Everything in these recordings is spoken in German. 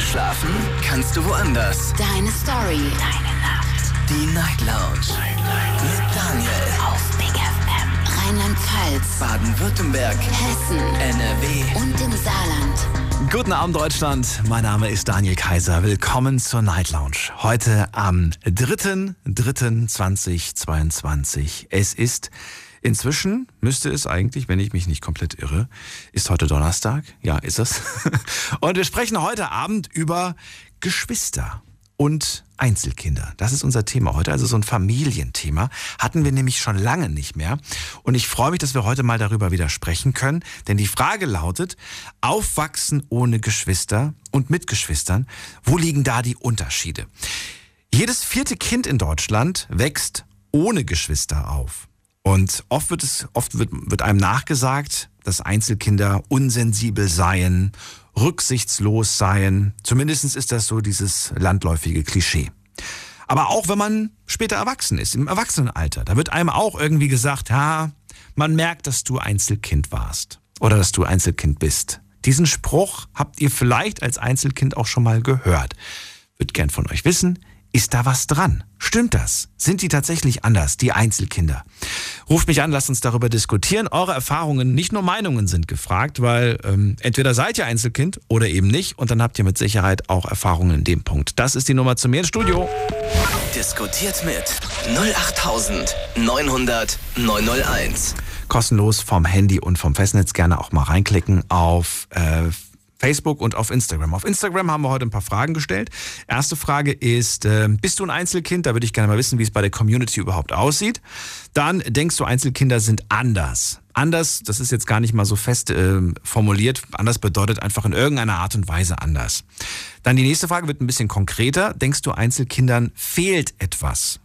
Schlafen kannst du woanders. Deine Story. Deine Nacht. Die Night Lounge. Night, Mit Daniel. Auf Big FM. Rheinland-Pfalz. Baden-Württemberg. Hessen. NRW. Und im Saarland. Guten Abend, Deutschland. Mein Name ist Daniel Kaiser. Willkommen zur Night Lounge. Heute am 3.3.2022. Es ist inzwischen, müsste es eigentlich, wenn ich mich nicht komplett irre, ist heute Donnerstag. Ja, ist es. Und wir sprechen heute Abend über Geschwister und Einzelkinder. Das ist unser Thema heute, also so ein Familienthema. Hatten wir nämlich schon lange nicht mehr. Und ich freue mich, dass wir heute mal darüber wieder sprechen können. Denn die Frage lautet, aufwachsen ohne Geschwister und mit Geschwistern, wo liegen da die Unterschiede? Jedes vierte Kind in Deutschland wächst ohne Geschwister auf. Und oft wird es, oft wird, wird einem nachgesagt, dass Einzelkinder unsensibel seien, rücksichtslos seien. Zumindest ist das so dieses landläufige Klischee. Aber auch wenn man später erwachsen ist, im Erwachsenenalter, da wird einem auch irgendwie gesagt, ja, man merkt, dass du Einzelkind warst oder dass du Einzelkind bist. Diesen Spruch habt ihr vielleicht als Einzelkind auch schon mal gehört. Würde gern von euch wissen, ist da was dran? Stimmt das? Sind die tatsächlich anders, die Einzelkinder? Ruft mich an, lasst uns darüber diskutieren. Eure Erfahrungen, nicht nur Meinungen sind gefragt, weil ähm, entweder seid ihr Einzelkind oder eben nicht und dann habt ihr mit Sicherheit auch Erfahrungen in dem Punkt. Das ist die Nummer zu mir ins Studio. Diskutiert mit 08900 901. Kostenlos vom Handy und vom Festnetz gerne auch mal reinklicken auf äh, Facebook und auf Instagram. Auf Instagram haben wir heute ein paar Fragen gestellt. Erste Frage ist, äh, bist du ein Einzelkind? Da würde ich gerne mal wissen, wie es bei der Community überhaupt aussieht. Dann denkst du, Einzelkinder sind anders. Anders, das ist jetzt gar nicht mal so fest äh, formuliert. Anders bedeutet einfach in irgendeiner Art und Weise anders. Dann die nächste Frage wird ein bisschen konkreter. Denkst du, Einzelkindern fehlt etwas?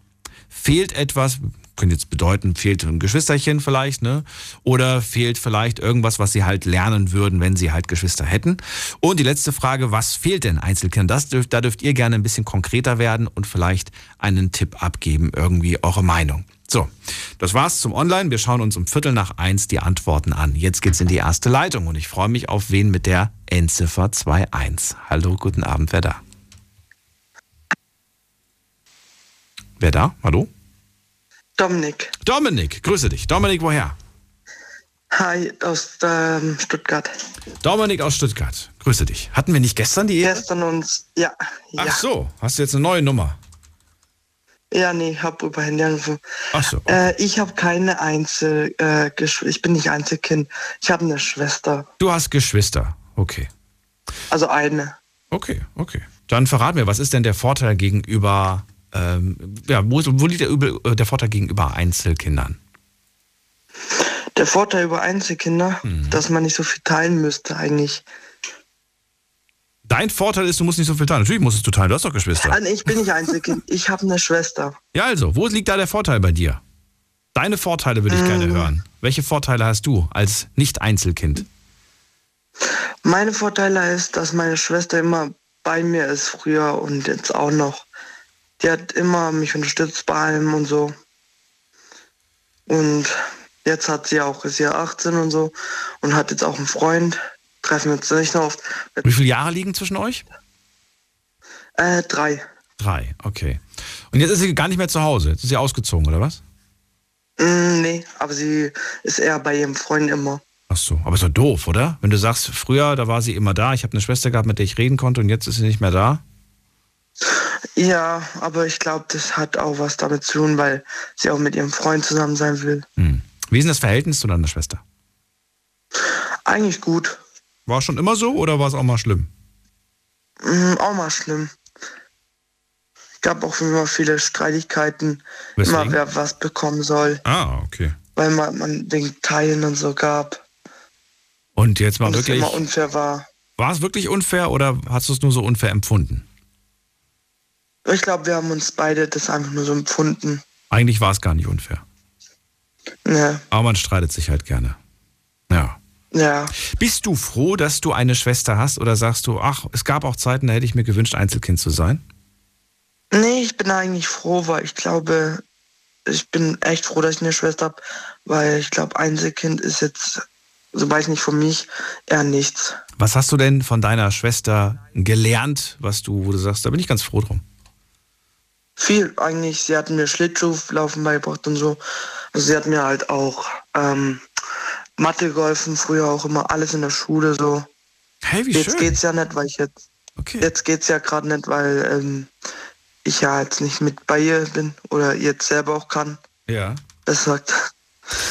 Fehlt etwas, könnte jetzt bedeuten, fehlt ein Geschwisterchen vielleicht, ne? Oder fehlt vielleicht irgendwas, was sie halt lernen würden, wenn sie halt Geschwister hätten. Und die letzte Frage, was fehlt denn Einzelkindern? Das dürft, da dürft ihr gerne ein bisschen konkreter werden und vielleicht einen Tipp abgeben, irgendwie eure Meinung. So, das war's zum Online. Wir schauen uns um Viertel nach eins die Antworten an. Jetzt geht's in die erste Leitung und ich freue mich auf wen mit der Endziffer 21. Hallo, guten Abend, wer da? Wer da? Hallo? Dominik. Dominik, grüße dich. Dominik, woher? Hi, aus ähm, Stuttgart. Dominik aus Stuttgart, grüße dich. Hatten wir nicht gestern die Ehre? Gestern uns, ja. Ach ja. so, hast du jetzt eine neue Nummer? Ja, nee, hab über Handy angerufen. Ach so. Äh, ich habe keine Einzel, äh, ich bin nicht Einzelkind. Ich habe eine Schwester. Du hast Geschwister. Okay. Also eine. Okay, okay. Dann verrat mir, was ist denn der Vorteil gegenüber, ähm, ja, wo, wo liegt der, Übel, äh, der Vorteil gegenüber Einzelkindern? Der Vorteil über Einzelkinder, Mhm. dass man nicht so viel teilen müsste eigentlich. Dein Vorteil ist, du musst nicht so viel teilen. Natürlich musstest du teilen, du hast doch Geschwister. Nee, ich bin nicht Einzelkind. ich habe eine Schwester. Ja, also, wo liegt da der Vorteil bei dir? Deine Vorteile würde ich gerne hören. Welche Vorteile hast du als Nicht-Einzelkind? Meine Vorteile ist, dass meine Schwester immer bei mir ist, früher und jetzt auch noch. Die hat immer mich unterstützt bei allem und so. Und jetzt hat sie auch, ist ja 18 und so und hat jetzt auch einen Freund. Treffen wir uns nicht noch oft. Wie viele Jahre liegen zwischen euch? Äh, drei. Drei, okay. Und jetzt ist sie gar nicht mehr zu Hause. Jetzt ist sie ausgezogen, oder was? Mm, nee, aber sie ist eher bei ihrem Freund immer. Ach so, aber ist doch doof, oder? Wenn du sagst, früher, da war sie immer da, ich habe eine Schwester gehabt, mit der ich reden konnte und jetzt ist sie nicht mehr da. Ja, aber ich glaube, das hat auch was damit zu tun, weil sie auch mit ihrem Freund zusammen sein will. Hm. Wie ist denn das Verhältnis zu deiner Schwester? Eigentlich gut. War es schon immer so oder war es auch mal schlimm? Mm, auch mal schlimm. Es gab auch immer viele Streitigkeiten, Weswegen? immer wer was bekommen soll, Ah, okay. weil man, man wegen Teilen und so gab. Und jetzt mal und es wirklich, immer unfair war. war es wirklich unfair oder hast du es nur so unfair empfunden? Ich glaube, wir haben uns beide das einfach nur so empfunden. Eigentlich war es gar nicht unfair. Ja, Aber man streitet sich halt gerne. Ja. ja. Bist du froh, dass du eine Schwester hast oder sagst du, ach, es gab auch Zeiten, da hätte ich mir gewünscht, Einzelkind zu sein? Nee, ich bin eigentlich froh, weil ich glaube, ich bin echt froh, dass ich eine Schwester habe, weil ich glaube, Einzelkind ist jetzt also weiß nicht von mich, eher nichts. Was hast du denn von deiner Schwester gelernt, was du, wo du sagst, da bin ich ganz froh drum? Viel eigentlich. Sie hat mir Schlittschuhlaufen beigebracht und so. Also sie hat mir halt auch ähm, Mathe geholfen, früher auch immer alles in der Schule so. Hey, wie jetzt schön. geht's ja nicht, weil ich jetzt Okay. jetzt geht's ja gerade nicht, weil ähm, ich ja jetzt nicht mit bei ihr bin oder jetzt selber auch kann. Ja. Das sagt.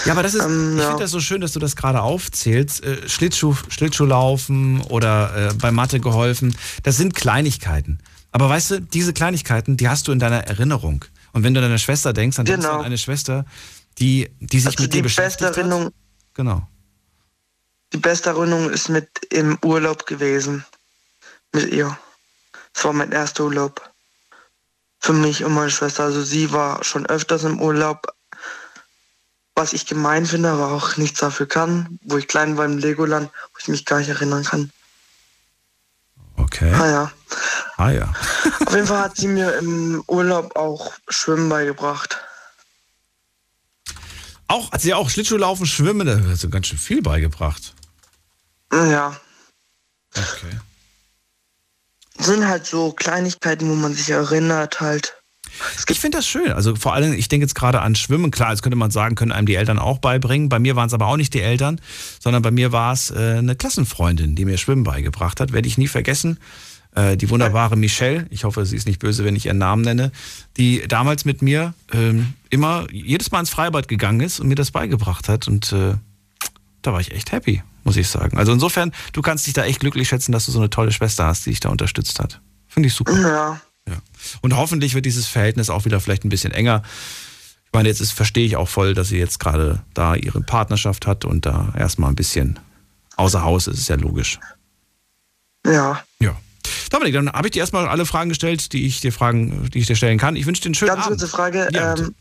Ja, aber das ist, Ähm, ich ja. finde das so schön, dass du das gerade aufzählst. Äh, Schlittschuh, Schlittschuhlaufen oder äh, bei Mathe geholfen. Das sind Kleinigkeiten. Aber weißt du, diese Kleinigkeiten, die hast du in deiner Erinnerung. Und wenn du an deine Schwester denkst, dann denkst du Genau. an eine Schwester, die, die sich Also mit die dir beste beschäftigt Erinnerung, hat. Genau. die beste Erinnerung ist mit im Urlaub gewesen. Mit ihr. Das war mein erster Urlaub. Für mich und meine Schwester. Also sie war schon öfters im Urlaub. Was ich gemein finde, aber auch nichts dafür kann. Wo ich klein war im Legoland, wo ich mich gar nicht erinnern kann. Okay. Naja. Ah ja. Auf jeden Fall hat sie mir im Urlaub auch Schwimmen beigebracht. Auch, hat sie auch Schlittschuhlaufen, Schwimmen, da hast du ganz schön viel beigebracht. Ja. Okay. Sind halt so Kleinigkeiten, wo man sich erinnert halt. Ich finde das schön. Also vor allem, ich denke jetzt gerade an Schwimmen. Klar, jetzt könnte man sagen, können einem die Eltern auch beibringen. Bei mir waren es aber auch nicht die Eltern, sondern bei mir war es äh, eine Klassenfreundin, die mir Schwimmen beigebracht hat. Werde ich nie vergessen. Äh, die wunderbare Michelle, ich hoffe, sie ist nicht böse, wenn ich ihren Namen nenne, die damals mit mir ähm, immer jedes Mal ins Freibad gegangen ist und mir das beigebracht hat. Und äh, da war ich echt happy, muss ich sagen. Also insofern, du kannst dich da echt glücklich schätzen, dass du so eine tolle Schwester hast, die dich da unterstützt hat. Finde ich super. Ja. Ja. Und hoffentlich wird dieses Verhältnis auch wieder vielleicht ein bisschen enger. Ich meine, jetzt ist, verstehe ich auch voll, dass sie jetzt gerade da ihre Partnerschaft hat und da erstmal ein bisschen außer Haus ist, ist ja logisch. Ja. Ja. Dominik, dann habe ich dir erstmal alle Fragen gestellt, die ich dir fragen, die ich dir stellen kann. Ich wünsche dir einen schönen Ganz Abend. kurze Frage. Ja, ähm,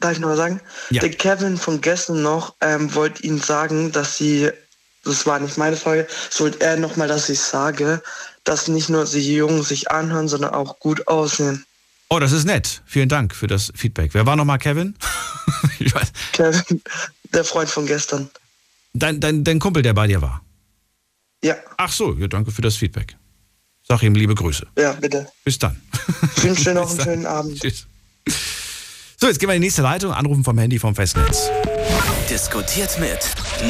darf ich noch mal sagen? Ja. Der Kevin von gestern noch ähm, wollte Ihnen sagen, dass Sie, das war nicht meine Frage, das wollte er nochmal, dass ich sage, dass nicht nur die Jungs sich anhören, sondern auch gut aussehen. Oh, das ist nett. Vielen Dank für das Feedback. Wer war nochmal Kevin? ich weiß. Kevin, der Freund von gestern. Dein, dein, dein Kumpel, der bei dir war. Ja, Ach so, ja, danke für das Feedback. Sag ihm liebe Grüße. ja, bitte. Bis dann. Ich wünsche dir noch einen schönen Abend. Tschüss. So, jetzt gehen wir in die nächste Leitung. Anrufen vom Handy vom Festnetz. Diskutiert mit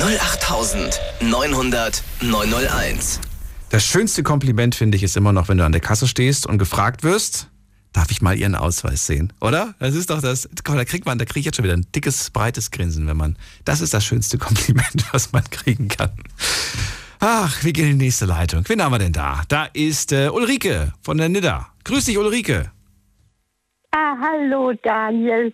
08900 901. Das schönste Kompliment, finde ich, ist immer noch, wenn du an der Kasse stehst und gefragt wirst, darf ich mal Ihren Ausweis sehen? Oder? Das ist doch das. Mal, da kriegt man, da kriege ich jetzt schon wieder ein dickes, breites Grinsen, wenn man. Das ist das schönste Kompliment, was man kriegen kann. Ach, wir gehen in die nächste Leitung. Wen haben wir denn da? Da ist äh, Ulrike von der Nidda. Grüß dich, Ulrike. Ah, hallo Daniel.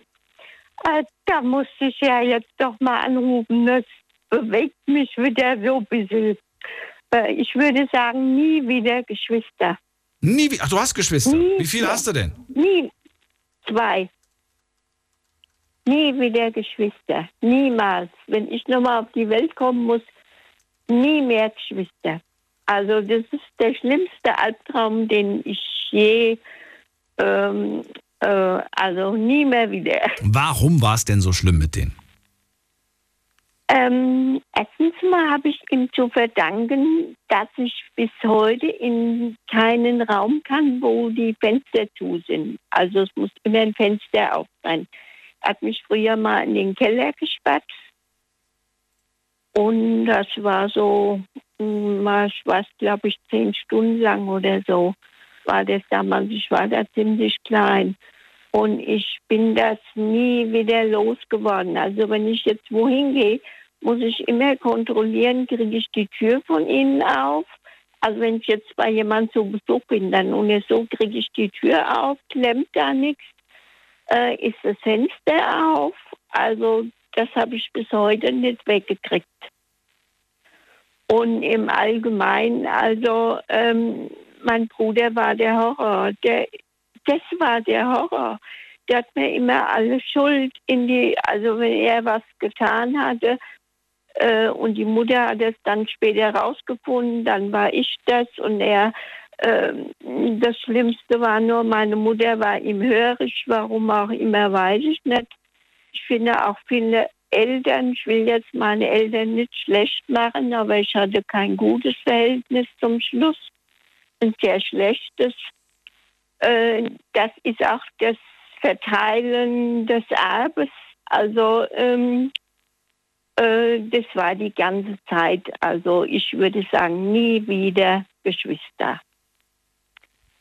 Äh, da muss ich ja jetzt doch mal anrufen. Das bewegt mich wieder so ein bisschen. Äh, ich würde sagen, nie wieder Geschwister. Nie, wie- ach, du hast Geschwister. Nie. Wie viele hast du denn? Nie. Zwei. Nie wieder Geschwister. Niemals. Wenn ich nochmal auf die Welt kommen muss, nie mehr Geschwister. Also das ist der schlimmste Albtraum, den ich je, ähm, äh, also nie mehr wieder. Warum war es denn so schlimm mit denen? Ähm, erstens mal habe ich ihm zu verdanken, dass ich bis heute in keinen Raum kann, wo die Fenster zu sind. Also es muss immer ein Fenster auf sein. Er hat mich früher mal in den Keller gesperrt. Und das war so, ich weiß, glaube ich, zehn Stunden lang oder so war das damals. Ich war da ziemlich klein. Und ich bin das nie wieder losgeworden. Also wenn ich jetzt wohin gehe, muss ich immer kontrollieren, kriege ich die Tür von innen auf. Also wenn ich jetzt bei jemandem zu Besuch bin, dann und so kriege ich die Tür auf, klemmt da nichts, äh, ist das Fenster auf. Also das habe ich bis heute nicht weggekriegt. Und im Allgemeinen, also ähm, mein Bruder war der Horror. Der, das war der Horror. Der hat mir immer alle Schuld in die, also wenn er was getan hatte äh, und die Mutter hat es dann später rausgefunden, dann war ich das und er, äh, das Schlimmste war nur, meine Mutter war ihm hörig, warum auch immer, weiß ich nicht. Ich finde auch viele Eltern, ich will jetzt meine Eltern nicht schlecht machen, aber ich hatte kein gutes Verhältnis zum Schluss, ein sehr schlechtes. Äh, das ist auch das Verteilen des Erbes. Also ähm, äh, das war die ganze Zeit. Also ich würde sagen, nie wieder Geschwister.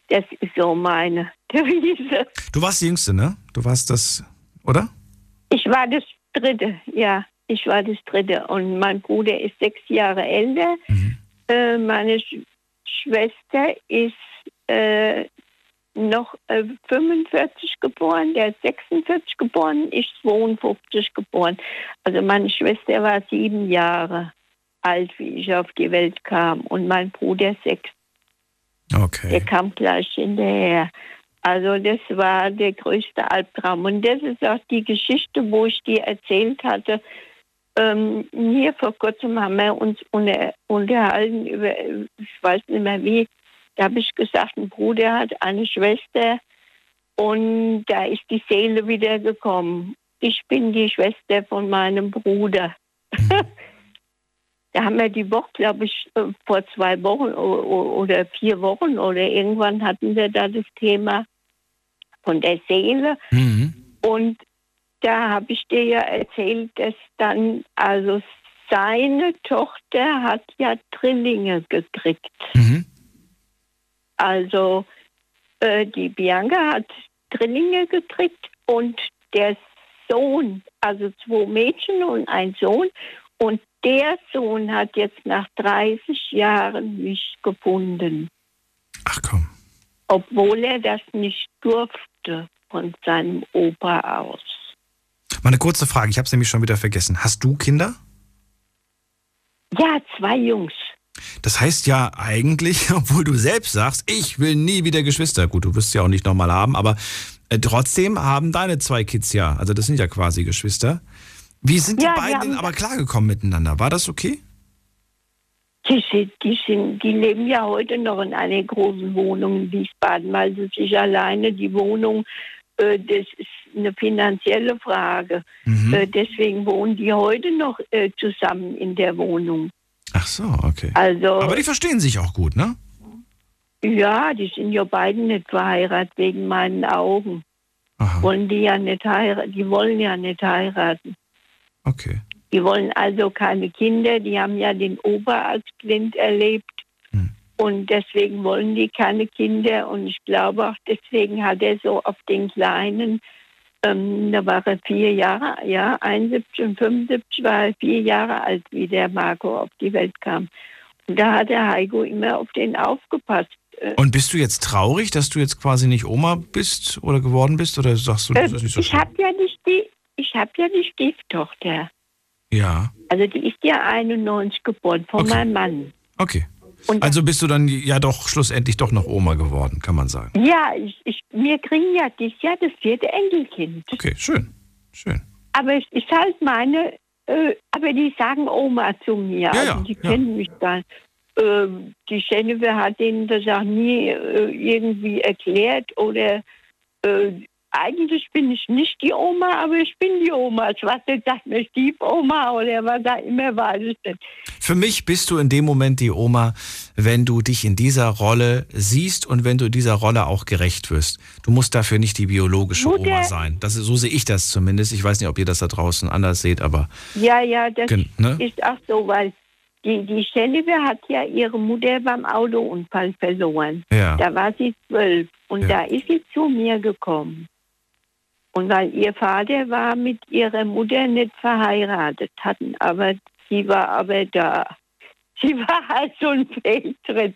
Das ist so meine Devise. Du warst die Jüngste, ne? Du warst das, oder? Ich war das Dritte, ja. Ich war das Dritte. Und mein Bruder ist sechs Jahre älter. Mhm. Äh, meine Sch Schwester ist äh, noch äh, 45 geboren, der ist 46 geboren, ich 52 geboren. Also meine Schwester war sieben Jahre alt, wie ich auf die Welt kam und mein Bruder sechs. Okay. Der kam gleich hinterher. Also das war der größte Albtraum. Und das ist auch die Geschichte, wo ich dir erzählt hatte. Ähm, hier vor kurzem haben wir uns unter, unterhalten über, ich weiß nicht mehr wie, da habe ich gesagt, ein Bruder hat eine Schwester und da ist die Seele wieder gekommen. Ich bin die Schwester von meinem Bruder. da haben wir die Woche, glaube ich, äh, vor zwei Wochen oder vier Wochen oder irgendwann hatten wir da das Thema von der Seele. Mhm. Und da habe ich dir ja erzählt, dass dann, also seine Tochter hat ja Drillinge gekriegt. Mhm. Also äh, die Bianca hat Drillinge gekriegt und der Sohn, also zwei Mädchen und ein Sohn. Und der Sohn hat jetzt nach 30 Jahren mich gefunden. Ach komm. Obwohl er das nicht durfte von seinem Opa aus. Mal eine kurze Frage, ich habe es nämlich schon wieder vergessen. Hast du Kinder? Ja, zwei Jungs. Das heißt ja eigentlich, obwohl du selbst sagst, ich will nie wieder Geschwister. Gut, du wirst sie auch nicht nochmal haben, aber äh, trotzdem haben deine zwei Kids ja, also das sind ja quasi Geschwister. Wie sind die ja, beiden denn aber klargekommen miteinander? War das okay? Die, sind, die, sind, die leben ja heute noch in einer großen Wohnung in Wiesbaden, weil sie sich alleine die Wohnung, äh, das ist eine finanzielle Frage. Mhm. Äh, deswegen wohnen die heute noch äh, zusammen in der Wohnung. Ach so, okay. Also, Aber die verstehen sich auch gut, ne? Ja, die sind ja beiden nicht verheiratet wegen meinen Augen. Aha. Wollen die ja nicht heiraten, die wollen ja nicht heiraten. Okay. Die wollen also keine Kinder, die haben ja den Opa als Kind erlebt. Hm. Und deswegen wollen die keine Kinder. Und ich glaube auch, deswegen hat er so auf den Kleinen ähm, da war er vier Jahre, ja, 71 und 75 war er vier Jahre alt, wie der Marco auf die Welt kam. Und da hat der Heiko immer auf den aufgepasst. Äh. Und bist du jetzt traurig, dass du jetzt quasi nicht Oma bist oder geworden bist? Oder sagst du, das äh, ist nicht so Ich habe ja nicht die, ich habe ja die Stieftochter. Ja. Also die ist ja 91 geboren von okay. meinem Mann. Okay. Und also bist du dann ja doch schlussendlich doch noch Oma geworden, kann man sagen. Ja, ich, ich, wir kriegen ja dieses Jahr das vierte Enkelkind. Okay, schön, schön. Aber es ist halt meine, äh, aber die sagen Oma zu mir, ja, also die ja. kennen mich dann. Äh, die Jennifer hat ihnen das auch nie äh, irgendwie erklärt oder äh, eigentlich bin ich nicht die Oma, aber ich bin die Oma. Was jetzt sagt mir Stiefoma oder was da immer war. Für mich bist du in dem Moment die Oma, wenn du dich in dieser Rolle siehst und wenn du dieser Rolle auch gerecht wirst. Du musst dafür nicht die biologische Mutter. Oma sein. Das so sehe ich das zumindest. Ich weiß nicht, ob ihr das da draußen anders seht, aber. Ja, ja, das ne? ist auch so, weil die, die Jennifer hat ja ihre Mutter beim Autounfall verloren. Ja. Da war sie zwölf und ja. da ist sie zu mir gekommen. Und weil ihr Vater war mit ihrer Mutter nicht verheiratet hatten, aber sie war aber da. Sie war halt so ein Fehltritt.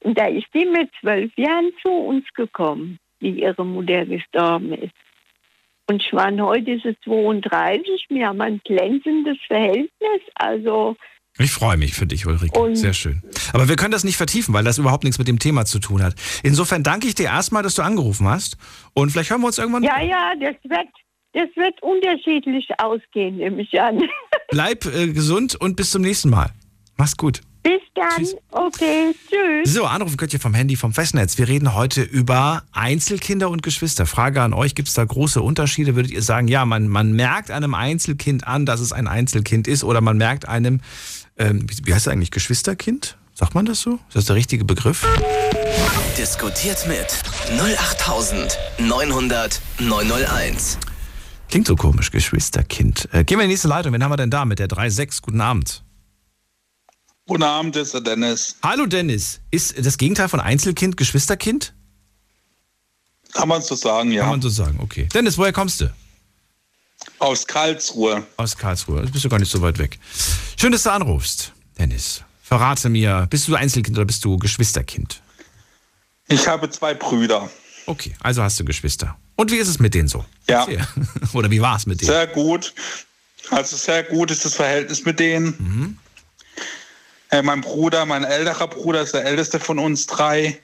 Und da ist sie mit zwölf Jahren zu uns gekommen, wie ihre Mutter gestorben ist. Und Schwan, heute ist es 32. Wir haben ein glänzendes Verhältnis. Also ich freue mich für dich, Ulrike. Und Sehr schön. Aber wir können das nicht vertiefen, weil das überhaupt nichts mit dem Thema zu tun hat. Insofern danke ich dir erstmal, dass du angerufen hast. Und vielleicht hören wir uns irgendwann. Ja, ja, das wird, das wird unterschiedlich ausgehen, nehme ich an. Bleib äh, gesund und bis zum nächsten Mal. Mach's gut. Bis dann. Tschüss. Okay, tschüss. So, anrufen könnt ihr vom Handy vom Festnetz. Wir reden heute über Einzelkinder und Geschwister. Frage an euch, gibt es da große Unterschiede? Würdet ihr sagen, ja, man, man merkt einem Einzelkind an, dass es ein Einzelkind ist oder man merkt einem, ähm, wie, wie heißt das eigentlich, Geschwisterkind? Sagt man das so? Ist das der richtige Begriff? Diskutiert mit 08900 901. Klingt so komisch, Geschwisterkind. Äh, gehen wir in die nächste Leitung. Wen haben wir denn da mit der 3.6? Guten Abend. Guten Abend, ist der Dennis. Hallo Dennis. Ist das Gegenteil von Einzelkind Geschwisterkind? Kann man so sagen, ja. Kann man so sagen, okay. Dennis, woher kommst du? Aus Karlsruhe. Aus Karlsruhe. Das bist du gar nicht so weit weg. Schön, dass du anrufst, Dennis. Verrate mir, bist du Einzelkind oder bist du Geschwisterkind? Ich habe zwei Brüder. Okay, also hast du Geschwister. Und wie ist es mit denen so? Ja. Oder wie war es mit denen? Sehr gut. Also sehr gut ist das Verhältnis mit denen. Äh, mein Bruder, mein älterer Bruder ist der älteste von uns drei.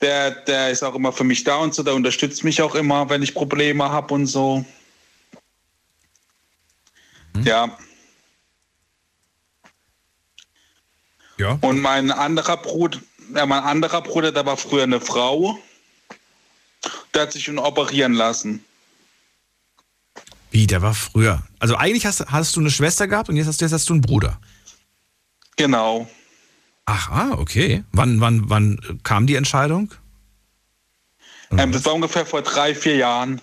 Der, der ist auch immer für mich da und so, der unterstützt mich auch immer, wenn ich Probleme habe und so. Ja. Ja. Und mein anderer Bruder, ja, mein anderer Bruder, der war früher eine Frau. Der hat sich schon operieren lassen. Wie, der war früher. Also eigentlich hast, hast du eine Schwester gehabt und jetzt hast, jetzt hast du einen Bruder. Genau. Ach, ah, okay. Wann, wann, wann kam die Entscheidung? Ähm, das war ungefähr vor drei, vier Jahren.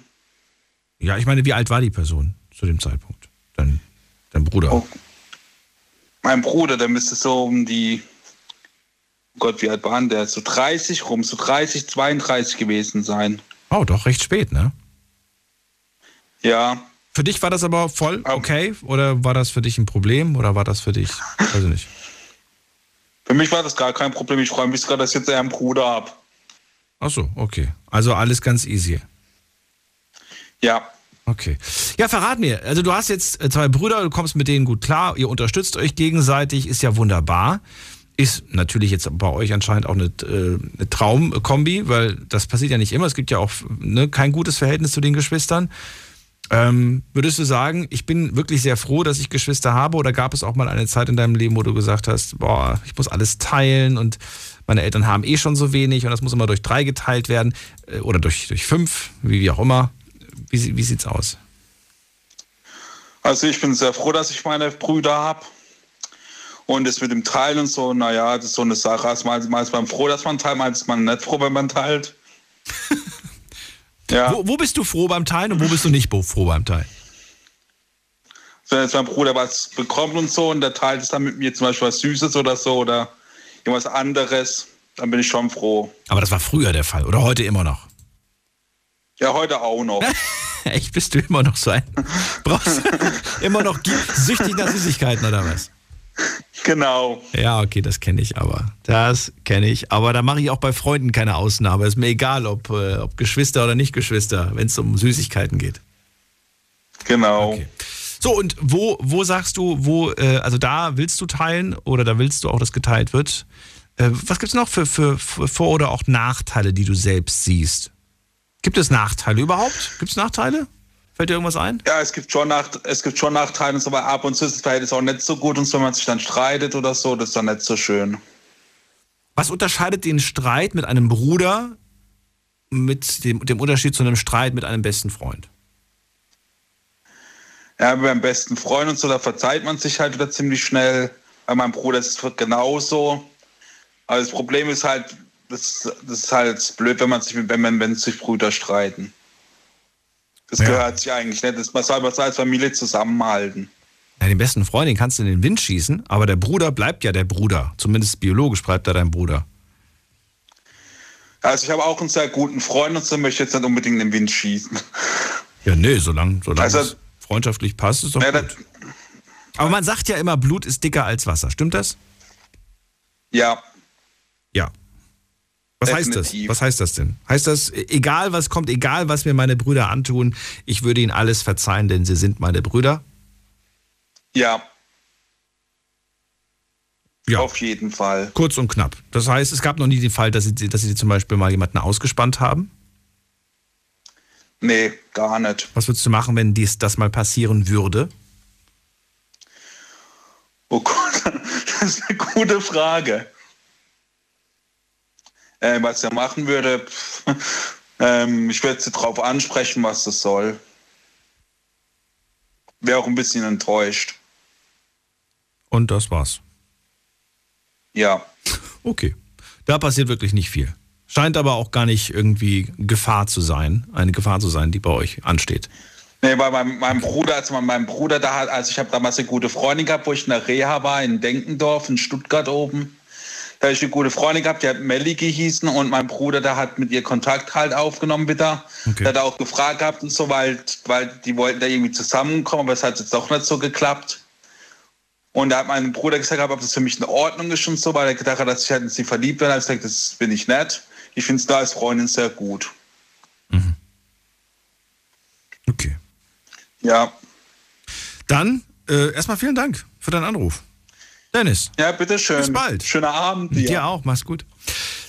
Ja, ich meine, wie alt war die Person zu dem Zeitpunkt? Dein, dein Bruder. Oh. Mein Bruder, der müsste so um die, oh Gott, wie alt war der? So 30 rum, so 30, 32 gewesen sein. Oh, doch, recht spät, ne? Ja, Für dich war das aber voll okay? Oder war das für dich ein Problem? Oder war das für dich, weiß ich nicht. für mich war das gar kein Problem. Ich freue mich sogar, dass ich jetzt einen Bruder habe. Ach so, okay. Also alles ganz easy. Ja, Okay. Ja, verrat mir. Also du hast jetzt äh, zwei Brüder, du kommst mit denen gut klar, ihr unterstützt euch gegenseitig, ist ja wunderbar. Ist natürlich jetzt bei euch anscheinend auch eine, äh, eine Traumkombi, weil das passiert ja nicht immer. Es gibt ja auch ne, kein gutes Verhältnis zu den Geschwistern. Ähm, würdest du sagen, ich bin wirklich sehr froh, dass ich Geschwister habe? Oder gab es auch mal eine Zeit in deinem Leben, wo du gesagt hast, boah, ich muss alles teilen und meine Eltern haben eh schon so wenig und das muss immer durch drei geteilt werden äh, oder durch, durch fünf, wie, wie auch immer. Wie, wie sieht's aus? also ich bin sehr froh, dass ich meine Brüder habe. Und das mit dem Teilen und so, naja, das ist so eine Sache. Also mal, mal ist man froh, dass man teilt, mal ist man nicht froh, wenn man teilt. ja, Wo, wo bist du froh beim Teilen und wo bist du nicht froh beim Teilen? wenn jetzt mein Bruder was bekommt und so und der teilt es dann mit mir zum Beispiel was Süßes oder so oder irgendwas anderes, dann bin ich schon froh. Aber das war früher der Fall oder heute immer noch? Ja, heute auch noch. Echt, bist du immer noch so ein? Brauchst du immer noch süchtig nach Süßigkeiten oder was? genau. Ja, okay, das kenne ich aber. Das kenne ich. Aber da mache ich auch bei Freunden keine Ausnahme. Ist mir egal, ob, äh, ob Geschwister oder nicht Geschwister, wenn es um Süßigkeiten geht. Genau. Okay. So, und wo, wo sagst du, wo, äh, also da willst du teilen oder da willst du auch, dass geteilt wird? Äh, was gibt es noch für, für, für Vor- oder auch Nachteile, die du selbst siehst? Gibt es Nachteile überhaupt? Gibt es Nachteile? Fällt dir irgendwas ein? Ja, es gibt schon nach, es gibt schon Nachteile und so, aber ab und zu ist das Verhältnis auch nicht so gut und so, wenn man sich dann streitet oder so, das ist dann nicht so schön. Was unterscheidet den Streit mit einem Bruder mit dem, dem Unterschied zu einem Streit mit einem besten Freund? Ja, beim besten Freund und so, da verzeiht man sich halt wieder ziemlich schnell. Bei meinem Bruder ist es genauso. Aber das Problem ist halt, das, das ist halt blöd, wenn man sich, wenn man, wenn sich Brüder streiten. Das Ja. gehört sich eigentlich nicht. Das, man soll man soll als Familie zusammenhalten. Ja, den besten Freund, den kannst du in den Wind schießen, aber der Bruder bleibt ja der Bruder. Zumindest biologisch bleibt er dein Bruder. Also ich habe auch einen sehr guten Freund und so möchte ich jetzt nicht unbedingt in den Wind schießen. Ja, nee, solange, solange Also- es freundschaftlich passt, ist doch Ja, gut. Aber man sagt ja immer, Blut ist dicker als Wasser. Stimmt das? ja, Ja. Was heißt das? Was heißt das denn? Heißt das, egal was kommt, egal was mir meine Brüder antun, ich würde ihnen alles verzeihen, denn sie sind meine Brüder? ja, Ja. auf jeden Fall. Kurz und knapp. Das heißt, es gab noch nie den Fall, dass sie, dass sie zum Beispiel mal jemanden ausgespannt haben. Nee, gar nicht. Was würdest du machen, wenn dies das mal passieren würde? Oh Gott. Das ist eine gute Frage. Äh, was er machen würde, ähm, ich würde sie darauf ansprechen, was das soll. Wäre auch ein bisschen enttäuscht. Und das war's. Ja. Okay. Da passiert wirklich nicht viel. Scheint aber auch gar nicht irgendwie Gefahr zu sein, eine Gefahr zu sein, die bei euch ansteht. Nee, bei meinem, meinem Bruder, also mein Bruder, da hat, also ich habe damals eine gute Freundin gehabt, wo ich in der Reha war, in Denkendorf, in Stuttgart oben. Da habe ich eine gute Freundin gehabt, die hat Melli gehießen und mein Bruder, der hat mit ihr Kontakt halt aufgenommen wieder. Okay. Der hat auch gefragt gehabt und so, weil, weil die wollten da irgendwie zusammenkommen, aber es hat jetzt doch nicht so geklappt. Und da hat mein Bruder gesagt, ob das für mich in Ordnung ist und so, weil er gedacht hat, dass ich halt in sie verliebt werde. Da habe ich gesagt, das bin ich nett. Ich finde es da als Freundin sehr gut. Okay. Ja. Dann äh, erstmal vielen Dank für deinen Anruf. Dennis. Ja, bitteschön. Bis bald. Schöner Abend Dir dir. auch, mach's gut.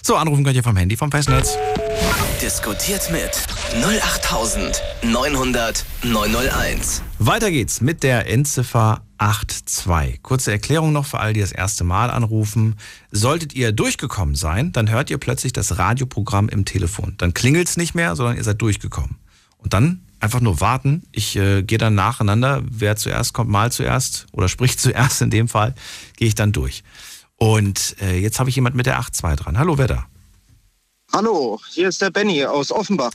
So, anrufen könnt ihr vom Handy, vom Festnetz. Diskutiert mit 08900 901. Weiter geht's mit der Endziffer 82. Kurze Erklärung noch für all die das erste Mal anrufen. Solltet ihr durchgekommen sein, dann hört ihr plötzlich das Radioprogramm im Telefon. Dann klingelt's nicht mehr, sondern ihr seid durchgekommen. Und dann einfach nur warten. Ich äh, gehe dann nacheinander. Wer zuerst kommt, mal zuerst oder spricht zuerst in dem Fall, gehe ich dann durch. Und äh, jetzt habe ich jemand mit der 82 dran. Hallo, wer da? Hallo, hier ist der Benny aus Offenbach.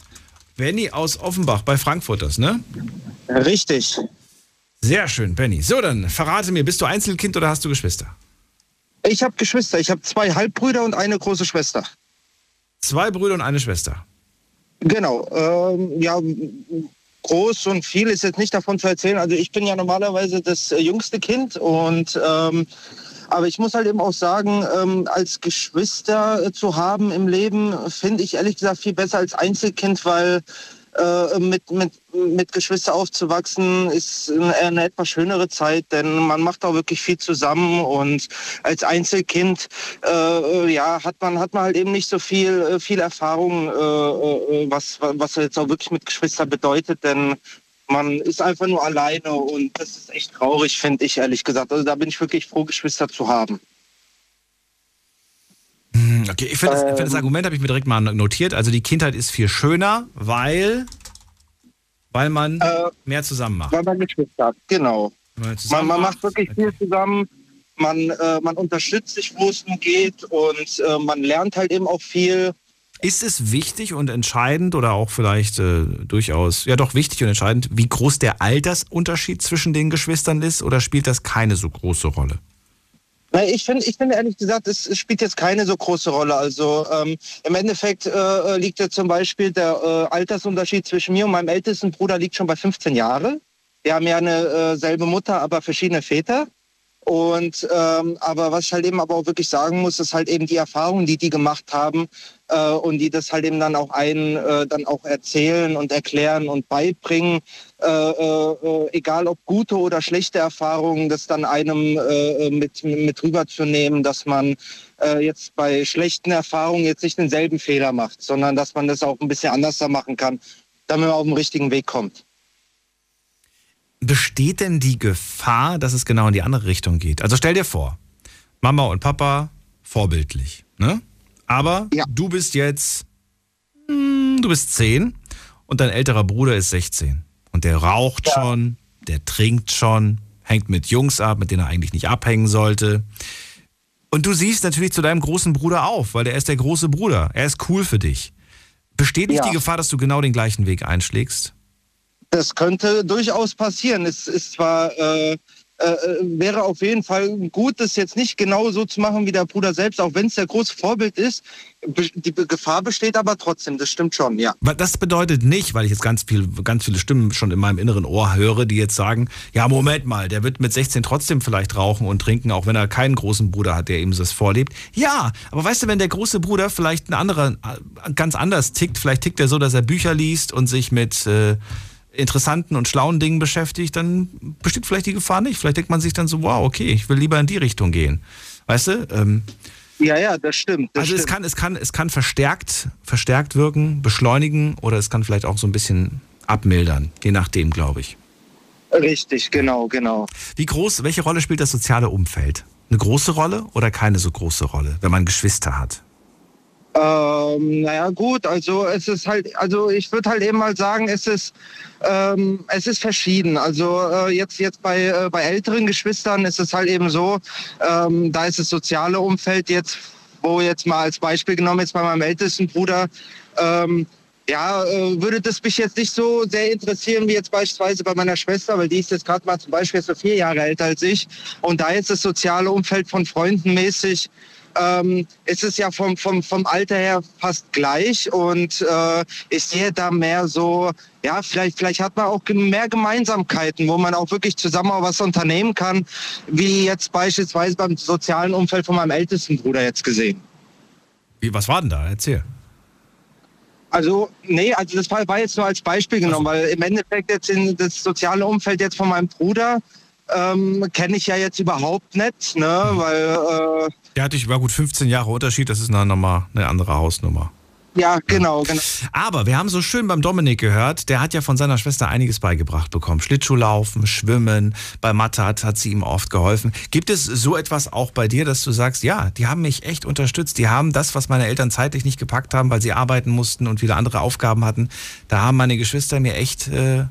Benny aus Offenbach bei Frankfurters, ne? Richtig. Sehr schön, Benny. So, dann verrate mir, bist du Einzelkind oder hast du Geschwister? Ich habe Geschwister. Ich habe zwei Halbbrüder und eine große Schwester. Zwei Brüder und eine Schwester. Genau. Ähm, ja, groß und viel ist jetzt nicht davon zu erzählen. Also ich bin ja normalerweise das äh, jüngste Kind und ähm, aber ich muss halt eben auch sagen, ähm, als Geschwister äh, zu haben im Leben, finde ich ehrlich gesagt viel besser als Einzelkind, weil äh, mit, mit, mit Geschwister aufzuwachsen ist eine, etwas schönere Zeit, denn man macht auch wirklich viel zusammen und als Einzelkind äh, ja, hat man hat man halt eben nicht so viel äh, viel Erfahrung, äh, äh, was was jetzt auch wirklich mit Geschwistern bedeutet, denn man ist einfach nur alleine und das ist echt traurig, finde ich ehrlich gesagt. Also da bin ich wirklich froh, Geschwister zu haben. Hm, Okay, ich finde das, find das Argument habe ich mir direkt mal notiert. Also die Kindheit ist viel schöner, weil, weil man Äh, mehr zusammen macht. Weil man Geschwister hat, genau. Man man macht wirklich Okay. viel zusammen. Man, äh, man unterstützt sich, wo es nur geht und äh, man lernt halt eben auch viel. Ist es wichtig und entscheidend oder auch vielleicht äh, durchaus, ja doch wichtig und entscheidend, wie groß der Altersunterschied zwischen den Geschwistern ist oder spielt das keine so große Rolle? Na, ich finde, ich finde ehrlich gesagt, es, es spielt jetzt keine so große Rolle. Also ähm, im Endeffekt äh, liegt ja zum Beispiel der äh, Altersunterschied zwischen mir und meinem ältesten Bruder liegt schon bei 15 Jahren. Wir haben ja eine äh, selbe Mutter, aber verschiedene Väter. Und ähm, aber was ich halt eben aber auch wirklich sagen muss, ist halt eben die Erfahrungen, die die gemacht haben äh, und die das halt eben dann auch einen äh, dann auch erzählen und erklären und beibringen, äh, äh, äh, egal ob gute oder schlechte Erfahrungen, das dann einem äh, mit mit rüberzunehmen, dass man äh, jetzt bei schlechten Erfahrungen jetzt nicht denselben Fehler macht, sondern dass man das auch ein bisschen anders machen kann, damit man auf den richtigen Weg kommt. Besteht denn die Gefahr, dass es genau in die andere Richtung geht? Also stell dir vor, Mama und Papa vorbildlich, ne? Aber Ja. du bist jetzt, hm, du bist 10 und dein älterer Bruder ist 16 und der raucht schon, der trinkt schon, hängt mit Jungs ab, mit denen er eigentlich nicht abhängen sollte. Und du siehst natürlich zu deinem großen Bruder auf, weil der ist der große Bruder. Er ist cool für dich. Besteht nicht Ja. die Gefahr, dass du genau den gleichen Weg einschlägst? Das könnte durchaus passieren. Es ist zwar äh, äh, wäre auf jeden Fall gut, das jetzt nicht genau so zu machen wie der Bruder selbst, auch wenn es der große Vorbild ist. Die Gefahr besteht aber trotzdem. Das stimmt schon, ja. Das bedeutet nicht, weil ich jetzt ganz, viel, ganz viele Stimmen schon in meinem inneren Ohr höre, die jetzt sagen, ja, Moment mal, der wird mit 16 trotzdem vielleicht rauchen und trinken, auch wenn er keinen großen Bruder hat, der ihm das vorlebt. Ja, aber weißt du, wenn der große Bruder vielleicht ein anderer, äh, ganz anders tickt, vielleicht tickt er so, dass er Bücher liest und sich mit äh, interessanten und schlauen Dingen beschäftigt, dann besteht vielleicht die Gefahr nicht. Vielleicht denkt man sich dann so, wow, okay, ich will lieber in die Richtung gehen. Weißt du? Ähm, Ja, ja, das stimmt. Das also es stimmt. kann, es kann, es kann verstärkt, verstärkt wirken, beschleunigen oder es kann vielleicht auch so ein bisschen abmildern, je nachdem, glaube ich. Richtig, genau, genau. Wie groß, welche Rolle spielt das soziale Umfeld? eine große Rolle oder keine so große Rolle, wenn man Geschwister hat? Ähm, naja gut, also es ist halt, also ich würde halt eben mal sagen, es ist, ähm, es ist verschieden. Also äh, jetzt, jetzt bei, äh, bei älteren Geschwistern ist es halt eben so, ähm, da ist das soziale Umfeld jetzt, wo jetzt mal als Beispiel genommen, jetzt bei meinem ältesten Bruder, ähm, ja, äh, würde das mich jetzt nicht so sehr interessieren wie jetzt beispielsweise bei meiner Schwester, weil die ist jetzt gerade mal zum Beispiel so vier Jahre älter als ich. Und da ist das soziale Umfeld von Freunden mäßig ähm, ist es ja vom, vom, vom Alter her fast gleich und äh, ich sehe da mehr so, ja, vielleicht, vielleicht hat man auch mehr Gemeinsamkeiten, wo man auch wirklich zusammen auch was unternehmen kann, wie jetzt beispielsweise beim sozialen Umfeld von meinem ältesten Bruder jetzt gesehen. Wie, was war denn da? Erzähl. Also, nee, also das war jetzt nur als Beispiel genommen, also. weil im Endeffekt jetzt in das soziale Umfeld jetzt von meinem Bruder ähm, kenne ich ja jetzt überhaupt nicht, ne, weil äh, der hatte ich über gut 15 Jahre Unterschied, das ist eine, nochmal eine andere Hausnummer. Ja, genau, genau. Aber wir haben so schön beim Dominik gehört, der hat ja von seiner Schwester einiges beigebracht bekommen. Schlittschuhlaufen, Schwimmen, bei Mathe hat, hat sie ihm oft geholfen. Gibt es so etwas auch bei dir, dass du sagst, ja, die haben mich echt unterstützt, die haben das, was meine Eltern zeitlich nicht gepackt haben, weil sie arbeiten mussten und wieder andere Aufgaben hatten, da haben meine Geschwister mir echt äh,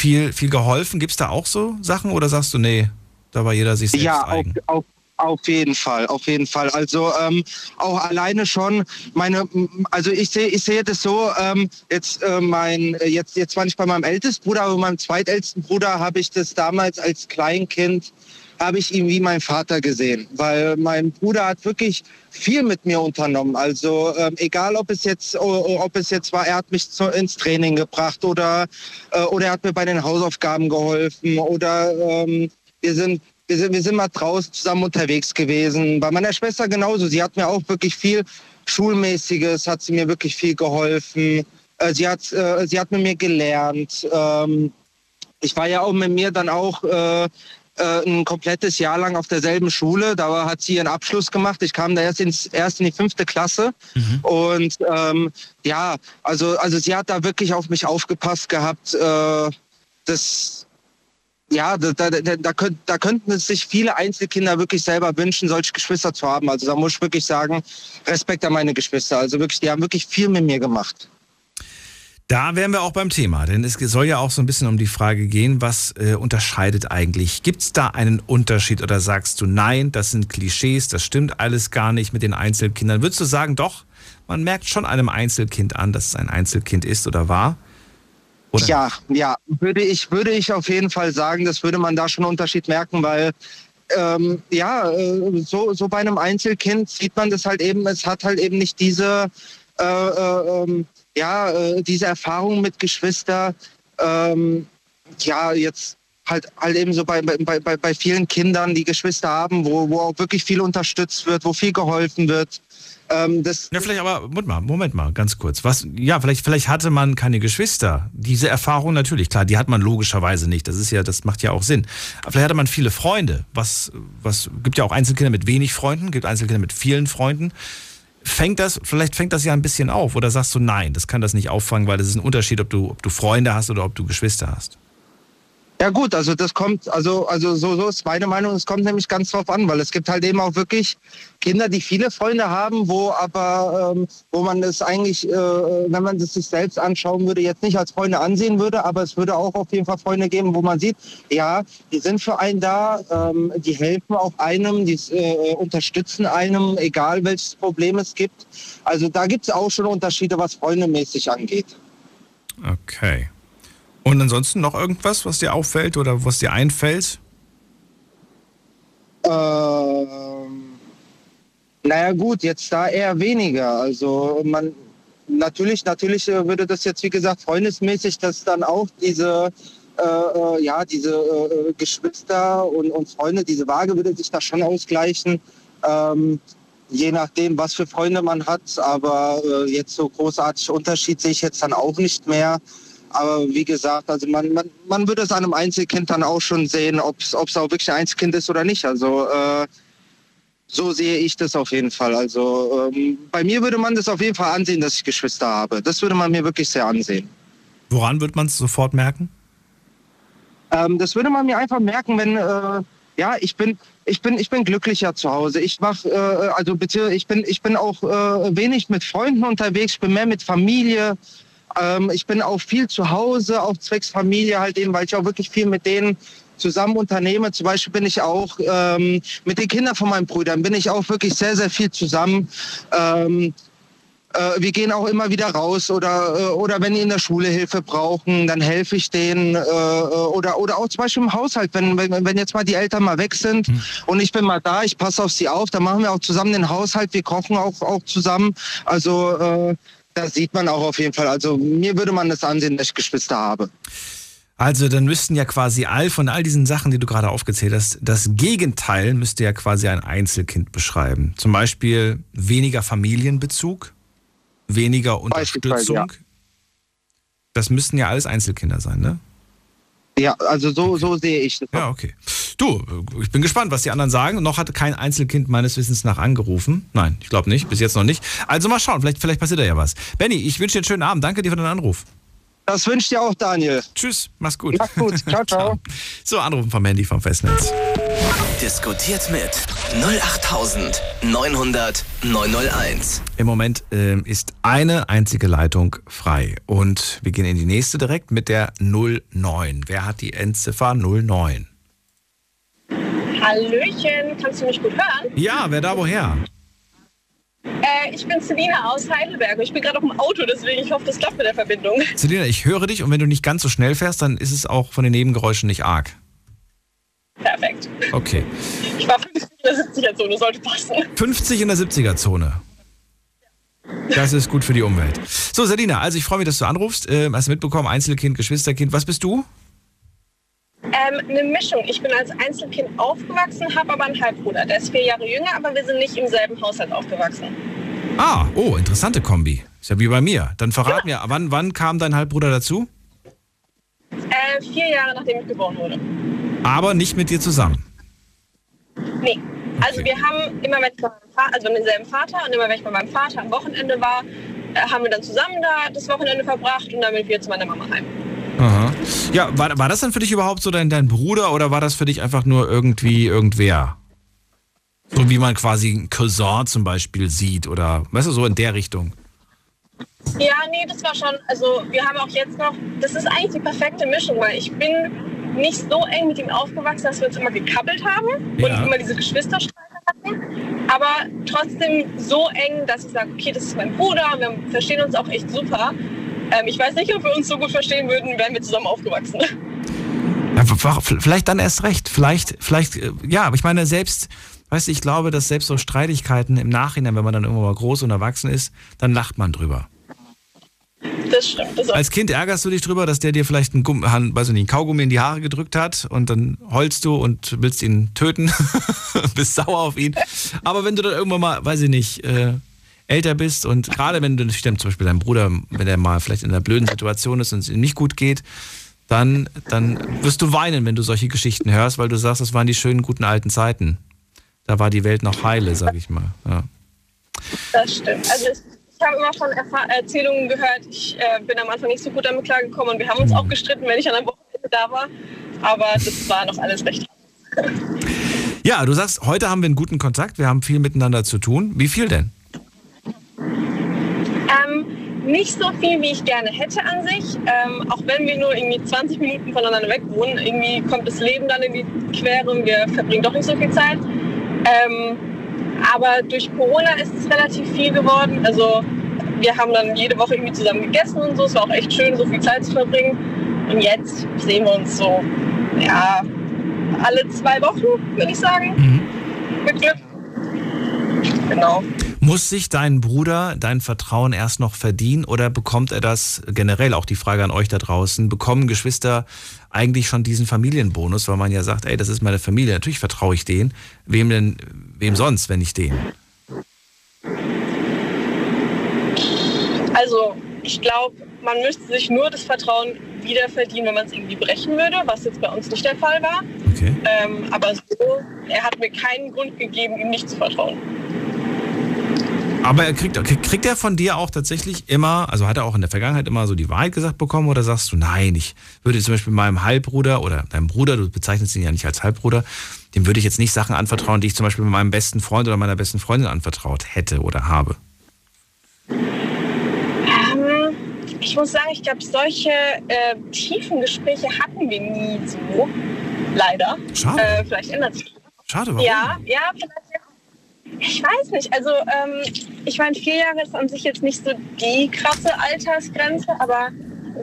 viel, viel geholfen. Gibt es da auch so Sachen oder sagst du, nee, da war jeder sich selbst ja, eigen? Ja, auf, auf jeden Fall, auf jeden Fall. Also ähm, auch alleine schon meine, also ich sehe, ich sehe das so. Ähm, jetzt äh, mein, jetzt jetzt war nicht bei meinem ältesten Bruder, aber bei meinem zweitältesten Bruder habe ich das damals als Kleinkind habe ich ihn wie mein Vater gesehen, weil mein Bruder hat wirklich viel mit mir unternommen. Also ähm, egal, ob es jetzt, ob es jetzt war, er hat mich zu, ins Training gebracht oder äh, oder er hat mir bei den Hausaufgaben geholfen oder ähm, wir sind wir sind, wir sind mal draußen zusammen unterwegs gewesen. Bei meiner Schwester genauso. Sie hat mir auch wirklich viel Schulmäßiges, hat sie mir wirklich viel geholfen. Äh, sie, hat, äh, sie hat mit mir gelernt. Ähm, ich war ja auch mit mir dann auch äh, ein komplettes Jahr lang auf derselben Schule. Da hat sie ihren Abschluss gemacht. Ich kam da erst, ins, erst in die fünfte Klasse. Mhm. Und ähm, ja, also, also sie hat da wirklich auf mich aufgepasst gehabt. Äh, das, ja, da, da, da, könnt, da könnten es sich viele Einzelkinder wirklich selber wünschen, solche Geschwister zu haben. Also da muss ich wirklich sagen, Respekt an meine Geschwister. Also wirklich, die haben wirklich viel mit mir gemacht. Da wären wir auch beim Thema, denn es soll ja auch so ein bisschen um die Frage gehen, was äh, unterscheidet eigentlich? Gibt es da einen Unterschied oder sagst du, nein, das sind Klischees, das stimmt alles gar nicht mit den Einzelkindern? Würdest du sagen, doch, man merkt schon einem Einzelkind an, dass es ein Einzelkind ist oder war? Oder? Ja, ja, würde ich, würde ich auf jeden Fall sagen, das würde man da schon einen Unterschied merken, weil ähm, ja, äh, so, so bei einem Einzelkind sieht man das halt eben, es hat halt eben nicht diese, äh, äh, ähm, ja, äh, diese Erfahrung mit Geschwister, ähm, ja, jetzt halt, halt eben so bei, bei, bei, bei vielen Kindern, die Geschwister haben, wo, wo auch wirklich viel unterstützt wird, wo viel geholfen wird. Ähm, das ja, vielleicht aber, Moment mal, Moment mal, ganz kurz. Was, ja, vielleicht, vielleicht hatte man keine Geschwister. Diese Erfahrung natürlich, klar, die hat man logischerweise nicht. Das ist ja, das macht ja auch Sinn. Aber vielleicht hatte man viele Freunde. Was, was, gibt ja auch Einzelkinder mit wenig Freunden, gibt Einzelkinder mit vielen Freunden. Fängt das, vielleicht fängt das ja ein bisschen auf, oder sagst du, nein, das kann das nicht auffangen, weil es ist ein Unterschied, ob du, ob du Freunde hast oder ob du Geschwister hast? Ja gut, also das kommt, also, also so, so ist meine Meinung, es kommt nämlich ganz drauf an, weil es gibt halt eben auch wirklich Kinder, die viele Freunde haben, wo aber, ähm, wo man es eigentlich, äh, wenn man das sich selbst anschauen würde, jetzt nicht als Freunde ansehen würde, aber es würde auch auf jeden Fall Freunde geben, wo man sieht, ja, die sind für einen da, ähm, die helfen auch einem, die äh, unterstützen einem, egal welches Problem es gibt. Also da gibt es auch schon Unterschiede, was freundemäßig angeht. Okay. Und ansonsten noch irgendwas, was dir auffällt oder was dir einfällt? Ähm, naja gut, jetzt da eher weniger. Also man natürlich, natürlich äh, würde das jetzt wie gesagt freundesmäßig, dass dann auch diese äh, äh, ja diese äh, Geschwister und, und Freunde, diese Waage würde sich da schon ausgleichen. Ähm, je nachdem, was für Freunde man hat. Aber äh, jetzt so großartig Unterschied sehe ich jetzt dann auch nicht mehr. Aber wie gesagt, also man, man, man würde es an einem Einzelkind dann auch schon sehen, ob es auch wirklich ein Einzelkind ist oder nicht. Also äh, so sehe ich das auf jeden Fall. Also ähm, bei mir würde man das auf jeden Fall ansehen, dass ich Geschwister habe. Das würde man mir wirklich sehr ansehen. Woran wird man es sofort merken? Ähm, das würde man mir einfach merken, wenn, äh, ja, ich bin, ich bin, ich bin glücklicher zu Hause. Ich mach, äh, also bitte, ich bin, ich bin auch äh, wenig mit Freunden unterwegs. Ich bin mehr mit Familie. Ähm, ich bin auch viel zu Hause, auch zwecks Familie halt eben, weil ich auch wirklich viel mit denen zusammen unternehme. Zum Beispiel bin ich auch ähm, mit den Kindern von meinen Brüdern bin ich auch wirklich sehr, sehr viel zusammen. Ähm, äh, wir gehen auch immer wieder raus oder, äh, oder wenn die in der Schule Hilfe brauchen, dann helfe ich denen. Äh, oder, oder auch zum Beispiel im Haushalt, wenn, wenn, wenn jetzt mal die Eltern mal weg sind hm. und ich bin mal da, ich passe auf sie auf, dann machen wir auch zusammen den Haushalt, wir kochen auch, auch zusammen. Also äh, das sieht man auch auf jeden Fall. Also mir würde man das ansehen, dass ich Geschwister habe. Also dann müssten ja quasi all von all diesen Sachen, die du gerade aufgezählt hast, das Gegenteil müsste ja quasi ein Einzelkind beschreiben. Zum Beispiel weniger Familienbezug, weniger Unterstützung. Ja. Das müssten ja alles Einzelkinder sein, ne? Ja, also so, okay. so sehe ich das. Ja, okay. Du, ich bin gespannt, was die anderen sagen. Noch hat kein Einzelkind meines Wissens nach angerufen. Nein, ich glaube nicht, bis jetzt noch nicht. Also mal schauen, vielleicht, vielleicht passiert da ja was. Benny, ich wünsche dir einen schönen Abend. Danke dir für deinen Anruf. Das wünsche ich dir auch, Daniel. Tschüss, mach's gut. Mach's gut. Ciao, ciao. so, Anrufen vom Handy vom Festnetz. Diskutiert mit 08900 901. Im Moment äh, ist eine einzige Leitung frei. Und wir gehen in die nächste direkt mit der 09. Wer hat die Endziffer 09? Hallöchen, kannst du mich gut hören? Ja, wer da woher? Äh, ich bin Selina aus Heidelberg. Ich bin gerade auf dem Auto, deswegen ich hoffe, das klappt mit der Verbindung. Selina, ich höre dich und wenn du nicht ganz so schnell fährst, dann ist es auch von den Nebengeräuschen nicht arg. Perfekt. Okay. Ich war 50 in der 70er-Zone, sollte passen. 50 in der 70er-Zone. Das ist gut für die Umwelt. So, Selina, also ich freue mich, dass du anrufst. Ähm, hast du mitbekommen, Einzelkind, Geschwisterkind. Was bist du? Ähm, eine Mischung. Ich bin als Einzelkind aufgewachsen, habe aber einen Halbbruder. Der ist vier Jahre jünger, aber wir sind nicht im selben Haushalt aufgewachsen. Ah, oh, interessante Kombi. Ist ja wie bei mir. Dann verrat ja. mir, wann, wann kam dein Halbbruder dazu? Äh, vier Jahre nachdem ich geboren wurde. Aber nicht mit dir zusammen? Nee. Also wir haben immer, wenn ich bei meinem Vater, also denselben Vater und immer wenn ich bei meinem Vater am Wochenende war, äh, haben wir dann zusammen da das Wochenende verbracht und dann bin ich wieder zu meiner Mama heim. Aha. Ja, war, war das dann für dich überhaupt so dein, dein Bruder oder war das für dich einfach nur irgendwie irgendwer? So wie man quasi ein Cousin zum Beispiel sieht oder, weißt du, so in der Richtung. Ja, nee, das war schon, also wir haben auch jetzt noch, das ist eigentlich die perfekte Mischung, weil ich bin nicht so eng mit ihm aufgewachsen, dass wir uns immer gekappelt haben ja. und immer diese Geschwisterstreite hatten, aber trotzdem so eng, dass ich sage, okay, das ist mein Bruder, wir verstehen uns auch echt super. Ähm, ich weiß nicht, ob wir uns so gut verstehen würden, wären wir zusammen aufgewachsen. Vielleicht dann erst recht. Vielleicht, vielleicht, äh, ja, aber ich meine, selbst, weißt du, ich glaube, dass selbst so Streitigkeiten im Nachhinein, wenn man dann irgendwann mal groß und erwachsen ist, dann lacht man drüber. Das stimmt. Das Als Kind ärgerst du dich drüber, dass der dir vielleicht einen, Gumm, weiß nicht, einen Kaugummi in die Haare gedrückt hat und dann heulst du und willst ihn töten, bist sauer auf ihn. Aber wenn du dann irgendwann mal, weiß ich nicht, äh, älter bist und gerade wenn du zum Beispiel dein Bruder, wenn er mal vielleicht in einer blöden Situation ist und es ihm nicht gut geht, dann, dann wirst du weinen, wenn du solche Geschichten hörst, weil du sagst, das waren die schönen, guten alten Zeiten. Da war die Welt noch heile, sag ich mal. Ja. Das stimmt. Also ich habe immer von Erfahr Erzählungen gehört, ich äh, bin am Anfang nicht so gut damit klargekommen und wir haben uns auch gestritten, wenn ich an einem Wochenende da war. Aber das war noch alles recht. Ja, du sagst, heute haben wir einen guten Kontakt, wir haben viel miteinander zu tun. Wie viel denn? Nicht so viel, wie ich gerne hätte an sich. Ähm, auch wenn wir nur irgendwie 20 Minuten voneinander weg wohnen, irgendwie kommt das Leben dann in die Quere und wir verbringen doch nicht so viel Zeit. Ähm, aber durch Corona ist es relativ viel geworden. Also wir haben dann jede Woche irgendwie zusammen gegessen und so. Es war auch echt schön, so viel Zeit zu verbringen. Und jetzt sehen wir uns so, ja, alle zwei Wochen, würde ich sagen. Mhm. Mit Glück. Genau. Muss sich dein Bruder dein Vertrauen erst noch verdienen oder bekommt er das generell, auch die Frage an euch da draußen, bekommen Geschwister eigentlich schon diesen Familienbonus, weil man ja sagt, ey, das ist meine Familie, natürlich vertraue ich denen. Wem denn, wem sonst, wenn nicht denen? Also, ich glaube, man müsste sich nur das Vertrauen wieder verdienen, wenn man es irgendwie brechen würde, was jetzt bei uns nicht der Fall war. Okay. Ähm, aber so, er hat mir keinen Grund gegeben, ihm nicht zu vertrauen. Aber er kriegt, kriegt er von dir auch tatsächlich immer, also hat er auch in der Vergangenheit immer so die Wahrheit gesagt bekommen oder sagst du, nein, ich würde zum Beispiel meinem Halbbruder oder deinem Bruder, du bezeichnest ihn ja nicht als Halbbruder, dem würde ich jetzt nicht Sachen anvertrauen, die ich zum Beispiel meinem besten Freund oder meiner besten Freundin anvertraut hätte oder habe? Ähm, ich muss sagen, ich glaube, solche äh, tiefen Gespräche hatten wir nie so. Leider. Schade. Äh, vielleicht ändert sich. Schade, warum? Ja, ja, vielleicht. Ich weiß nicht. Also, ähm, ich meine, vier Jahre ist an sich jetzt nicht so die krasse Altersgrenze, aber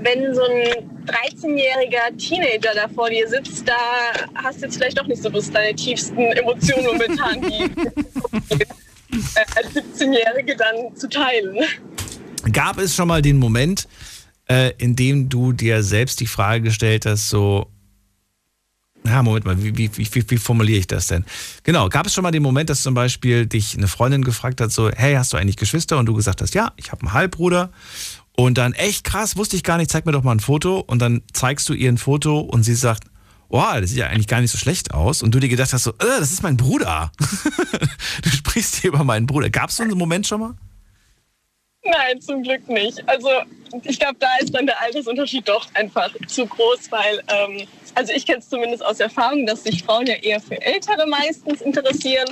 wenn so ein 13-jähriger Teenager da vor dir sitzt, da hast du jetzt vielleicht doch nicht so Lust, deine tiefsten Emotionen momentan, die äh, als 17-Jährige dann zu teilen. Gab es schon mal den Moment, äh, in dem du dir selbst die Frage gestellt hast, so, ja, Moment mal, wie, wie, wie, wie, formuliere ich das denn? Genau, gab es schon mal den Moment, dass zum Beispiel dich eine Freundin gefragt hat, so, hey, hast du eigentlich Geschwister? Und du gesagt hast, ja, ich habe einen Halbbruder. Und dann, echt krass, wusste ich gar nicht, zeig mir doch mal ein Foto. Und dann zeigst du ihr ein Foto und sie sagt, wow, das sieht ja eigentlich gar nicht so schlecht aus. Und du dir gedacht hast, so, äh, das ist mein Bruder. du sprichst hier über meinen Bruder. Gab es so einen Moment schon mal? Nein, zum Glück nicht. Also ich glaube, da ist dann der Altersunterschied doch einfach zu groß, weil, ähm, also ich kenne es zumindest aus Erfahrung, dass sich Frauen ja eher für Ältere meistens interessieren.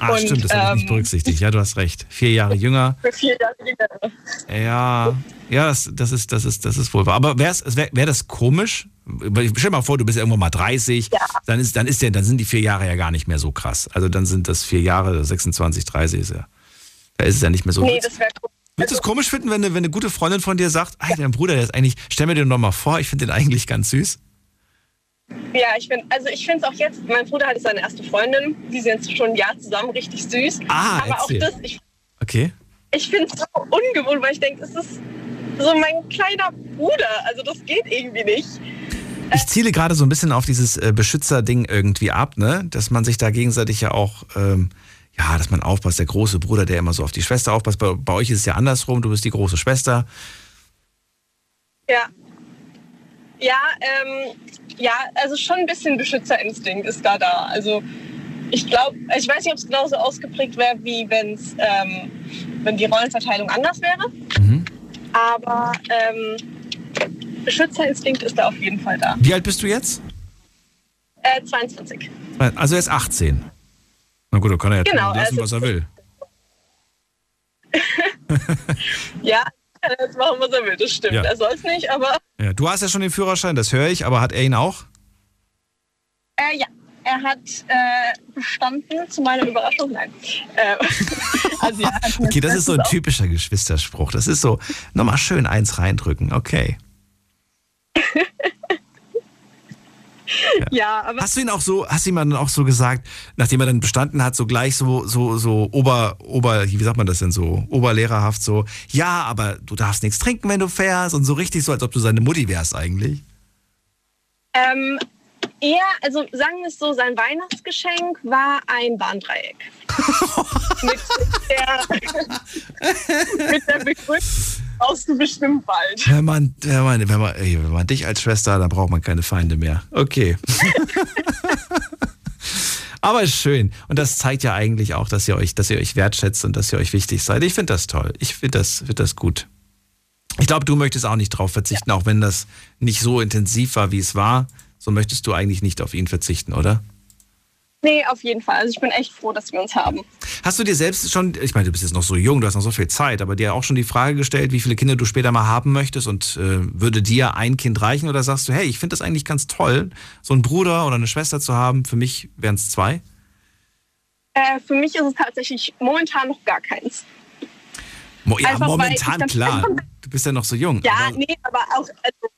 Ach, und, stimmt, das habe ich nicht ähm, berücksichtigt. Ja, du hast recht. Vier Jahre jünger. Für vier Jahre jünger. Ja, ja, das, das, ist, das, ist, das ist wohl wahr. Aber wäre wär das komisch? Stell dir mal vor, du bist irgendwann mal 30, ja. dann, ist, dann, ist der, dann sind die vier Jahre ja gar nicht mehr so krass. Also dann sind das vier Jahre, 26, 30 ist ja, da ist es ja nicht mehr so. Nee, das wäre komisch. Würdest du es komisch finden, wenn eine, wenn eine gute Freundin von dir sagt, ey, dein Bruder, der ist eigentlich, stell mir den doch mal vor, ich finde den eigentlich ganz süß? Ja, ich finde, also ich finde es auch jetzt, mein Bruder hatte seine erste Freundin, die sind jetzt schon ein Jahr zusammen, richtig süß. Ah, Aber erzähl. auch das, ich, okay. ich finde es so ungewohnt, weil ich denke, es ist so mein kleiner Bruder, also das geht irgendwie nicht. Ich ziele gerade so ein bisschen auf dieses äh, Beschützerding irgendwie ab, ne? Dass man sich da gegenseitig ja auch ähm, ja, dass man aufpasst, der große Bruder, der immer so auf die Schwester aufpasst. Bei, bei euch ist es ja andersrum, du bist die große Schwester. Ja. Ja, ähm, ja, also schon ein bisschen Beschützerinstinkt ist da da. Also ich glaube, ich weiß nicht, ob es genauso ausgeprägt wäre, wie wenn's, ähm, wenn die Rollenverteilung anders wäre. Mhm. Aber ähm, Beschützerinstinkt ist da auf jeden Fall da. Wie alt bist du jetzt? Äh, 22. Also er ist 18. Na gut, da kann er ja genau, lassen, also, was er will. ja, er kann jetzt machen, was er will, das stimmt. Ja. Er soll es nicht, aber. Ja, du hast ja schon den Führerschein, das höre ich, aber hat er ihn auch? Äh, ja. Er hat äh, bestanden, zu meiner Überraschung, nein. Äh, also, ja, okay, das ist so ein typischer Geschwisterspruch. Das ist so, nochmal schön eins reindrücken, okay. Ja. ja, aber. Hast du ihn auch so, hast du ihm dann auch so gesagt, nachdem er dann bestanden hat, so gleich so, so, so ober, ober, wie sagt man das denn so, oberlehrerhaft so, ja, aber du darfst nichts trinken, wenn du fährst und so richtig so, als ob du seine Mutti wärst eigentlich? Ähm, eher, also sagen wir es so, sein Weihnachtsgeschenk war ein Bahndreieck. mit der, mit der Begründung brauchst du bestimmt bald. Wenn man, wenn man, wenn man, wenn man dich als Schwester hat, dann braucht man keine Feinde mehr. Okay. Aber schön. Und das zeigt ja eigentlich auch, dass ihr euch, dass ihr euch wertschätzt und dass ihr euch wichtig seid. Ich finde das toll. Ich finde das, find das gut. Ich glaube, du möchtest auch nicht drauf verzichten, ja. auch wenn das nicht so intensiv war, wie es war. So möchtest du eigentlich nicht auf ihn verzichten, oder? Nee, auf jeden Fall. Also ich bin echt froh, dass wir uns haben. Hast du dir selbst schon, ich meine, du bist jetzt noch so jung, du hast noch so viel Zeit, aber dir auch schon die Frage gestellt, wie viele Kinder du später mal haben möchtest und äh, würde dir ein Kind reichen oder sagst du, hey, ich finde das eigentlich ganz toll, so einen Bruder oder eine Schwester zu haben, für mich wären es zwei? Äh, für mich ist es tatsächlich momentan noch gar keins. Mo ja, Einfach, momentan klar. Du bist ja noch so jung. Ja, aber nee, aber auch, also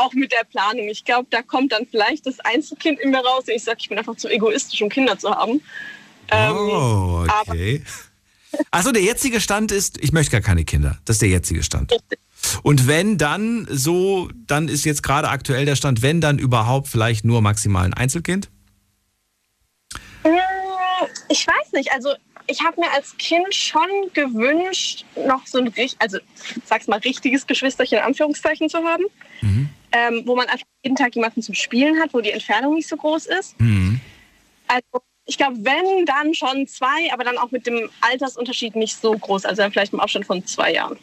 auch mit der Planung. Ich glaube, da kommt dann vielleicht das Einzelkind in mir raus. Ich sage, ich bin einfach zu egoistisch, um Kinder zu haben. Ähm, oh, okay. Also der jetzige Stand ist, ich möchte gar keine Kinder. Das ist der jetzige Stand. Und wenn dann so, dann ist jetzt gerade aktuell der Stand, wenn dann überhaupt vielleicht nur maximal ein Einzelkind? Hm, ich weiß nicht. Also ich habe mir als Kind schon gewünscht, noch so ein, also sag's mal, richtiges Geschwisterchen in Anführungszeichen zu haben. Mhm ähm, wo man einfach jeden Tag jemanden zum Spielen hat, wo die Entfernung nicht so groß ist. Mhm. Also ich glaube, wenn, dann schon zwei, aber dann auch mit dem Altersunterschied nicht so groß. Also dann vielleicht im Abstand von zwei Jahren.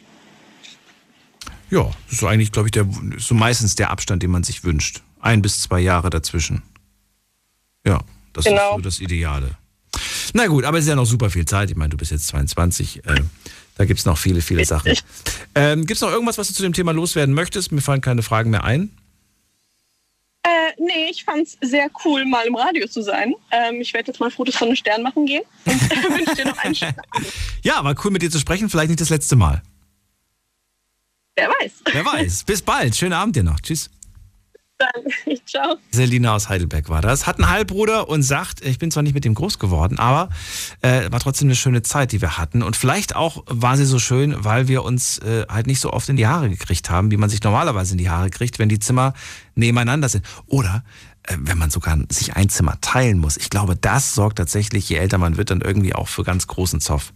Ja, das ist so eigentlich, glaube ich, der, so meistens der Abstand, den man sich wünscht. Ein bis zwei Jahre dazwischen. Ja, das genau. ist so das Ideale. Na gut, aber es ist ja noch super viel Zeit. Ich meine, du bist jetzt 22. Äh, da gibt es noch viele, viele Sachen. Ähm, gibt es noch irgendwas, was du zu dem Thema loswerden möchtest? Mir fallen keine Fragen mehr ein. Äh, nee, ich fand es sehr cool, mal im Radio zu sein. Ähm, ich werde jetzt mal Fotos von den Sternen machen gehen und wünsche dir noch einen schönen Ja, war cool mit dir zu sprechen. Vielleicht nicht das letzte Mal. Wer weiß. Wer weiß. Bis bald. Schönen Abend dir noch. Tschüss. Dann, ciao. Selina aus Heidelberg war das. Hat einen Halbbruder und sagt, ich bin zwar nicht mit ihm groß geworden, aber äh, war trotzdem eine schöne Zeit, die wir hatten. Und vielleicht auch war sie so schön, weil wir uns äh, halt nicht so oft in die Haare gekriegt haben, wie man sich normalerweise in die Haare kriegt, wenn die Zimmer nebeneinander sind. Oder äh, wenn man sogar sich ein Zimmer teilen muss. Ich glaube, das sorgt tatsächlich, je älter man wird, dann irgendwie auch für ganz großen Zoff.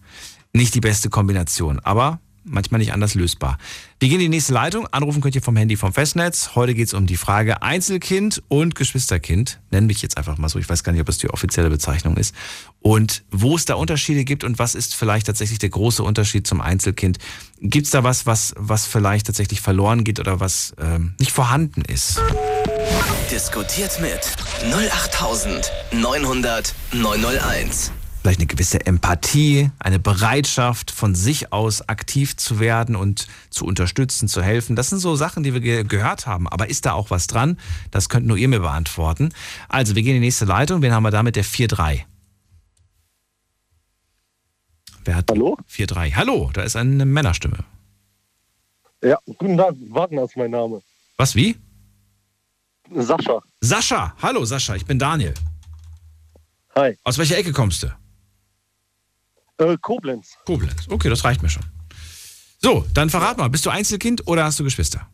Nicht die beste Kombination, aber manchmal nicht anders lösbar. Wir gehen in die nächste Leitung. Anrufen könnt ihr vom Handy vom Festnetz. Heute geht es um die Frage Einzelkind und Geschwisterkind. Nennen mich jetzt einfach mal so. Ich weiß gar nicht, ob das die offizielle Bezeichnung ist. Und wo es da Unterschiede gibt und was ist vielleicht tatsächlich der große Unterschied zum Einzelkind? Gibt es da was, was, was vielleicht tatsächlich verloren geht oder was ähm, nicht vorhanden ist? Diskutiert mit 08900 901 vielleicht eine gewisse Empathie, eine Bereitschaft, von sich aus aktiv zu werden und zu unterstützen, zu helfen. Das sind so Sachen, die wir ge gehört haben. Aber ist da auch was dran? Das könnt nur ihr mir beantworten. Also, wir gehen in die nächste Leitung. Wen haben wir da mit der 4-3? Wer hat Hallo? 4-3. Hallo, da ist eine Männerstimme. Ja, guten Tag, Wagner ist mein Name. Was, wie? Sascha. Sascha, hallo Sascha, ich bin Daniel. Hi. Aus welcher Ecke kommst du? Äh, Koblenz. Koblenz. Okay, das reicht mir schon. So, dann verrat mal, bist du Einzelkind oder hast du Geschwister?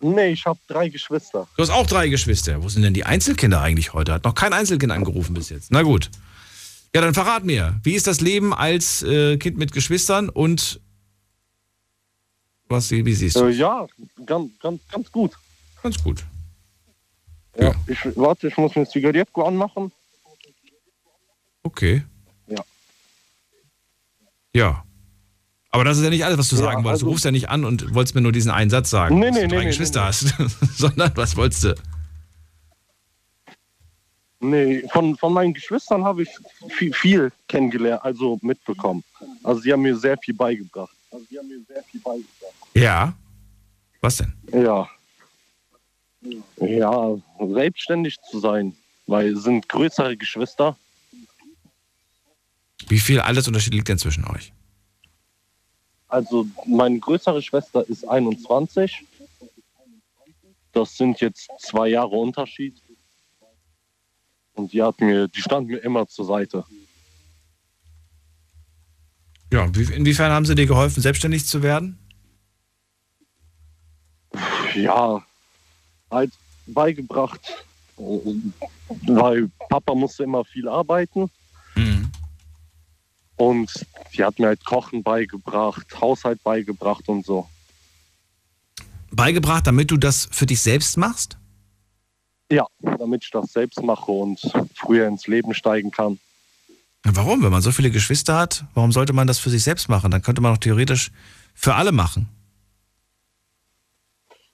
Nee, ich habe drei Geschwister. Du hast auch drei Geschwister. Wo sind denn die Einzelkinder eigentlich heute? Hat noch kein Einzelkind angerufen bis jetzt. Na gut. Ja, dann verrat mir, wie ist das Leben als äh, Kind mit Geschwistern und was, wie siehst du? Äh, ja, ganz, ganz, ganz gut. Ganz gut. Ja, ja. Ich, warte, ich muss mir Zigaretto anmachen. Okay. Ja. Aber das ist ja nicht alles, was du sagen ja, wolltest. Du also rufst ja nicht an und wolltest mir nur diesen einen Satz sagen, nee, dass nee, du drei nee, Geschwister nee, hast. Sondern was wolltest du? Nee, von, von meinen Geschwistern habe ich viel, viel, kennengelernt, also mitbekommen. Also sie haben mir sehr viel beigebracht. Also sie haben mir sehr viel beigebracht. Ja. Was denn? Ja. Ja, selbstständig zu sein, weil es sind größere Geschwister wie viel Altersunterschied liegt denn zwischen euch? Also meine größere Schwester ist 21. Das sind jetzt zwei Jahre Unterschied. Und die hat mir, die stand mir immer zur Seite. Ja, inwiefern haben sie dir geholfen, selbstständig zu werden? Ja, halt beigebracht, weil Papa musste immer viel arbeiten. Und die hat mir halt Kochen beigebracht, Haushalt beigebracht und so. Beigebracht, damit du das für dich selbst machst? Ja, damit ich das selbst mache und früher ins Leben steigen kann. Warum? Wenn man so viele Geschwister hat, warum sollte man das für sich selbst machen? Dann könnte man doch theoretisch für alle machen.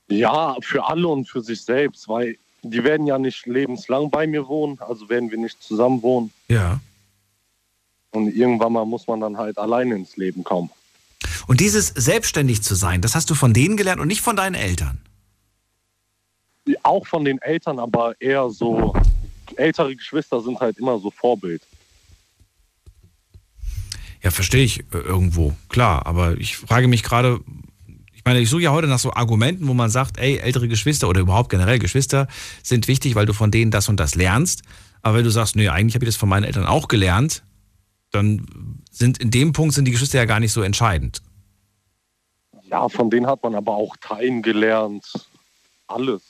Ja, für alle und für sich selbst, weil die werden ja nicht lebenslang bei mir wohnen, also werden wir nicht zusammen wohnen. Ja. Und irgendwann mal muss man dann halt alleine ins Leben kommen. Und dieses selbstständig zu sein, das hast du von denen gelernt und nicht von deinen Eltern? Auch von den Eltern, aber eher so, ältere Geschwister sind halt immer so Vorbild. Ja, verstehe ich äh, irgendwo, klar. Aber ich frage mich gerade, ich meine, ich suche ja heute nach so Argumenten, wo man sagt, ey, ältere Geschwister oder überhaupt generell Geschwister sind wichtig, weil du von denen das und das lernst. Aber wenn du sagst, nee, eigentlich habe ich das von meinen Eltern auch gelernt, dann sind in dem Punkt sind die Geschwister ja gar nicht so entscheidend. Ja, von denen hat man aber auch teilen gelernt. Alles.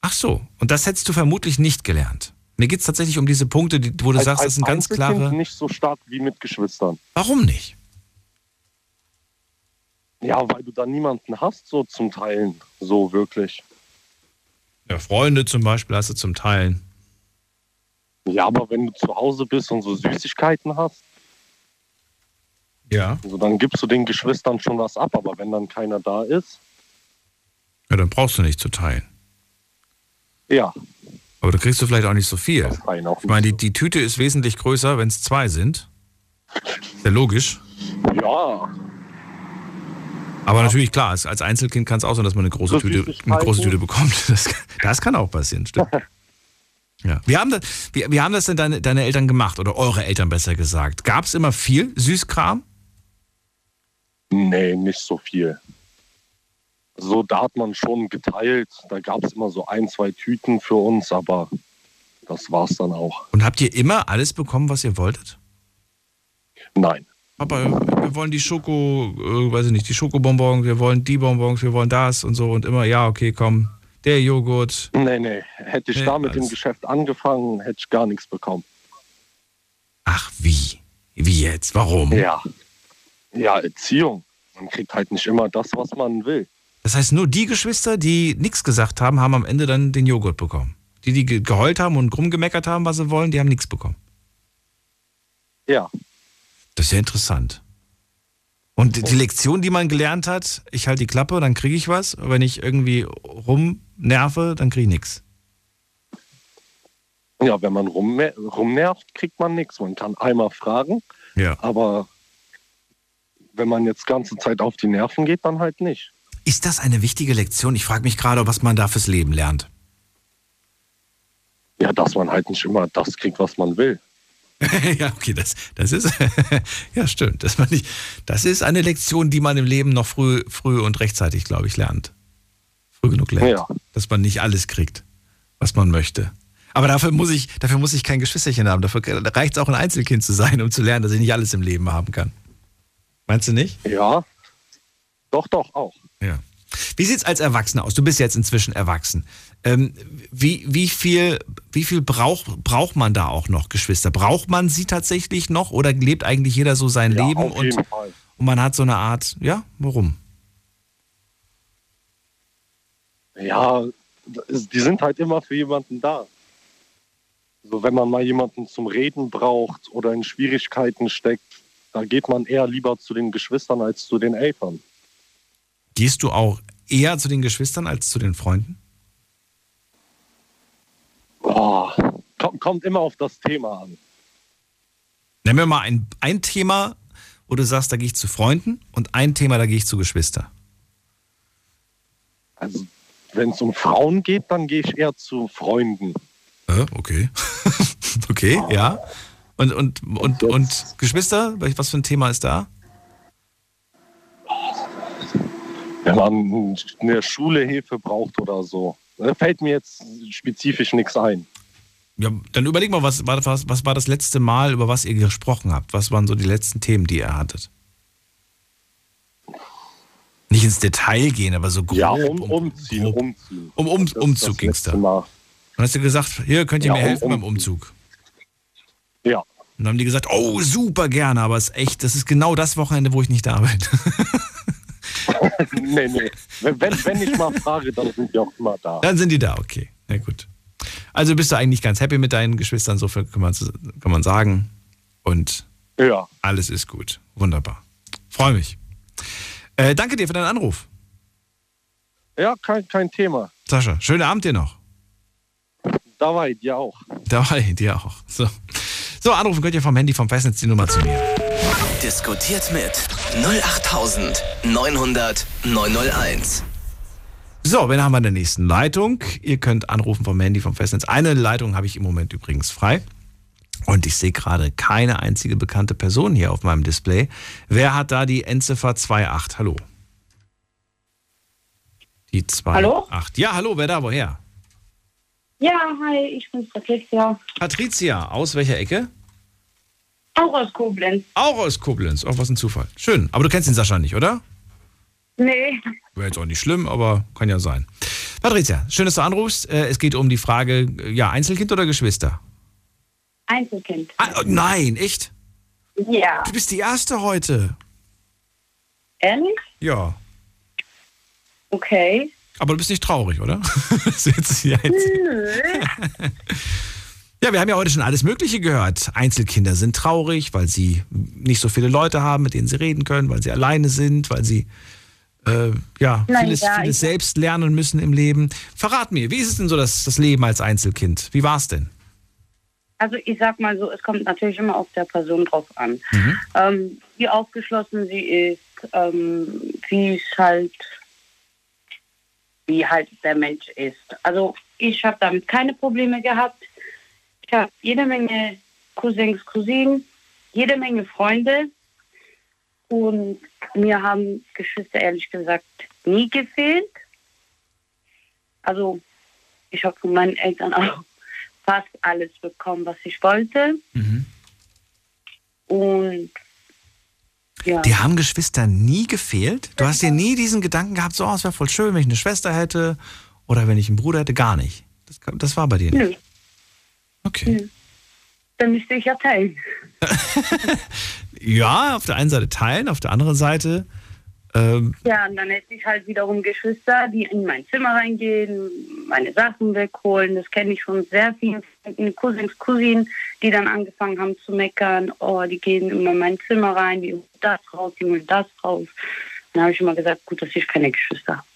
Ach so, und das hättest du vermutlich nicht gelernt. Mir geht es tatsächlich um diese Punkte, die, wo du als, sagst, das sind ganz klare. nicht so stark wie mit Geschwistern. Warum nicht? Ja, weil du da niemanden hast, so zum Teilen, so wirklich. Ja, Freunde zum Beispiel hast du zum Teilen. Ja, aber wenn du zu Hause bist und so Süßigkeiten hast, Ja. also dann gibst du den Geschwistern schon was ab. Aber wenn dann keiner da ist, Ja, dann brauchst du nicht zu teilen. ja, Aber da kriegst du vielleicht auch nicht so viel. Ich meine, die, die Tüte ist wesentlich größer, wenn es zwei sind. Ist ja logisch. Ja, Aber natürlich, klar, als, Einzelkind kann es auch sein, dass man eine große, Tüte, eine große Tüte bekommt. Das, das kann auch passieren, stimmt. Ja. Wie, haben das, wie, wie haben das denn deine, deine Eltern gemacht? Oder eure Eltern besser gesagt? Gab es immer viel Süßkram? nee, nicht so viel. So, da hat man schon geteilt. Da gab es immer so ein, zwei Tüten für uns, aber das war's dann auch. Und habt ihr immer alles bekommen, was ihr wolltet? Nein. Papa, wir wollen die Schoko, äh, weiß ich nicht, die Schokobonbons, wir wollen die Bonbons, wir wollen das und so und immer, ja, okay, komm, der Joghurt. Nee, nee. Hätte ich Nee, da mit dem. Geschäft angefangen, hätte ich gar nichts bekommen. Ach, wie? Wie jetzt? Warum? Ja. Ja, Erziehung. Man kriegt halt nicht immer das, was man will. Das heißt, nur die Geschwister, die nichts gesagt haben, haben am Ende dann den Joghurt bekommen. Die, die ge- geheult haben und rumgemeckert haben, was sie wollen, die haben nichts bekommen. Ja. Das ist ja interessant. Und die- Lektion, die man gelernt hat, ich halte die Klappe, dann kriege ich was. Wenn ich irgendwie rumnerve, dann kriege ich nichts. Ja, wenn man rumne- rumnervt, kriegt man nichts. Man kann einmal fragen, Ja. aber wenn man jetzt ganze Zeit auf die Nerven geht, dann halt nicht. Ist das eine wichtige Lektion? Ich frage mich gerade, was man da fürs Leben lernt. Ja, dass man halt nicht immer das kriegt, was man will. ja, okay, das, das ist, ja, stimmt. Das, man nicht, das ist eine Lektion, die man im Leben noch früh, früh und rechtzeitig, glaube ich, lernt. Früh genug lernt. Ja. Dass man nicht alles kriegt, was man möchte. Aber dafür muss ich, dafür muss ich kein Geschwisterchen haben. Dafür reicht es auch ein Einzelkind zu sein, um zu lernen, dass ich nicht alles im Leben haben kann. Meinst du nicht? Ja. Doch, doch, auch. Ja. Wie sieht's als Erwachsener aus? Du bist jetzt inzwischen erwachsen. Ähm, wie, wie viel, wie viel braucht, braucht man da auch noch, Geschwister? Braucht man sie tatsächlich noch oder lebt eigentlich jeder so sein Ja, Leben und, und man hat so eine Art, ja, warum? Ja, die sind halt immer für jemanden da. So, wenn man mal jemanden zum Reden braucht oder in Schwierigkeiten steckt, da geht man eher lieber zu den Geschwistern als zu den Eltern. Gehst du auch eher zu den Geschwistern als zu den Freunden? Boah, kommt, kommt immer auf das Thema an. Nenn mir mal ein, ein Thema, wo du sagst, da gehe ich zu Freunden und ein Thema, da gehe ich zu Geschwister. Also, wenn es um Frauen geht, dann gehe ich eher zu Freunden. Äh, okay. okay, ja. Und, und, und, und Geschwister, was für ein Thema ist da? Wenn man in der Schule Hilfe braucht oder so. Da fällt mir jetzt spezifisch nichts ein. Ja, dann überleg mal, was was, was war das letzte Mal, über was ihr gesprochen habt? Was waren so die letzten Themen, die ihr hattet? Nicht ins Detail gehen, aber so grob. Ja, um, umziehen, grob. umziehen. Um, um, Umzug das ging's da. Mal. Dann hast du gesagt, hier könnt ihr Ja, mir um- helfen beim umziehen. Umzug. Ja. Und dann haben die gesagt, oh, super gerne, aber es ist echt, das ist genau das Wochenende, wo ich nicht da bin. nee, nee. Wenn, wenn, ich mal frage, dann sind die auch immer da. Dann sind die da, okay. Na gut. Also bist du eigentlich ganz happy mit deinen Geschwistern, so viel kann man, kann man sagen. Und Ja. alles ist gut. Wunderbar. Freue mich. Äh, danke dir für deinen Anruf. Ja, kein, kein Thema. Sascha, schönen Abend dir noch. Dabei, dir auch. Dabei, dir auch. So. so, anrufen könnt ihr vom Handy vom Festnetz die Nummer zu mir. Diskutiert mit 08900 901. So, wen haben wir in der nächsten Leitung? Ihr könnt anrufen vom Handy vom Festnetz. Eine Leitung habe ich im Moment übrigens frei. Und ich sehe gerade keine einzige bekannte Person hier auf meinem Display. Wer hat da die Endziffer 28? Hallo. Die 28. Hallo? Ja, hallo, wer da? Woher? Ja, hi, ich bin Patricia. Patricia, aus welcher Ecke? Auch aus Koblenz. Auch aus Koblenz. Oh, was ein Zufall. Schön. Aber du kennst den Sascha nicht, oder? Nee. Wäre jetzt auch nicht schlimm, aber kann ja sein. Patricia, schön, dass du anrufst. Äh, Es geht um die Frage, äh, ja, Einzelkind oder Geschwister? Einzelkind. Ah, oh, nein, echt? Ja. Du bist die Erste heute. Ehrlich? Ja. Okay. Aber du bist nicht traurig, oder? Nö. Ja, wir haben ja heute schon alles Mögliche gehört. Einzelkinder sind traurig, weil sie nicht so viele Leute haben, mit denen sie reden können, weil sie alleine sind, weil sie äh, ja, Nein, vieles, ja, vieles selbst lernen müssen im Leben. Verrat mir, wie ist es denn so das, das Leben als Einzelkind? Wie war es denn? Also ich sag mal so, es kommt natürlich immer auf der Person drauf an. Mhm. Ähm, wie aufgeschlossen sie ist, ähm, wie es halt, wie halt der Mensch ist. Also ich habe damit keine Probleme gehabt. Ich habe jede Menge Cousins, Cousinen, jede Menge Freunde. Und mir haben Geschwister ehrlich gesagt nie gefehlt. Also ich habe von meinen Eltern auch fast alles bekommen, was ich wollte. Und ja. Die haben Geschwister nie gefehlt? Du hast dir nie diesen Gedanken gehabt, so, oh, es wäre voll schön, wenn ich eine Schwester hätte oder wenn ich einen Bruder hätte? Gar nicht. Das, das war bei dir nicht. Nö. Okay. Nö. Dann müsste ich ja teilen. Ja, auf der einen Seite teilen, auf der anderen Seite, ähm, Ja, und dann hätte ich halt wiederum Geschwister, die in mein Zimmer reingehen, meine Sachen wegholen. Das kenne ich von sehr vielen Cousins, Cousinen, die dann angefangen haben zu meckern. Oh, die gehen immer in mein Zimmer rein, die holen das raus, die holen das raus. Dann habe ich immer gesagt, gut, dass ich keine Geschwister habe.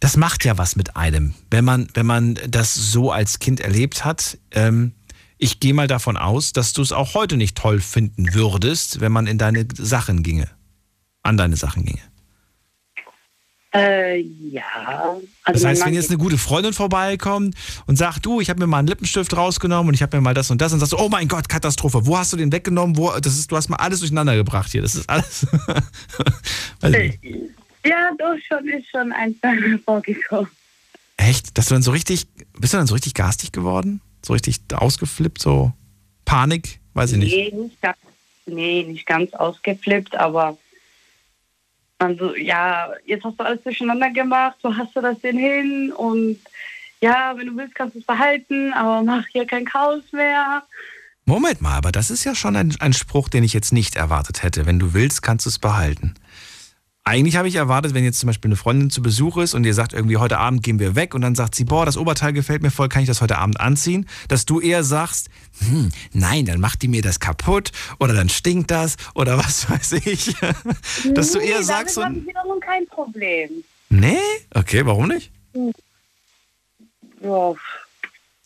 das macht ja was mit einem, wenn man, wenn man das so als Kind erlebt hat. Ähm, ich gehe mal davon aus, dass du es auch heute nicht toll finden würdest, wenn man in deine Sachen ginge. An deine Sachen ginge. Äh, ja. Das mein heißt, wenn jetzt eine gute Freundin vorbeikommt und sagt, du, ich habe mir mal einen Lippenstift rausgenommen und ich habe mir mal das und das und sagst du, oh mein Gott, Katastrophe, wo hast du den weggenommen? Wo, das ist, du hast mal alles durcheinander gebracht hier. Das ist alles. Nicht. Ja, doch schon, ist schon ein vorgekommen. Echt? Dass du dann so richtig, bist du dann so richtig garstig geworden? So richtig ausgeflippt, so Panik? Weiß ich nicht. Nee, nicht ganz, nee, nicht ganz ausgeflippt, aber man so, ja, jetzt hast du alles durcheinander gemacht, wo hast du das denn hin? Und ja, wenn du willst, kannst du es behalten, aber mach hier kein Chaos mehr. Moment mal, aber das ist ja schon ein, ein Spruch, den ich jetzt nicht erwartet hätte. Wenn du willst, kannst du es behalten. Eigentlich habe ich erwartet, wenn jetzt zum Beispiel eine Freundin zu Besuch ist und ihr sagt irgendwie, heute Abend gehen wir weg und dann sagt sie, boah, das Oberteil gefällt mir voll, kann ich das heute Abend anziehen? Dass du eher sagst, hm, nein, dann macht die mir das kaputt oder dann stinkt das oder was weiß ich. Dass du eher nee, sagst, damit habe ich wiederum kein Problem. nee? Okay, warum nicht? Ja,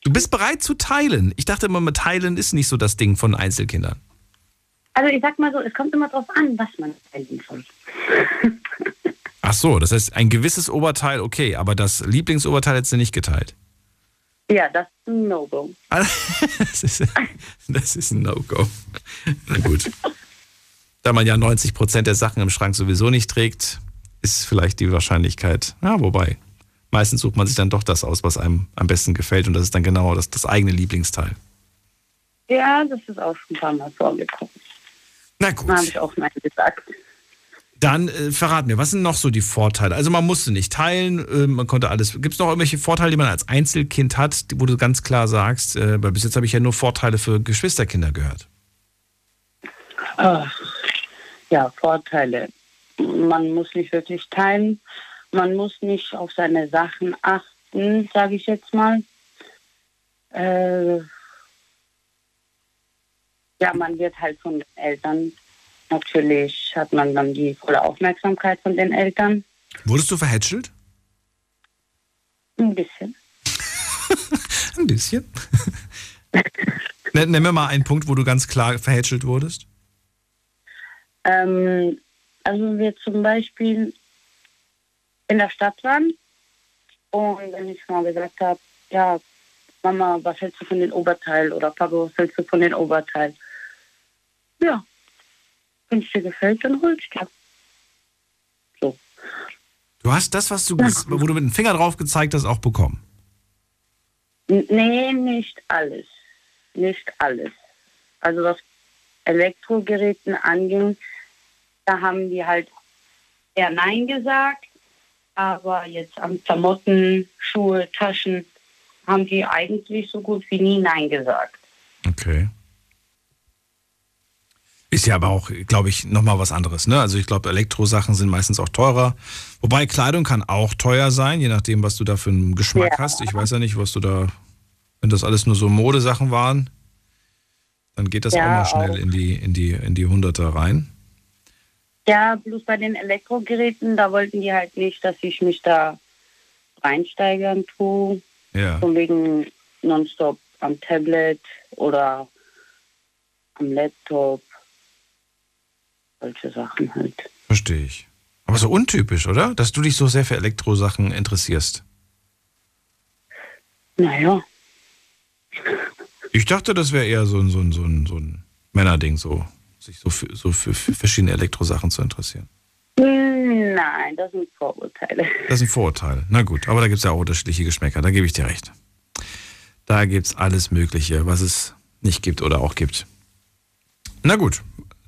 Du bist bereit zu teilen. Ich dachte immer, mit teilen ist nicht so das Ding von Einzelkindern. Also ich sag mal so, es kommt immer drauf an, was man teilen soll. Ach so, das heißt, ein gewisses Oberteil, okay, aber das Lieblingsoberteil hättest du nicht geteilt. Ja, das ist ein No-Go. Das ist, das ist ein No-Go. Na gut. Da man ja 90 Prozent der Sachen im Schrank sowieso nicht trägt, ist vielleicht die Wahrscheinlichkeit, ja, wobei. Meistens sucht man sich dann doch das aus, was einem am besten gefällt und das ist dann genau das, das eigene Lieblingsteil. Ja, das ist auch schon ein paar Mal vorgekommen. Na gut. Habe ich auch Nein gesagt. Dann äh, verrat mir, was sind noch so die Vorteile? Also man musste nicht teilen, äh, man konnte alles. Gibt es noch irgendwelche Vorteile, die man als Einzelkind hat, wo du ganz klar sagst, äh, weil bis jetzt habe ich ja nur Vorteile für Geschwisterkinder gehört. Ach, ja, Vorteile. Man muss nicht wirklich teilen. Man muss nicht auf seine Sachen achten, sage ich jetzt mal. Äh, ja, man wird halt von den Eltern, natürlich hat man dann die volle Aufmerksamkeit von den Eltern. Wurdest du verhätschelt? Ein bisschen. Ein bisschen. Nenn mir mal einen Punkt, wo du ganz klar verhätschelt wurdest. Ähm, also wir zum Beispiel in der Stadt waren und wenn ich mal gesagt habe, ja, Mama, was hältst du von den Oberteil oder Papa, was hältst du von den Oberteil? Ja, wenn es dir gefällt, dann hol ich dir. Du hast das, was du, ges- wo du mit dem Finger drauf gezeigt hast, auch bekommen. Nee, nicht alles. Nicht alles. Also was Elektrogeräten anging, da haben die halt eher Nein gesagt. Aber jetzt an Klamotten, Schuhe, Taschen haben die eigentlich so gut wie nie Nein gesagt. Okay. Ist ja aber auch, glaube ich, nochmal was anderes. Ne? Also ich glaube, Elektrosachen sind meistens auch teurer. Wobei Kleidung kann auch teuer sein, je nachdem, was du da für einen Geschmack Ja. hast. Ich weiß ja nicht, was du da Wenn das alles nur so Modesachen waren, dann geht das Ja, auch mal schnell auch. in die, in die, in die Hunderter rein. Ja, bloß bei den Elektrogeräten, da wollten die halt nicht, dass ich mich da reinsteigern tue. Ja. Von wegen nonstop am Tablet oder am Laptop. Solche Sachen halt. Verstehe ich. Aber so untypisch, oder? Dass du dich so sehr für Elektrosachen interessierst. Naja, Ich dachte, das wäre eher so ein, so ein, so ein, so ein Männerding, so, sich so für, so für, für verschiedene Elektrosachen zu interessieren. Hm, nein, das sind Vorurteile. Das ist ein Vorurteil. Na gut, aber da gibt es ja auch unterschiedliche Geschmäcker, da gebe ich dir recht. Da gibt es alles Mögliche, was es nicht gibt oder auch gibt. Na gut,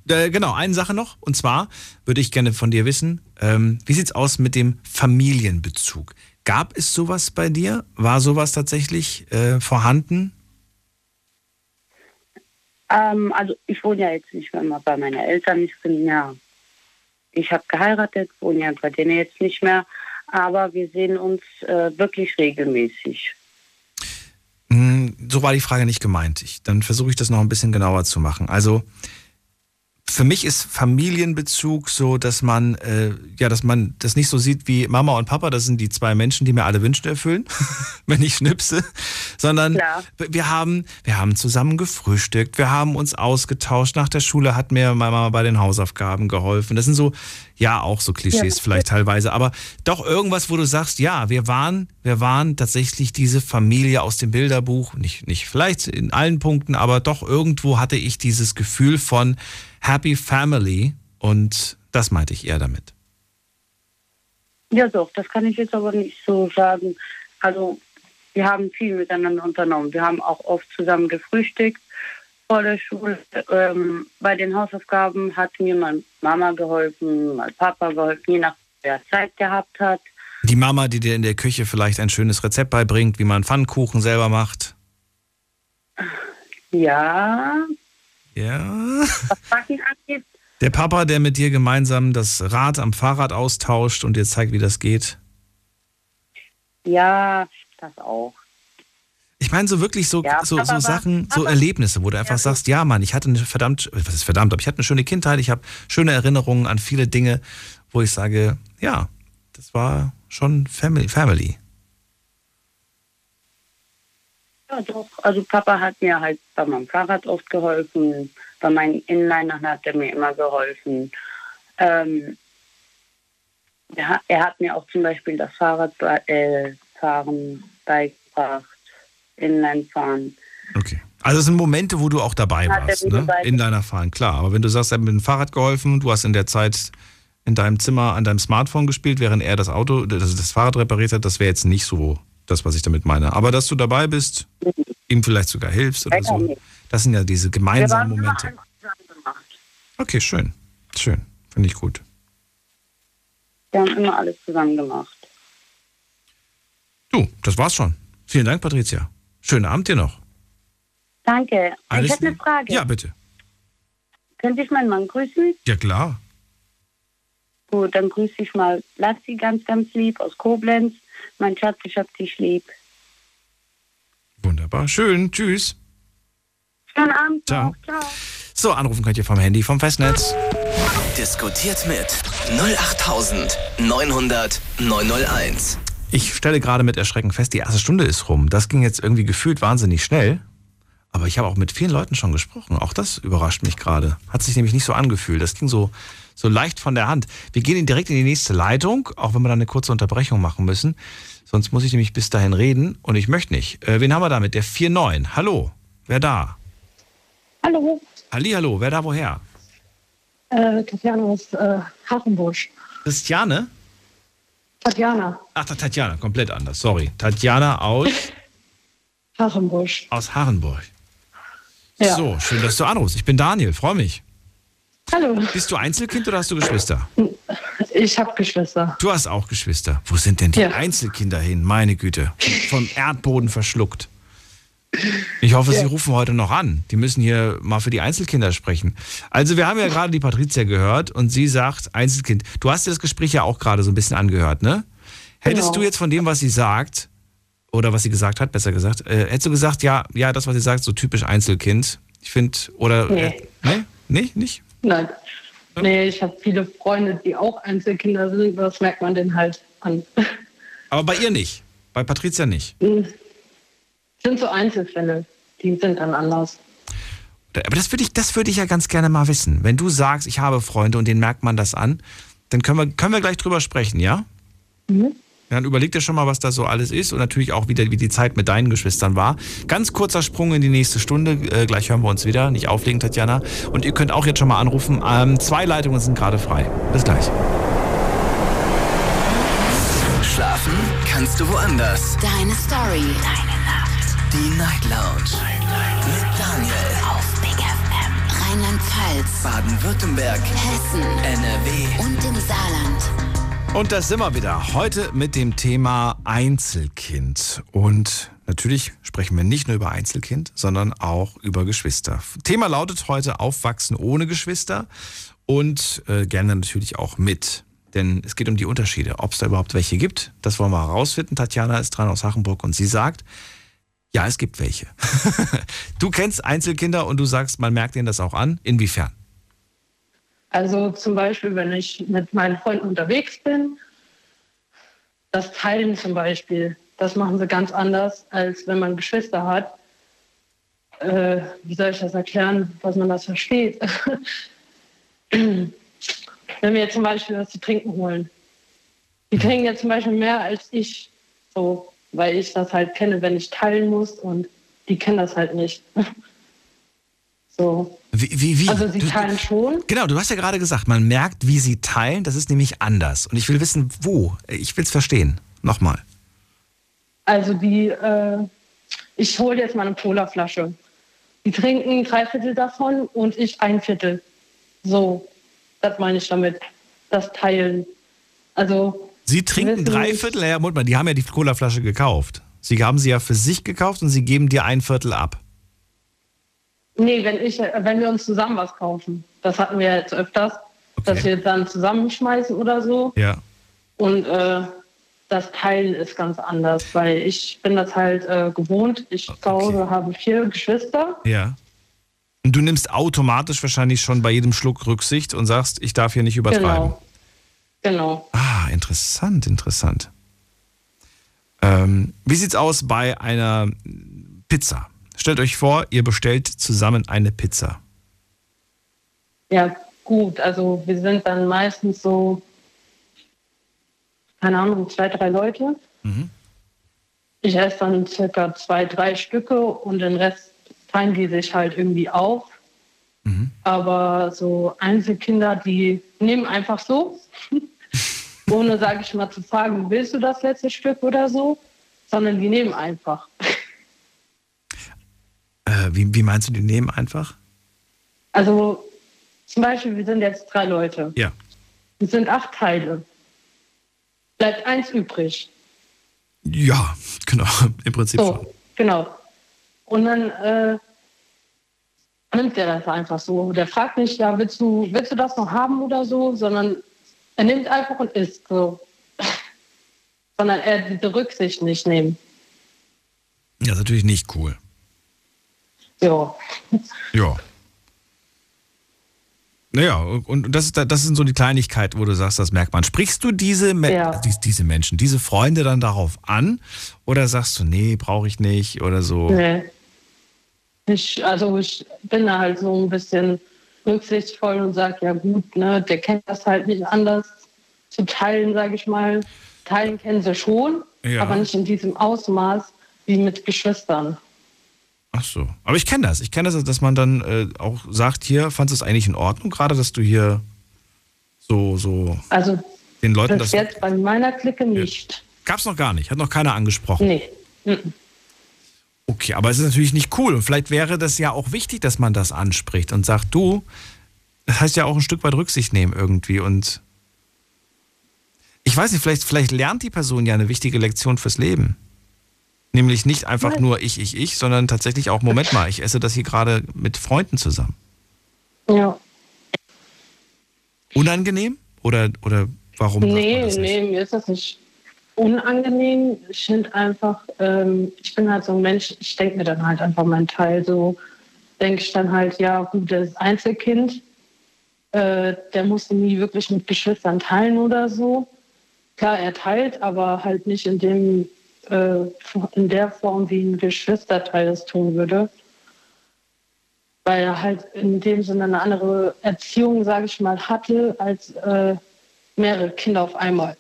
äh, genau, eine Sache noch. Und zwar würde ich gerne von dir wissen, ähm, wie sieht's aus mit dem Familienbezug? Gab es sowas bei dir? War sowas tatsächlich äh, vorhanden? Ähm, also ich wohne ja jetzt nicht mehr bei meinen Eltern. Ich bin ja, ich habe geheiratet, wohne ja bei denen jetzt nicht mehr. Aber wir sehen uns äh, wirklich regelmäßig. Hm, So war die Frage nicht gemeint. Ich, dann versuche ich das noch ein bisschen genauer zu machen. Also für mich ist Familienbezug so, dass man äh, ja, dass man das nicht so sieht wie Mama und Papa. Das sind die zwei Menschen, die mir alle Wünsche erfüllen, wenn ich schnipse, sondern Klar. wir haben wir haben zusammen gefrühstückt, wir haben uns ausgetauscht. Nach der Schule hat mir meine Mama bei den Hausaufgaben geholfen. Das sind so ja auch so Klischees Ja. vielleicht teilweise, aber doch irgendwas, wo du sagst, ja, wir waren, wir waren tatsächlich diese Familie aus dem Bilderbuch, nicht, nicht vielleicht in allen Punkten, aber doch irgendwo hatte ich dieses Gefühl von Happy Family und das meinte ich eher damit. Ja doch, das kann ich jetzt aber nicht so sagen. Also wir haben viel miteinander unternommen. Wir haben auch oft zusammen gefrühstückt vor der Schule. Ähm, bei den Hausaufgaben hat mir meine Mama geholfen, mein Papa geholfen, je nach wer Zeit gehabt hat. Die Mama, die dir in der Küche vielleicht ein schönes Rezept beibringt, wie man Pfannkuchen selber macht. Ja, Ja. was Backen angeht, Der Papa, der mit dir gemeinsam das Rad am Fahrrad austauscht und dir zeigt, wie das geht. ja, das auch. Ich meine, so wirklich so, Ja, so, so Sachen, so Erlebnisse, wo du einfach sagst, ja Mann, ich hatte eine verdammt, was ist verdammt, aber ich hatte eine schöne Kindheit, ich habe schöne Erinnerungen an viele Dinge, wo ich sage, ja, das war schon Family. Family. Ja, doch. Also Papa hat mir halt bei meinem Fahrrad oft geholfen. Bei meinen Inlinern hat er mir immer geholfen. Ähm, er, hat- er hat mir auch zum Beispiel das Fahrradfahren äh, beigebracht, Inlinefahren. Okay. Also es sind Momente, wo du auch dabei Hat warst, ne? dabei- in deiner Fahren, klar. Aber wenn du sagst, er hat mit dem Fahrrad geholfen, du hast in der Zeit in deinem Zimmer an deinem Smartphone gespielt, während er das Auto, das, das Fahrrad repariert hat, das wäre jetzt nicht so das, was ich damit meine. Aber dass du dabei bist, ihm vielleicht sogar hilfst oder so, das sind ja diese gemeinsamen Momente. alles zusammen gemacht. Okay, schön. Schön. Finde ich gut. Wir haben immer alles zusammen gemacht. Du, das war's schon. Vielen Dank, Patricia. Schönen Abend dir noch. Danke. Alles ich hätte eine. Frage. Ja, bitte. Könnte ich meinen Mann grüßen? Ja, klar. Gut, dann grüße ich mal Lassi ganz, ganz lieb aus Koblenz. Mein Schatz, ich hab dich lieb. Wunderbar. Schön. Tschüss. Schönen Abend Ciao. noch. Ciao. So, anrufen könnt ihr vom Handy, vom Festnetz. Diskutiert mit 08900 901. Ich stelle gerade mit Erschrecken fest, die erste Stunde ist rum. Das ging jetzt irgendwie gefühlt wahnsinnig schnell. Aber ich habe auch mit vielen Leuten schon gesprochen. Auch das überrascht mich gerade. Hat sich nämlich nicht so angefühlt. Das ging so, so leicht von der Hand. Wir gehen direkt in die nächste Leitung, auch wenn wir dann eine kurze Unterbrechung machen müssen. Sonst muss ich nämlich bis dahin reden und ich möchte nicht. Äh, wen haben wir da mit? Der 4-9. Hallo. Wer da? Hallo, Hallihallo. Wer da woher? äh, Tatjana aus äh, Hachenbusch. Christiane? Tatjana, Ach, Tatjana, komplett anders. Sorry. Tatjana aus, Hachenbusch. aus Harrenburg. Ja. So, schön, dass du anrufst. Ich bin Daniel, freue mich. Hallo, Bist du Einzelkind oder hast du Geschwister? ich habe Geschwister. Du hast auch Geschwister. Wo sind denn die Ja. Einzelkinder hin? Meine Güte. Vom Erdboden verschluckt. Ich hoffe, Sie rufen heute noch an. Die müssen hier mal für die Einzelkinder sprechen. Also, wir haben ja gerade die Patricia gehört und sie sagt, Einzelkind. Du hast dir das Gespräch ja auch gerade so ein bisschen angehört, ne? Hättest Genau. du jetzt von dem, was sie sagt, Oder was sie gesagt hat, besser gesagt. Äh, hättest du gesagt, ja, ja, das, was sie sagt, so typisch Einzelkind. Ich finde, oder. Nee. Äh, nee? Nee, nicht? Nein. Nee, ich habe viele Freunde, die auch Einzelkinder sind. Das merkt man denen halt an. Aber bei ihr nicht. Bei Patricia nicht. sind so Einzelfälle. Die sind dann anders. Aber das würde ich, das würde ich ja ganz gerne mal wissen. Wenn du sagst, ich habe Freunde und denen merkt man das an, dann können wir, können wir gleich drüber sprechen, ja? Mhm. Dann überleg dir schon mal, was da so alles ist und natürlich auch wieder, wie die Zeit mit deinen Geschwistern war. Ganz kurzer Sprung in die nächste Stunde. Äh, gleich hören wir uns wieder. Nicht auflegen, Tatjana. Und ihr könnt auch jetzt schon mal anrufen. Ähm, zwei Leitungen sind gerade frei. Bis gleich. Schlafen kannst du woanders. Deine Story. Deine Nacht. Die Night Lounge. Mit Daniel. Auf Big FM. Rheinland-Pfalz. Baden-Württemberg. Hessen. NRW. Und im Saarland. Und das sind wir wieder. Heute mit dem Thema Einzelkind. Und natürlich sprechen wir nicht nur über Einzelkind, sondern auch über Geschwister. Thema lautet heute Aufwachsen ohne Geschwister und äh, gerne natürlich auch mit. Denn es geht um die Unterschiede, ob es da überhaupt welche gibt. Das wollen wir herausfinden. Tatjana ist dran aus Hachenburg und sie sagt, ja, es gibt welche. du kennst Einzelkinder und du sagst, man merkt ihnen das auch an. Inwiefern? Also zum Beispiel, wenn ich mit meinen Freunden unterwegs bin, das Teilen zum Beispiel, das machen sie ganz anders, als wenn man Geschwister hat. Äh, wie soll ich das erklären, dass man das versteht? wenn wir jetzt zum Beispiel was zu trinken holen. Die trinken jetzt zum Beispiel mehr als ich, so, weil ich das halt kenne, wenn ich teilen muss und die kennen das halt nicht. so. Wie, wie, wie? Also sie teilen schon. Genau, du hast ja gerade gesagt, man merkt, wie sie teilen. Das ist nämlich anders. Und ich will wissen, wo. Ich will es verstehen. Nochmal. Also die, äh, ich hole jetzt mal eine Colaflasche. Die trinken drei Viertel davon und ich ein Viertel. So, das meine ich damit. Das Teilen. Also Sie trinken drei Viertel, Moment mal, die haben ja die Colaflasche gekauft. Sie haben sie ja für sich gekauft und sie geben dir ein Viertel ab. Nee, wenn, ich, wenn wir uns zusammen was kaufen. Das hatten wir jetzt öfters, dass wir dann zusammenschmeißen oder so. Ja. Und äh, das Teilen ist ganz anders, weil ich bin das halt äh, gewohnt. Ich zu Hause habe vier Geschwister. Ja. Und du nimmst automatisch wahrscheinlich schon bei jedem Schluck Rücksicht und sagst, ich darf hier nicht übertreiben. Genau. Genau. Ah, interessant, interessant. Ähm, wie sieht's aus bei einer Pizza? Stellt euch vor, ihr bestellt zusammen eine Pizza. Ja, gut. Also wir sind dann meistens so, keine Ahnung, zwei, drei Leute. Mhm. Ich esse dann circa zwei, drei Stücke und den Rest teilen die sich halt irgendwie auf. Aber so Einzelkinder, die nehmen einfach so, ohne, sage ich mal, zu fragen, willst du das letzte Stück oder so, sondern die nehmen einfach. Äh, wie, wie meinst du, die nehmen einfach? Also zum Beispiel, wir sind jetzt drei Leute. Ja. Es sind acht Teile. Bleibt eins übrig. Ja, genau, im Prinzip schon. So, genau. Und dann äh, nimmt er das einfach so. Der fragt nicht, ja, willst du, willst du das noch haben oder so, sondern er nimmt einfach und isst so. sondern er diese Rücksicht nicht nehmen. Ja, ist natürlich nicht cool. Ja. Ja. Naja, und das, ist, das sind so die Kleinigkeiten, wo du sagst, das merkt man. Sprichst du diese, Me Ja. dies- diese Menschen, diese Freunde dann darauf an? Oder sagst du, nee, brauche ich nicht oder so? Nee. Ich, also ich bin da halt so ein bisschen rücksichtsvoll und sage, ja gut, ne, der kennt das halt nicht anders zu teilen, sage ich mal. Teilen kennen sie schon, Ja. aber nicht in diesem Ausmaß wie mit Geschwistern. Ach so. Aber ich kenne das. Ich kenne das, dass man dann äh, auch sagt, hier, fandest du es eigentlich in Ordnung, gerade dass du hier so, so Also den Leuten bis das. jetzt bei meiner Clique nicht. Gab's noch gar nicht, hat noch keiner angesprochen. Nee. Mhm. Okay, aber es ist natürlich nicht cool. Und vielleicht wäre das ja auch wichtig, dass man das anspricht und sagt, du, das heißt ja auch ein Stück weit Rücksicht nehmen irgendwie. Und ich weiß nicht, vielleicht, vielleicht lernt die Person ja eine wichtige Lektion fürs Leben. Nämlich nicht einfach nur ich, ich, ich, sondern tatsächlich auch, Moment mal, ich esse das hier gerade mit Freunden zusammen. Ja. Unangenehm? Oder, oder warum? Nee, nee, mir ist das nicht unangenehm. Ich finde einfach, ähm, ich bin halt so ein Mensch, ich denke mir dann halt einfach meinen Teil. So denke ich dann halt, ja, gut, das ist Einzelkind. Äh, der musste nie wirklich mit Geschwistern teilen oder so. Klar, er teilt, aber halt nicht in, dem, äh, in der Form, wie ein Geschwisterteil es tun würde. Weil er halt in dem Sinne eine andere Erziehung, sage ich mal, hatte als äh, mehrere Kinder auf einmal.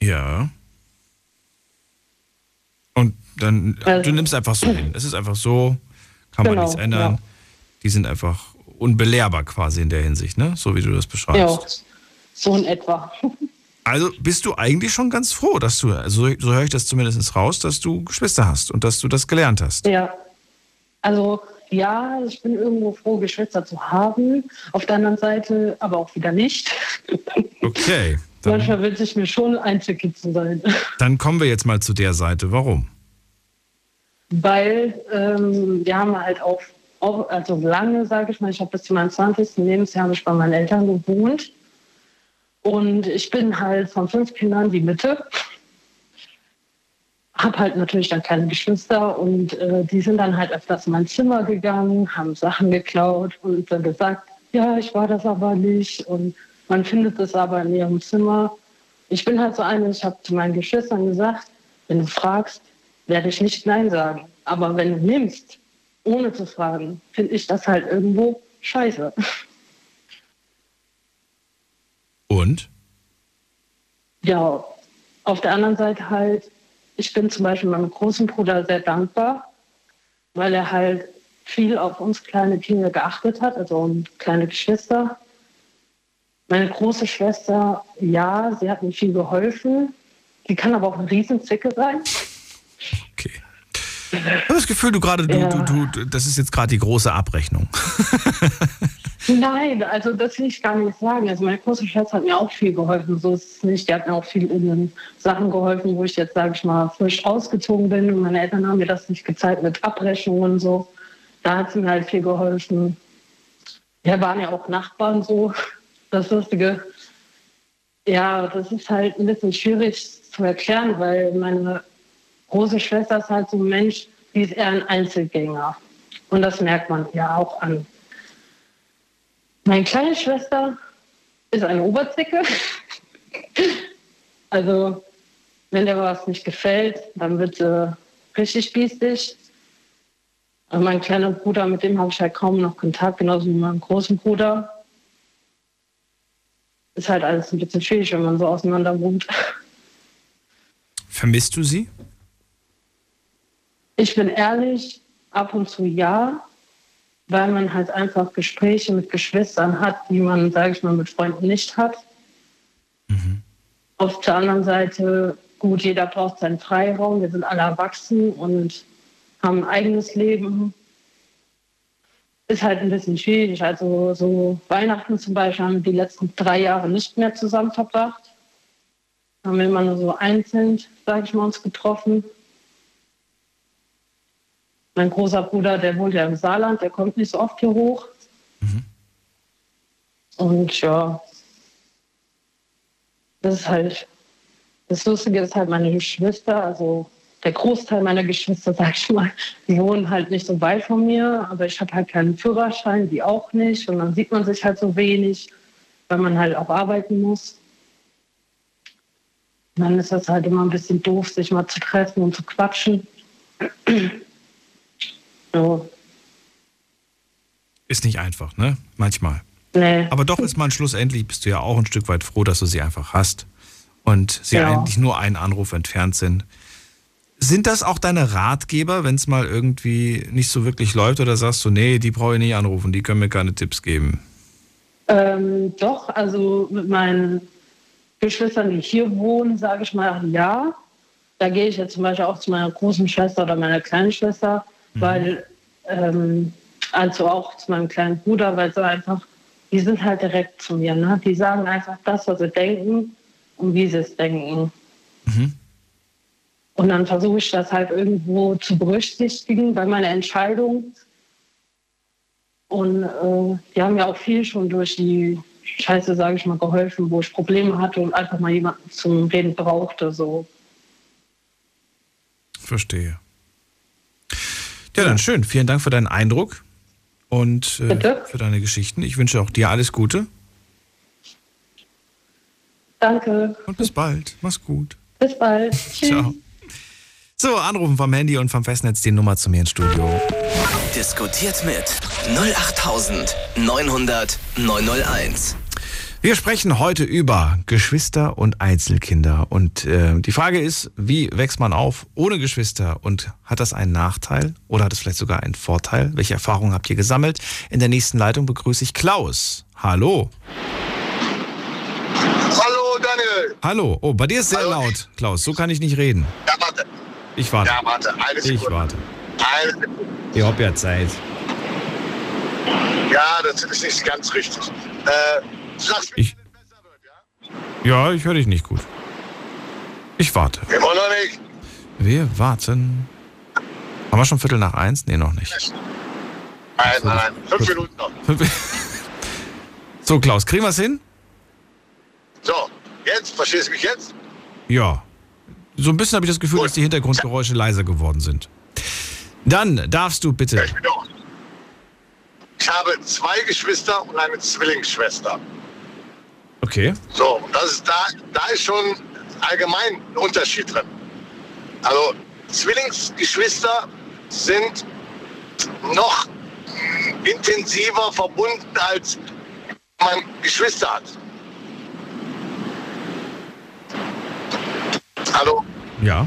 Ja. Und dann, Also- du nimmst einfach so hin. Es ist einfach so, kann man Genau, nichts ändern. ja. Die sind einfach unbelehrbar quasi in der Hinsicht, ne? So wie du das Ja, beschreibst. so in etwa. Also bist du eigentlich schon ganz froh, dass du, also so höre ich das zumindest raus, dass du Geschwister hast und dass du das gelernt hast. Ja. Also ja, ich bin irgendwo froh, Geschwister zu haben. Auf der anderen Seite aber auch wieder nicht. Okay, Manchmal wünsche ich mir schon, Einzelkind zu sein. dann kommen wir jetzt mal zu der Seite. Warum? Weil ähm, wir haben halt auch, auch also lange, sage ich mal, ich habe bis zu meinem 20. Lebensjahr habe ich bei meinen Eltern gewohnt. Und ich bin halt von fünf Kindern die Mitte. Hab halt natürlich dann keine Geschwister und äh, die sind dann halt öfters in mein Zimmer gegangen, haben Sachen geklaut und dann gesagt, ja, ich war das aber nicht und man findet es aber in ihrem Zimmer. Ich bin halt so eine, ich habe zu meinen Geschwistern gesagt, wenn du fragst, werde ich nicht Nein sagen. Aber wenn du nimmst, ohne zu fragen, finde ich das halt irgendwo scheiße. Und? Ja, auf der anderen Seite halt, ich bin zum Beispiel meinem großen Bruder sehr dankbar, weil er halt viel auf uns kleine Kinder geachtet hat, also um kleine Geschwister. Meine große Schwester, ja, sie hat mir viel geholfen. Die kann aber auch eine Riesenzicke sein. Ich habe das Gefühl, du gerade, du, Ja. du, du, das ist jetzt gerade die große Abrechnung. Nein, also das will ich gar nicht sagen. Also meine große Schwester hat mir auch viel geholfen. So ist es nicht. Die hat mir auch viel in den Sachen geholfen, wo ich jetzt, sage ich mal, frisch ausgezogen bin. Und meine Eltern haben mir das nicht gezeigt mit Abrechnungen und so. Da hat sie mir halt viel geholfen. Wir waren ja auch Nachbarn so. Das Lustige. Ja, das ist halt ein bisschen schwierig zu erklären, weil meine große Schwester ist halt so ein Mensch, die ist eher ein Einzelgänger. Und das merkt man ja auch an. Meine kleine Schwester ist eine Oberzicke. Also, wenn der was nicht gefällt, dann wird sie richtig biestig. Und mein kleiner Bruder, mit dem habe ich halt kaum noch Kontakt, genauso wie meinem großen Bruder. Ist halt alles ein bisschen schwierig, wenn man so auseinander wohnt. Vermisst du sie? Ich bin ehrlich, ab und zu ja, weil man halt einfach Gespräche mit Geschwistern hat, die man, sage ich mal, mit Freunden nicht hat. Auf der anderen Seite, gut, jeder braucht seinen Freiraum, wir sind alle erwachsen und haben ein eigenes Leben. Ist halt ein bisschen schwierig. Also so Weihnachten zum Beispiel haben wir die letzten drei Jahre nicht mehr zusammen verbracht. Haben wir immer nur so einzeln, sage ich mal, uns getroffen. Mein großer Bruder, der wohnt ja im Saarland, der kommt nicht so oft hier hoch. Und ja, das ist halt, das Lustige ist halt meine Geschwister, also der Großteil meiner Geschwister, sag ich mal, die wohnen halt nicht so weit von mir, aber ich habe halt keinen Führerschein, die auch nicht. Und dann sieht man sich halt so wenig, weil man halt auch arbeiten muss. Und dann ist das halt immer ein bisschen doof, sich mal zu treffen und zu quatschen. so. Ist nicht einfach, ne? Manchmal. Nee. Aber doch ist man schlussendlich, bist du ja auch ein Stück weit froh, dass du sie einfach hast. Und sie Ja. eigentlich nur einen Anruf entfernt sind. Sind das auch deine Ratgeber, wenn es mal irgendwie nicht so wirklich läuft oder sagst du, nee, die brauche ich nicht anrufen, die können mir keine Tipps geben? Ähm, doch, also mit meinen Geschwistern, die hier wohnen, sage ich mal ja. Da gehe ich jetzt zum Beispiel auch zu meiner großen Schwester oder meiner kleinen Schwester, weil, ähm, also auch zu meinem kleinen Bruder, weil so einfach, die sind halt direkt zu mir. Ne? Die sagen einfach das, was sie denken und wie sie es denken. Und dann versuche ich das halt irgendwo zu berücksichtigen bei meiner Entscheidung. Und äh, die haben ja auch viel schon durch die Scheiße, sage ich mal, geholfen, wo ich Probleme hatte und einfach mal jemanden zum Reden brauchte. So. Verstehe. Ja, dann schön. Vielen Dank für deinen Eindruck und äh, für deine Geschichten. Ich wünsche auch dir alles Gute Danke. und bis bald. Mach's gut. Bis bald. Tschüss. Ciao. So, anrufen vom Handy und vom Festnetz die Nummer zu mir ins Studio. Diskutiert mit 08900 901. Wir sprechen heute über Geschwister und Einzelkinder. Und äh, die Frage ist, wie wächst man auf ohne Geschwister? Und hat das einen Nachteil oder hat es vielleicht sogar einen Vorteil? Welche Erfahrungen habt ihr gesammelt? In der nächsten Leitung begrüße ich Klaus. Hallo. Hallo Daniel. Hallo. Oh, bei dir ist sehr laut, Klaus. So kann ich nicht reden. Ja, warte. Ich warte. Ja, warte. Eine Ich Sekunde. warte. Eine Sekunde. Ich hab ja Zeit. Ja, das ist nicht ganz richtig. Äh, Ich. Ja, ich höre dich nicht gut. Ich warte. immer noch nicht. Wir warten. Haben wir schon Viertel nach eins? Nee, noch nicht. Nein, nein, nein. Fünf Gut. Minuten noch. So, Klaus, kriegen wir es hin? So, jetzt, verstehst du mich jetzt? Ja. So ein bisschen habe ich das Gefühl, dass die Hintergrundgeräusche leiser geworden sind. Dann darfst du bitte. Ich bin auch. Ich habe zwei Geschwister und eine Zwillingsschwester. Okay. So, das ist, da, da ist schon allgemein ein Unterschied drin. Also Zwillingsgeschwister sind noch intensiver verbunden, als man Geschwister hat. Hallo? Ja.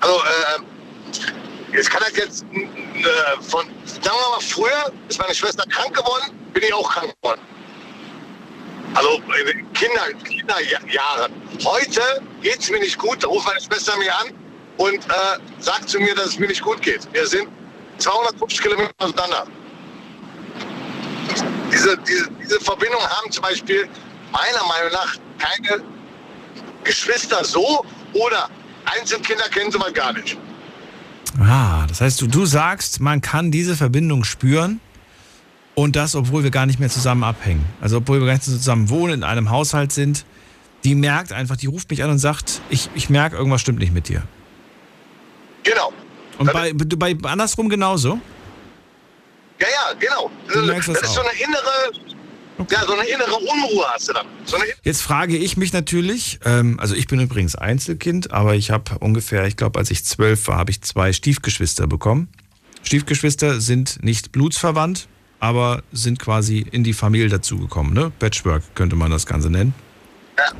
Also, äh, jetzt kann das jetzt äh, von, sagen wir mal, früher ist meine Schwester krank geworden, bin ich auch krank geworden. Also äh, Kinder, Kinderjahren. Heute geht es mir nicht gut, da ruft meine Schwester mir an und äh, sagt zu mir, dass es mir nicht gut geht. Wir sind 250 Kilometer auseinander. Diese, diese, diese Verbindung haben zum Beispiel meiner Meinung nach keine Geschwister so oder Einzelkinder kennen sie mal gar nicht. Ah, das heißt, du, du sagst, man kann diese Verbindung spüren und das, obwohl wir gar nicht mehr zusammen abhängen. Also, obwohl wir gar nicht zusammen wohnen, in einem Haushalt sind. Die merkt einfach, die ruft mich an und sagt, ich, ich merke, irgendwas stimmt nicht mit dir. Genau. Und bei, bei andersrum genauso? Ja, ja, genau. Du merkst das das ist so eine innere, ja, so eine innere Unruhe hast du dann. So Jetzt frage ich mich natürlich, ähm, also ich bin übrigens Einzelkind, aber ich habe ungefähr, ich glaube, als ich zwölf war, habe ich zwei Stiefgeschwister bekommen. Stiefgeschwister sind nicht blutsverwandt, aber sind quasi in die Familie dazugekommen. Ne? Patchwork könnte man das Ganze nennen.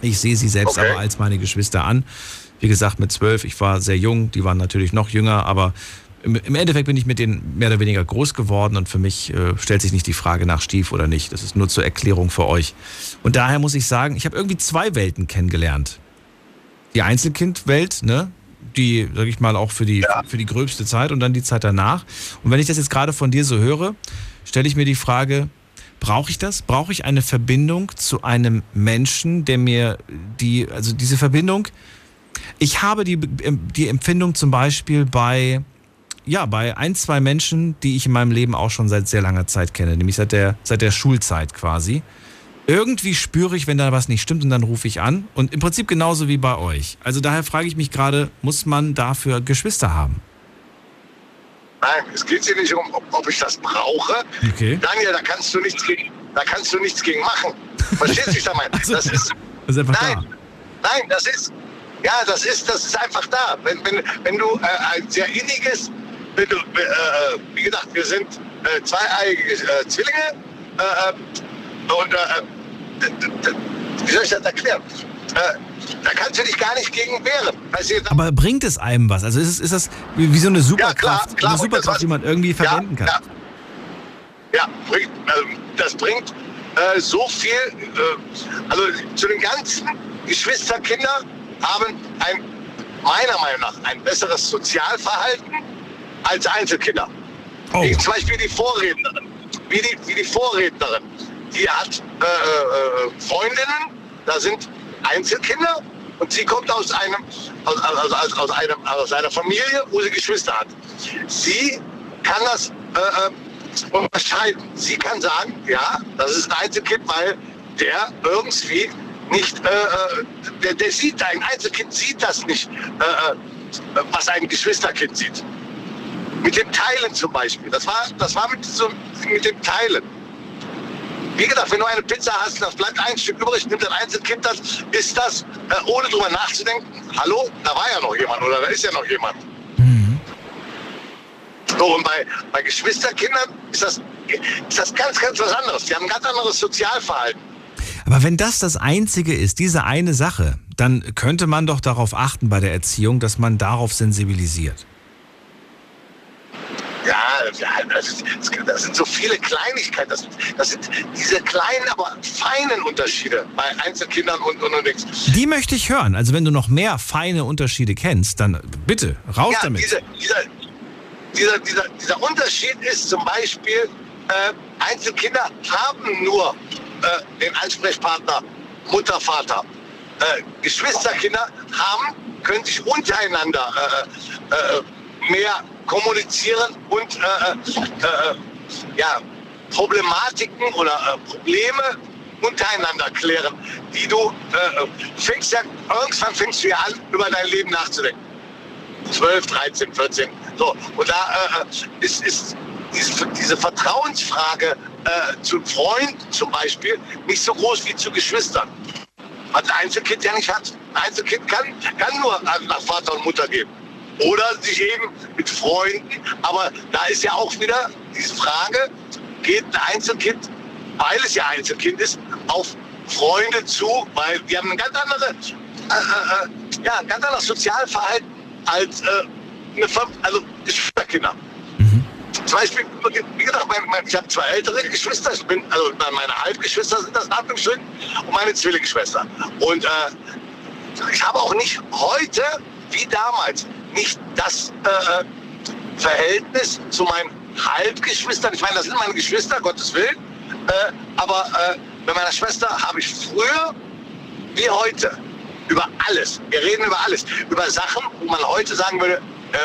Ich sehe sie selbst aber als meine Geschwister an. Wie gesagt, mit zwölf, ich war sehr jung, die waren natürlich noch jünger, aber im, Endeffekt bin ich mit denen mehr oder weniger groß geworden und für mich äh, stellt sich nicht die Frage nach Stief oder nicht. Das ist nur zur Erklärung für euch. Und daher muss ich sagen, ich habe irgendwie zwei Welten kennengelernt. Die Einzelkindwelt, ne? Die, sag ich mal, auch für die, für die gröbste Zeit und dann die Zeit danach. Und wenn ich das jetzt gerade von dir so höre, stelle ich mir die Frage, brauche ich das? Brauche ich eine Verbindung zu einem Menschen, der mir die, also diese Verbindung, ich habe die, die Empfindung zum Beispiel bei, ja, bei ein, zwei Menschen, die ich in meinem Leben auch schon seit sehr langer Zeit kenne, nämlich seit der, seit der Schulzeit quasi. Irgendwie spüre ich, wenn da was nicht stimmt und dann rufe ich an. Und im Prinzip genauso wie bei euch. Also daher frage ich mich gerade, muss man dafür Geschwister haben? Nein, es geht hier nicht um, ob, ich das brauche. Okay. Daniel, da kannst du nichts gegen, da kannst du nichts gegen machen. Verstehst du, ich da meine? Das ist, Das ist einfach nein, nein, das ist, ja, das ist, das ist einfach da. Wenn, wenn, wenn du äh, ein sehr inniges, wenn du, äh, wie gesagt, wir sind äh, zweieiige äh, Zwillinge äh, und äh, wie soll ich das erklären? Äh, da kannst du dich gar nicht gegen wehren. Aber bringt es einem was? Also ist, es, ist das wie, so eine Superkraft, klar, eine bringt das Superkraft, die man irgendwie verwenden kann? Ja, ja bringt, ähm, das bringt äh, so viel. Äh, also zu den ganzen Geschwisterkinder haben ein, meiner Meinung nach ein besseres Sozialverhalten als Einzelkinder. Oh. Wie zum Beispiel die Vorrednerin. Wie die, wie die Vorrednerin. Die hat äh, äh, Freundinnen, da sind Einzelkinder und sie kommt aus einem aus, aus, aus, aus, einem, aus einer Familie, wo sie Geschwister hat. Sie kann das äh, äh, unterscheiden. Sie kann sagen, ja, das ist ein Einzelkind, weil der irgendwie nicht, äh, äh, der, der sieht, ein Einzelkind sieht das nicht, äh, äh, was ein Geschwisterkind sieht. Mit dem Teilen zum Beispiel. Das war, das war mit, so, mit dem Teilen. Wie gesagt, wenn du eine Pizza hast, das bleibt ein Stück übrig, nimmt ein Einzelkind das, isst das, äh, ohne drüber nachzudenken. Hallo, da war ja noch jemand oder da ist ja noch jemand. So, und bei, bei Geschwisterkindern ist das, ist das ganz, ganz was anderes. Die haben ein ganz anderes Sozialverhalten. Aber wenn das das Einzige ist, diese eine Sache, dann könnte man doch darauf achten bei der Erziehung, dass man darauf sensibilisiert. Ja, das, das sind so viele Kleinigkeiten. Das, das sind diese kleinen, aber feinen Unterschiede bei Einzelkindern und, und, und nichts. Die möchte ich hören. Also wenn du noch mehr feine Unterschiede kennst, dann bitte, raus ja, damit. Diese, dieser, dieser, dieser, dieser Unterschied ist zum Beispiel, äh, Einzelkinder haben nur äh, den Ansprechpartner Mutter, Vater. Äh, Geschwisterkinder haben, können sich untereinander äh, äh, mehr kommunizieren und äh, äh, ja, Problematiken oder Probleme untereinander klären, die du fängst ja, irgendwann fängst du ja an, über dein Leben nachzudenken. 12, 13, 14. So, und da äh, ist, ist diese, diese Vertrauensfrage äh, zu Freunden zum Beispiel nicht so groß wie zu Geschwistern. Was ein Einzelkind ja nicht hat. Ein Einzelkind kann, kann nur nach Vater und Mutter geben. Oder sich eben mit Freunden. Aber da ist ja auch wieder diese Frage, geht ein Einzelkind, weil es ja Einzelkind ist, auf Freunde zu, weil wir haben ein ganz anderes, äh, äh, äh, ja, ganz anderes Sozialverhalten als äh, eine Fam also Geschwisterkinder. Zum Beispiel, wie gesagt, mein, mein, ich habe zwei ältere Geschwister, ich bin, also meine Halbgeschwister sind das in Anführungsstrichen, und meine Zwillingsschwester. Und äh, ich habe auch nicht heute, wie damals, nicht das äh, Verhältnis zu meinen Halbgeschwistern. Ich meine, das sind meine Geschwister, Gottes Willen. Äh, aber äh, bei meiner Schwester habe ich früher wie heute über alles, wir reden über alles, über Sachen, wo man heute sagen würde, äh,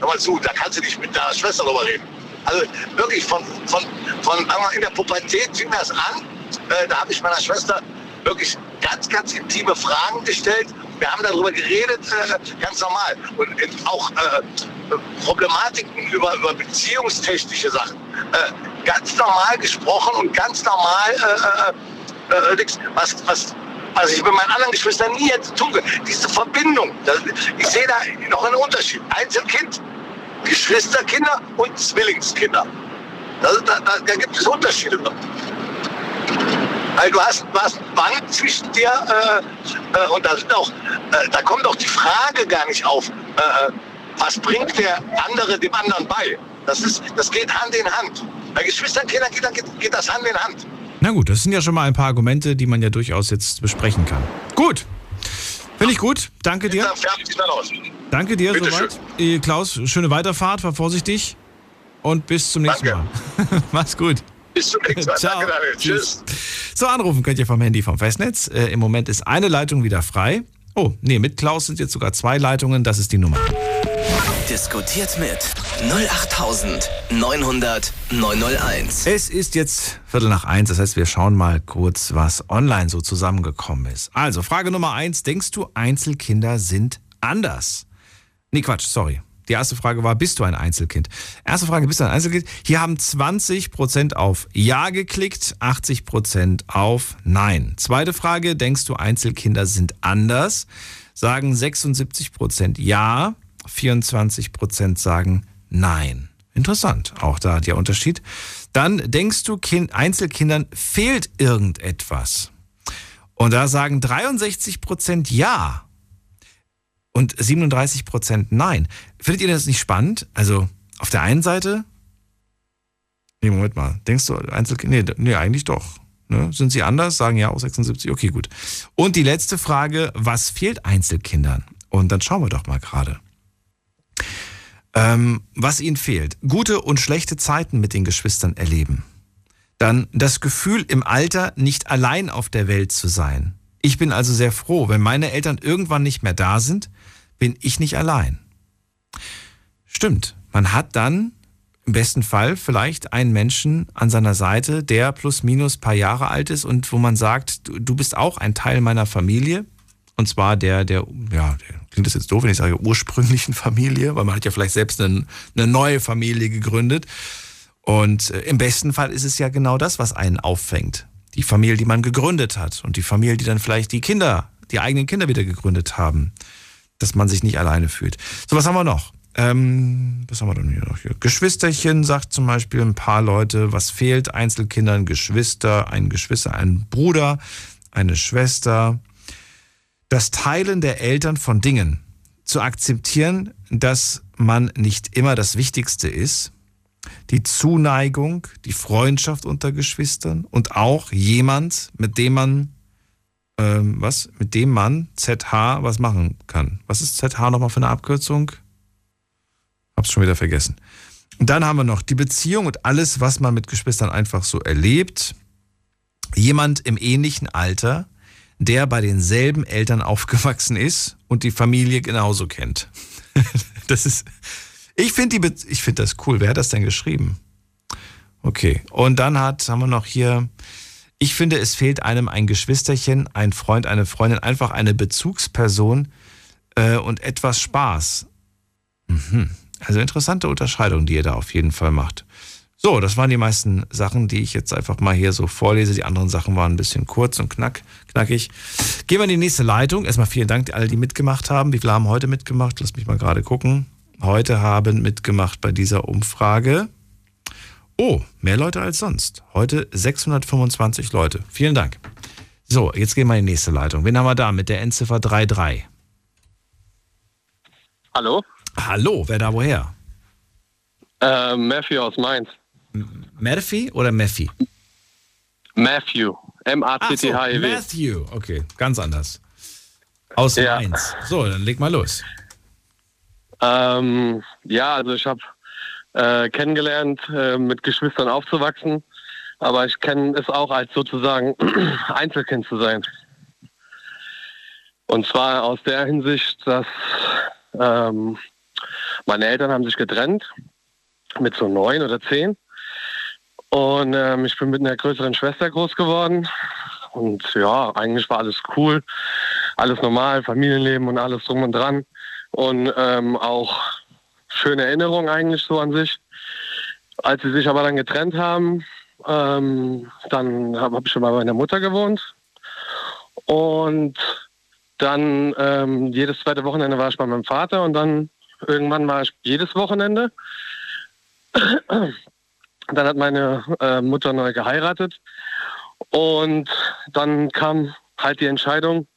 hör mal zu, da kannst du nicht mit deiner Schwester drüber reden. Also wirklich von, von, von in der Pubertät fing das an. Äh, da habe ich meiner Schwester wirklich ganz, ganz intime Fragen gestellt. Wir haben darüber geredet, äh, ganz normal. Und auch äh, Problematiken über, über beziehungstechnische Sachen. Äh, ganz normal gesprochen und ganz normal äh, äh, äh, was, was was ich mit meinen anderen Geschwistern nie hätte tun können. Diese Verbindung, das, ich sehe da noch einen Unterschied. Einzelkind, Geschwisterkinder und Zwillingskinder. Da, da, da, gibt es Unterschiede. Weil du hast, du hast ein Band zwischen dir äh, äh, und da, sind auch, äh, da kommt auch die Frage gar nicht auf, äh, was bringt der andere dem anderen bei. Das, ist, das geht Hand in Hand. Bei Geschwisterkindern geht, geht, geht das Hand in Hand. Na gut, das sind ja schon mal ein paar Argumente, die man ja durchaus jetzt besprechen kann. Gut. Finde ich gut. Danke dir. Danke dir Bitte soweit. Schön. Klaus, schöne Weiterfahrt, fahr vorsichtig und bis zum nächsten Danke. Mal. Mach's gut. Bis zum nächsten Mal. Ciao. Danke. Tschüss. So, anrufen könnt ihr vom Handy vom Festnetz. Äh, Im Moment ist eine Leitung wieder frei. Oh, nee, mit Klaus sind jetzt sogar zwei Leitungen. Das ist die Nummer. Diskutiert mit 08900 901. Es ist jetzt Viertel nach eins, das heißt, wir schauen mal kurz, was online so zusammengekommen ist. Also, Frage Nummer eins: Denkst du, Einzelkinder sind anders? Nee, Quatsch, sorry. Die erste Frage war, bist du ein Einzelkind? Erste Frage, bist du ein Einzelkind? Hier haben 20% auf Ja geklickt, 80% auf Nein. Zweite Frage, denkst du, Einzelkinder sind anders? Sagen 76% Ja, 24% sagen Nein. Interessant, auch da der Unterschied. Dann denkst du, kind, Einzelkindern fehlt irgendetwas. Und da sagen 63% Ja und 37% Nein. Findet ihr das nicht spannend? Also auf der einen Seite, nee, Moment mal, denkst du Einzelkinder, nee, nee eigentlich doch. Ne? Sind sie anders? Sagen ja auch 76, okay, gut. Und die letzte Frage, was fehlt Einzelkindern? Und dann schauen wir doch mal gerade. Ähm, was ihnen fehlt. Gute und schlechte Zeiten mit den Geschwistern erleben. Dann das Gefühl, im Alter nicht allein auf der Welt zu sein. Ich bin also sehr froh, wenn meine Eltern irgendwann nicht mehr da sind, bin ich nicht allein. Stimmt, man hat dann im besten Fall vielleicht einen Menschen an seiner Seite, der plus minus paar Jahre alt ist und wo man sagt, du, bist auch ein Teil meiner Familie. Und zwar der, der, ja, klingt das jetzt doof, wenn ich sage ursprünglichen Familie, weil man hat ja vielleicht selbst eine, eine neue Familie gegründet. Und äh, im besten Fall ist es ja genau das, was einen auffängt. Die Familie, die man gegründet hat und die Familie, die dann vielleicht die Kinder, die eigenen Kinder wieder gegründet haben. Dass man sich nicht alleine fühlt. So, was haben wir noch? Ähm, was haben wir denn hier noch? Hier? Geschwisterchen sagt zum Beispiel ein paar Leute, was fehlt Einzelkindern, Geschwister, ein Geschwister, ein Bruder, eine Schwester. Das Teilen der Eltern von Dingen. Zu akzeptieren, dass man nicht immer das Wichtigste ist. Die Zuneigung, die Freundschaft unter Geschwistern und auch jemand, mit dem man ähm, was, mit dem man ZH was machen kann. Was ist ZH nochmal für eine Abkürzung? Hab's schon wieder vergessen. Und dann haben wir noch die Beziehung und alles, was man mit Geschwistern einfach so erlebt. Jemand im ähnlichen Alter, der bei denselben Eltern aufgewachsen ist und die Familie genauso kennt. das ist, ich finde die, ich finde das cool. Wer hat das denn geschrieben? Okay. Und dann hat, haben wir noch hier, ich finde, es fehlt einem ein Geschwisterchen, ein Freund, eine Freundin, einfach eine Bezugsperson äh, und etwas Spaß. Mhm. Also interessante Unterscheidung, die ihr da auf jeden Fall macht. So, das waren die meisten Sachen, die ich jetzt einfach mal hier so vorlese. Die anderen Sachen waren ein bisschen kurz und knack, knackig. Gehen wir in die nächste Leitung. Erstmal vielen Dank an alle, die mitgemacht haben. Wie viele haben heute mitgemacht? Lass mich mal gerade gucken. Heute haben mitgemacht bei dieser Umfrage. Oh, mehr Leute als sonst. Heute 625 Leute. Vielen Dank. So, jetzt gehen wir in die nächste Leitung. Wen haben wir da mit der Endziffer 33? Hallo? Hallo, wer da woher? Äh, Matthew aus Mainz. Murphy oder Mephi? Matthew. M-A-T-T-H-E-W. So, Matthew, okay, ganz anders. Aus ja. Mainz. So, dann leg mal los. Ähm, ja, also ich habe äh, kennengelernt, äh, mit Geschwistern aufzuwachsen, aber ich kenne es auch als sozusagen Einzelkind zu sein. Und zwar aus der Hinsicht, dass ähm, meine Eltern haben sich getrennt mit so neun oder zehn. Und ähm, ich bin mit einer größeren Schwester groß geworden. Und ja, eigentlich war alles cool, alles normal, Familienleben und alles drum und dran. Und ähm, auch schöne Erinnerungen eigentlich so an sich. Als sie sich aber dann getrennt haben, ähm, dann habe hab ich schon bei meiner Mutter gewohnt. Und dann ähm, jedes zweite Wochenende war ich bei meinem Vater und dann irgendwann war ich jedes Wochenende. Dann hat meine äh, Mutter neu geheiratet und dann kam halt die Entscheidung,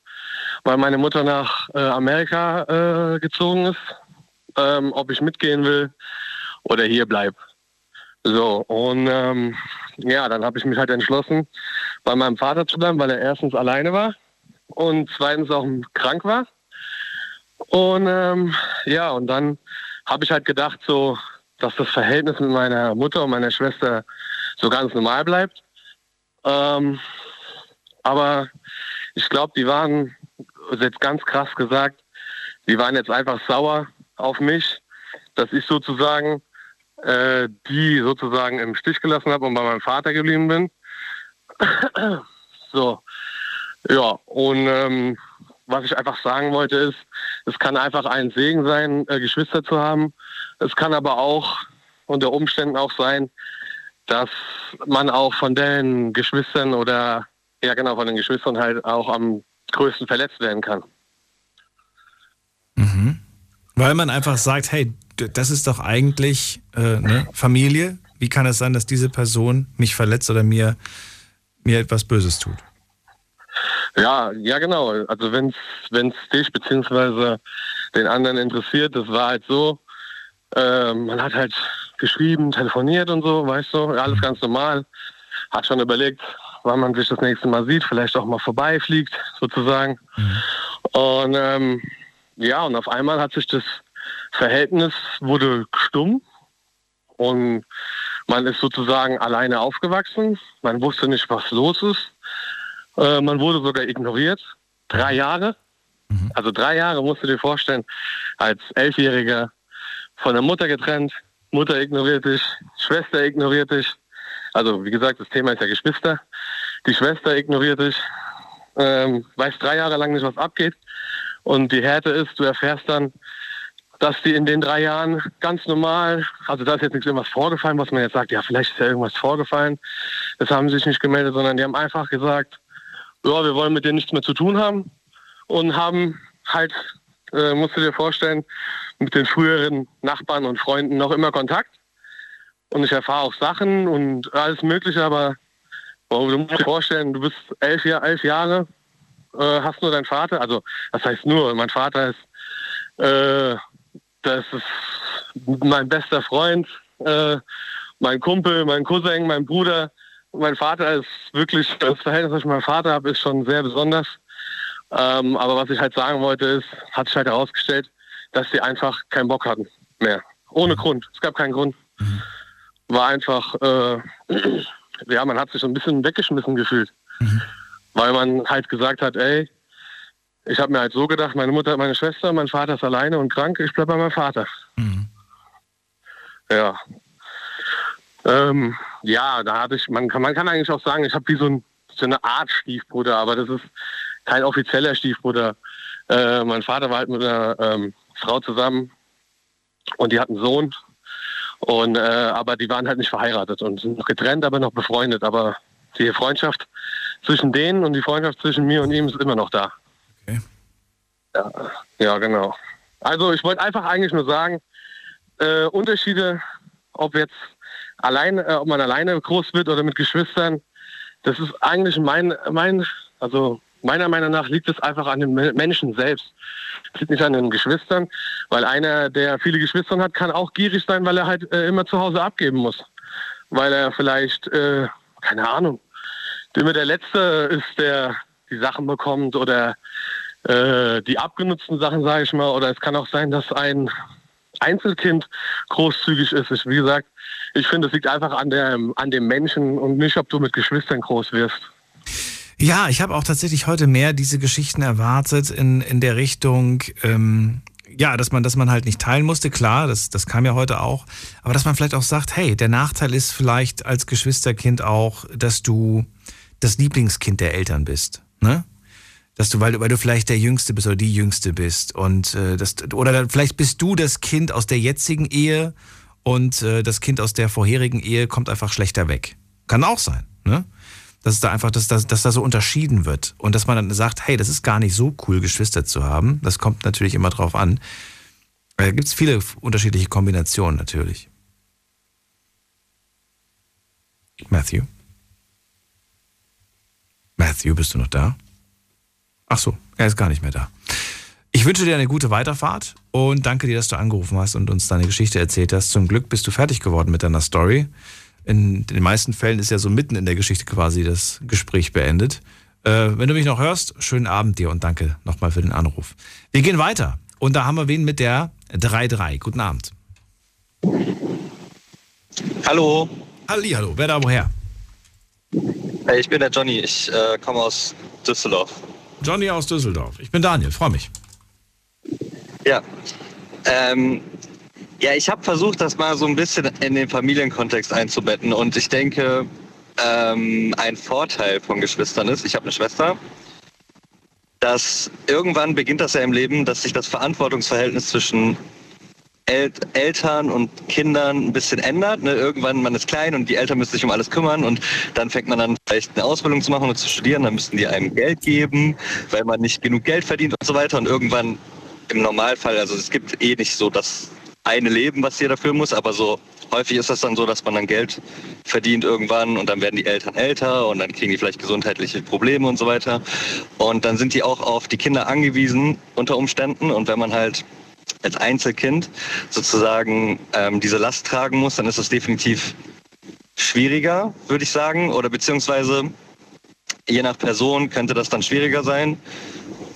weil meine Mutter nach äh, Amerika äh, gezogen ist, ähm, ob ich mitgehen will oder hier bleibe. So, und ähm, ja, dann habe ich mich halt entschlossen, bei meinem Vater zu bleiben, weil er erstens alleine war und zweitens auch krank war. Und ähm, ja, und dann habe ich halt gedacht, so, dass das Verhältnis mit meiner Mutter und meiner Schwester so ganz normal bleibt. Ähm, aber ich glaube, die waren, jetzt ganz krass gesagt, die waren jetzt einfach sauer auf mich, dass ich sozusagen äh, die sozusagen im Stich gelassen habe und bei meinem Vater geblieben bin. so, ja, und ähm, was ich einfach sagen wollte ist, es kann einfach ein Segen sein, äh, Geschwister zu haben. Es kann aber auch unter Umständen auch sein, dass man auch von den Geschwistern oder ja genau von den Geschwistern halt auch am größten verletzt werden kann. Mhm. Weil man einfach sagt, hey, das ist doch eigentlich äh, ne, Familie. Wie kann es sein, dass diese Person mich verletzt oder mir, mir etwas Böses tut? Ja, ja genau. Also wenn es dich beziehungsweise den anderen interessiert, das war halt so, äh, man hat halt geschrieben, telefoniert und so, weißt du, alles mhm. ganz normal. Hat schon überlegt, wann man sich das nächste Mal sieht, vielleicht auch mal vorbeifliegt, sozusagen. Mhm. Und ähm, ja, und auf einmal hat sich das Verhältnis wurde stumm und man ist sozusagen alleine aufgewachsen. Man wusste nicht, was los ist. Äh, man wurde sogar ignoriert. Drei Jahre. Mhm. Also drei Jahre musst du dir vorstellen, als Elfjähriger von der Mutter getrennt, Mutter ignoriert dich, Schwester ignoriert dich. Also wie gesagt, das Thema ist ja Geschwister. Die Schwester ignoriert dich, ähm, weiß drei Jahre lang nicht, was abgeht. Und die Härte ist, du erfährst dann, dass die in den drei Jahren ganz normal, also da ist jetzt nichts irgendwas vorgefallen, was man jetzt sagt, ja, vielleicht ist ja irgendwas vorgefallen. Das haben sie sich nicht gemeldet, sondern die haben einfach gesagt, ja, wir wollen mit denen nichts mehr zu tun haben und haben halt, äh, musst du dir vorstellen, mit den früheren Nachbarn und Freunden noch immer Kontakt. Und ich erfahre auch Sachen und alles Mögliche, aber oh, du musst dir vorstellen, du bist elf, elf Jahre, äh, hast nur deinen Vater, also das heißt nur, mein Vater ist, äh, das ist mein bester Freund, äh, mein Kumpel, mein Cousin, mein Bruder. Mein Vater ist wirklich, das Verhältnis, das ich mit meinem Vater habe, ist schon sehr besonders. Ähm, aber was ich halt sagen wollte, ist, hat sich halt herausgestellt, dass sie einfach keinen Bock hatten mehr. Ohne mhm. Grund. Es gab keinen Grund. Mhm. War einfach, äh, ja, man hat sich so ein bisschen weggeschmissen gefühlt. Mhm. Weil man halt gesagt hat, ey, ich habe mir halt so gedacht, meine Mutter hat meine Schwester, mein Vater ist alleine und krank, ich bleibe bei meinem Vater. Mhm. Ja. Ähm, ja, da hatte ich, man kann, man kann eigentlich auch sagen, ich habe wie so, ein, so, eine Art Stiefbruder, aber das ist kein offizieller Stiefbruder. Äh, mein Vater war halt mit einer ähm, Frau zusammen und die hatten einen Sohn. Und, äh, aber die waren halt nicht verheiratet und sind noch getrennt, aber noch befreundet. Aber die Freundschaft zwischen denen und die Freundschaft zwischen mir und ihm ist immer noch da. Okay. Ja, ja genau. Also ich wollte einfach eigentlich nur sagen, äh, Unterschiede, ob jetzt allein, äh, ob man alleine groß wird oder mit Geschwistern, das ist eigentlich mein, mein, also meiner Meinung nach liegt es einfach an den Menschen selbst. Es liegt nicht an den Geschwistern, weil einer, der viele Geschwister hat, kann auch gierig sein, weil er halt äh, immer zu Hause abgeben muss. Weil er vielleicht, äh, keine Ahnung, immer der Letzte ist, der die Sachen bekommt oder äh, die abgenutzten Sachen, sage ich mal. Oder es kann auch sein, dass ein Einzelkind großzügig ist. Ich, wie gesagt, ich finde, es liegt einfach an, der, an dem Menschen und nicht, ob du mit Geschwistern groß wirst. Ja, ich habe auch tatsächlich heute mehr diese Geschichten erwartet in, in der Richtung, ähm, ja, dass man, dass man halt nicht teilen musste, klar, das, das kam ja heute auch, aber dass man vielleicht auch sagt, hey, der Nachteil ist vielleicht als Geschwisterkind auch, dass du das Lieblingskind der Eltern bist, ne? Dass du, weil, weil du vielleicht der Jüngste bist oder die Jüngste bist und äh, das, oder vielleicht bist du das Kind aus der jetzigen Ehe und äh, das Kind aus der vorherigen Ehe kommt einfach schlechter weg. Kann auch sein, ne? dass es da einfach, dass, dass, dass da so unterschieden wird und dass man dann sagt, hey, das ist gar nicht so cool, Geschwister zu haben. Das kommt natürlich immer drauf an. Da gibt es viele unterschiedliche Kombinationen natürlich. Matthew? Matthew, bist du noch da? Ach so, er ist gar nicht mehr da. Ich wünsche dir eine gute Weiterfahrt und danke dir, dass du angerufen hast und uns deine Geschichte erzählt hast. Zum Glück bist du fertig geworden mit deiner Story in den meisten Fällen ist ja so mitten in der Geschichte quasi das Gespräch beendet. Äh, wenn du mich noch hörst, schönen Abend dir und danke nochmal für den Anruf. Wir gehen weiter und da haben wir wen mit der 3-3. Guten Abend. Hallo. Halli, hallo. Wer da woher? Hey, ich bin der Johnny. Ich äh, komme aus Düsseldorf. Johnny aus Düsseldorf. Ich bin Daniel. Freue mich. Ja. Ähm, ja, ich habe versucht, das mal so ein bisschen in den Familienkontext einzubetten. Und ich denke, ähm, ein Vorteil von Geschwistern ist, ich habe eine Schwester, dass irgendwann beginnt das ja im Leben, dass sich das Verantwortungsverhältnis zwischen El Eltern und Kindern ein bisschen ändert. Ne? Irgendwann, man ist klein und die Eltern müssen sich um alles kümmern und dann fängt man an, vielleicht eine Ausbildung zu machen und zu studieren. Dann müssen die einem Geld geben, weil man nicht genug Geld verdient und so weiter. Und irgendwann im Normalfall, also es gibt eh nicht so das eine Leben, was jeder führen muss, aber so häufig ist das dann so, dass man dann Geld verdient irgendwann und dann werden die Eltern älter und dann kriegen die vielleicht gesundheitliche Probleme und so weiter. Und dann sind die auch auf die Kinder angewiesen unter Umständen und wenn man halt als Einzelkind sozusagen ähm, diese Last tragen muss, dann ist das definitiv schwieriger, würde ich sagen, oder beziehungsweise je nach Person könnte das dann schwieriger sein.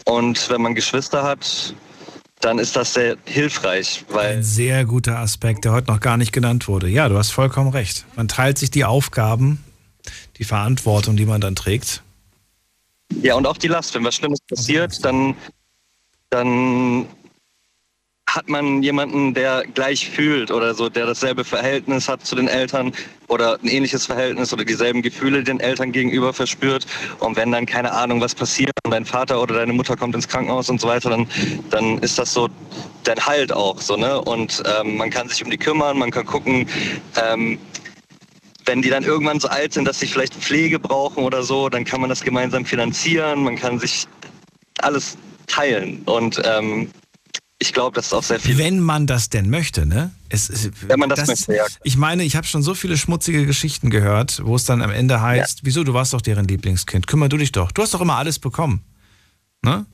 Und wenn man Geschwister hat, dann ist das sehr hilfreich. Weil Ein sehr guter Aspekt, der heute noch gar nicht genannt wurde. Ja, du hast vollkommen recht. Man teilt sich die Aufgaben, die Verantwortung, die man dann trägt. Ja, und auch die Last. Wenn was Schlimmes passiert, dann, dann hat man jemanden, der gleich fühlt oder so, der dasselbe Verhältnis hat zu den Eltern oder ein ähnliches Verhältnis oder dieselben Gefühle den Eltern gegenüber verspürt. Und wenn dann keine Ahnung, was passiert und dein Vater oder deine Mutter kommt ins Krankenhaus und so weiter, dann, dann ist das so dein Halt auch so, ne? Und ähm, man kann sich um die kümmern, man kann gucken, ähm, wenn die dann irgendwann so alt sind, dass sie vielleicht Pflege brauchen oder so, dann kann man das gemeinsam finanzieren, man kann sich alles teilen. Und ähm, ich glaube, das ist auch sehr viel. Wenn man das denn möchte, ne? Es, es, Wenn man das möchte, ja. Ich meine, ich habe schon so viele schmutzige Geschichten gehört, wo es dann am Ende heißt, wieso, du warst doch deren Lieblingskind, kümmer du dich doch. Du hast doch immer alles bekommen. Ne?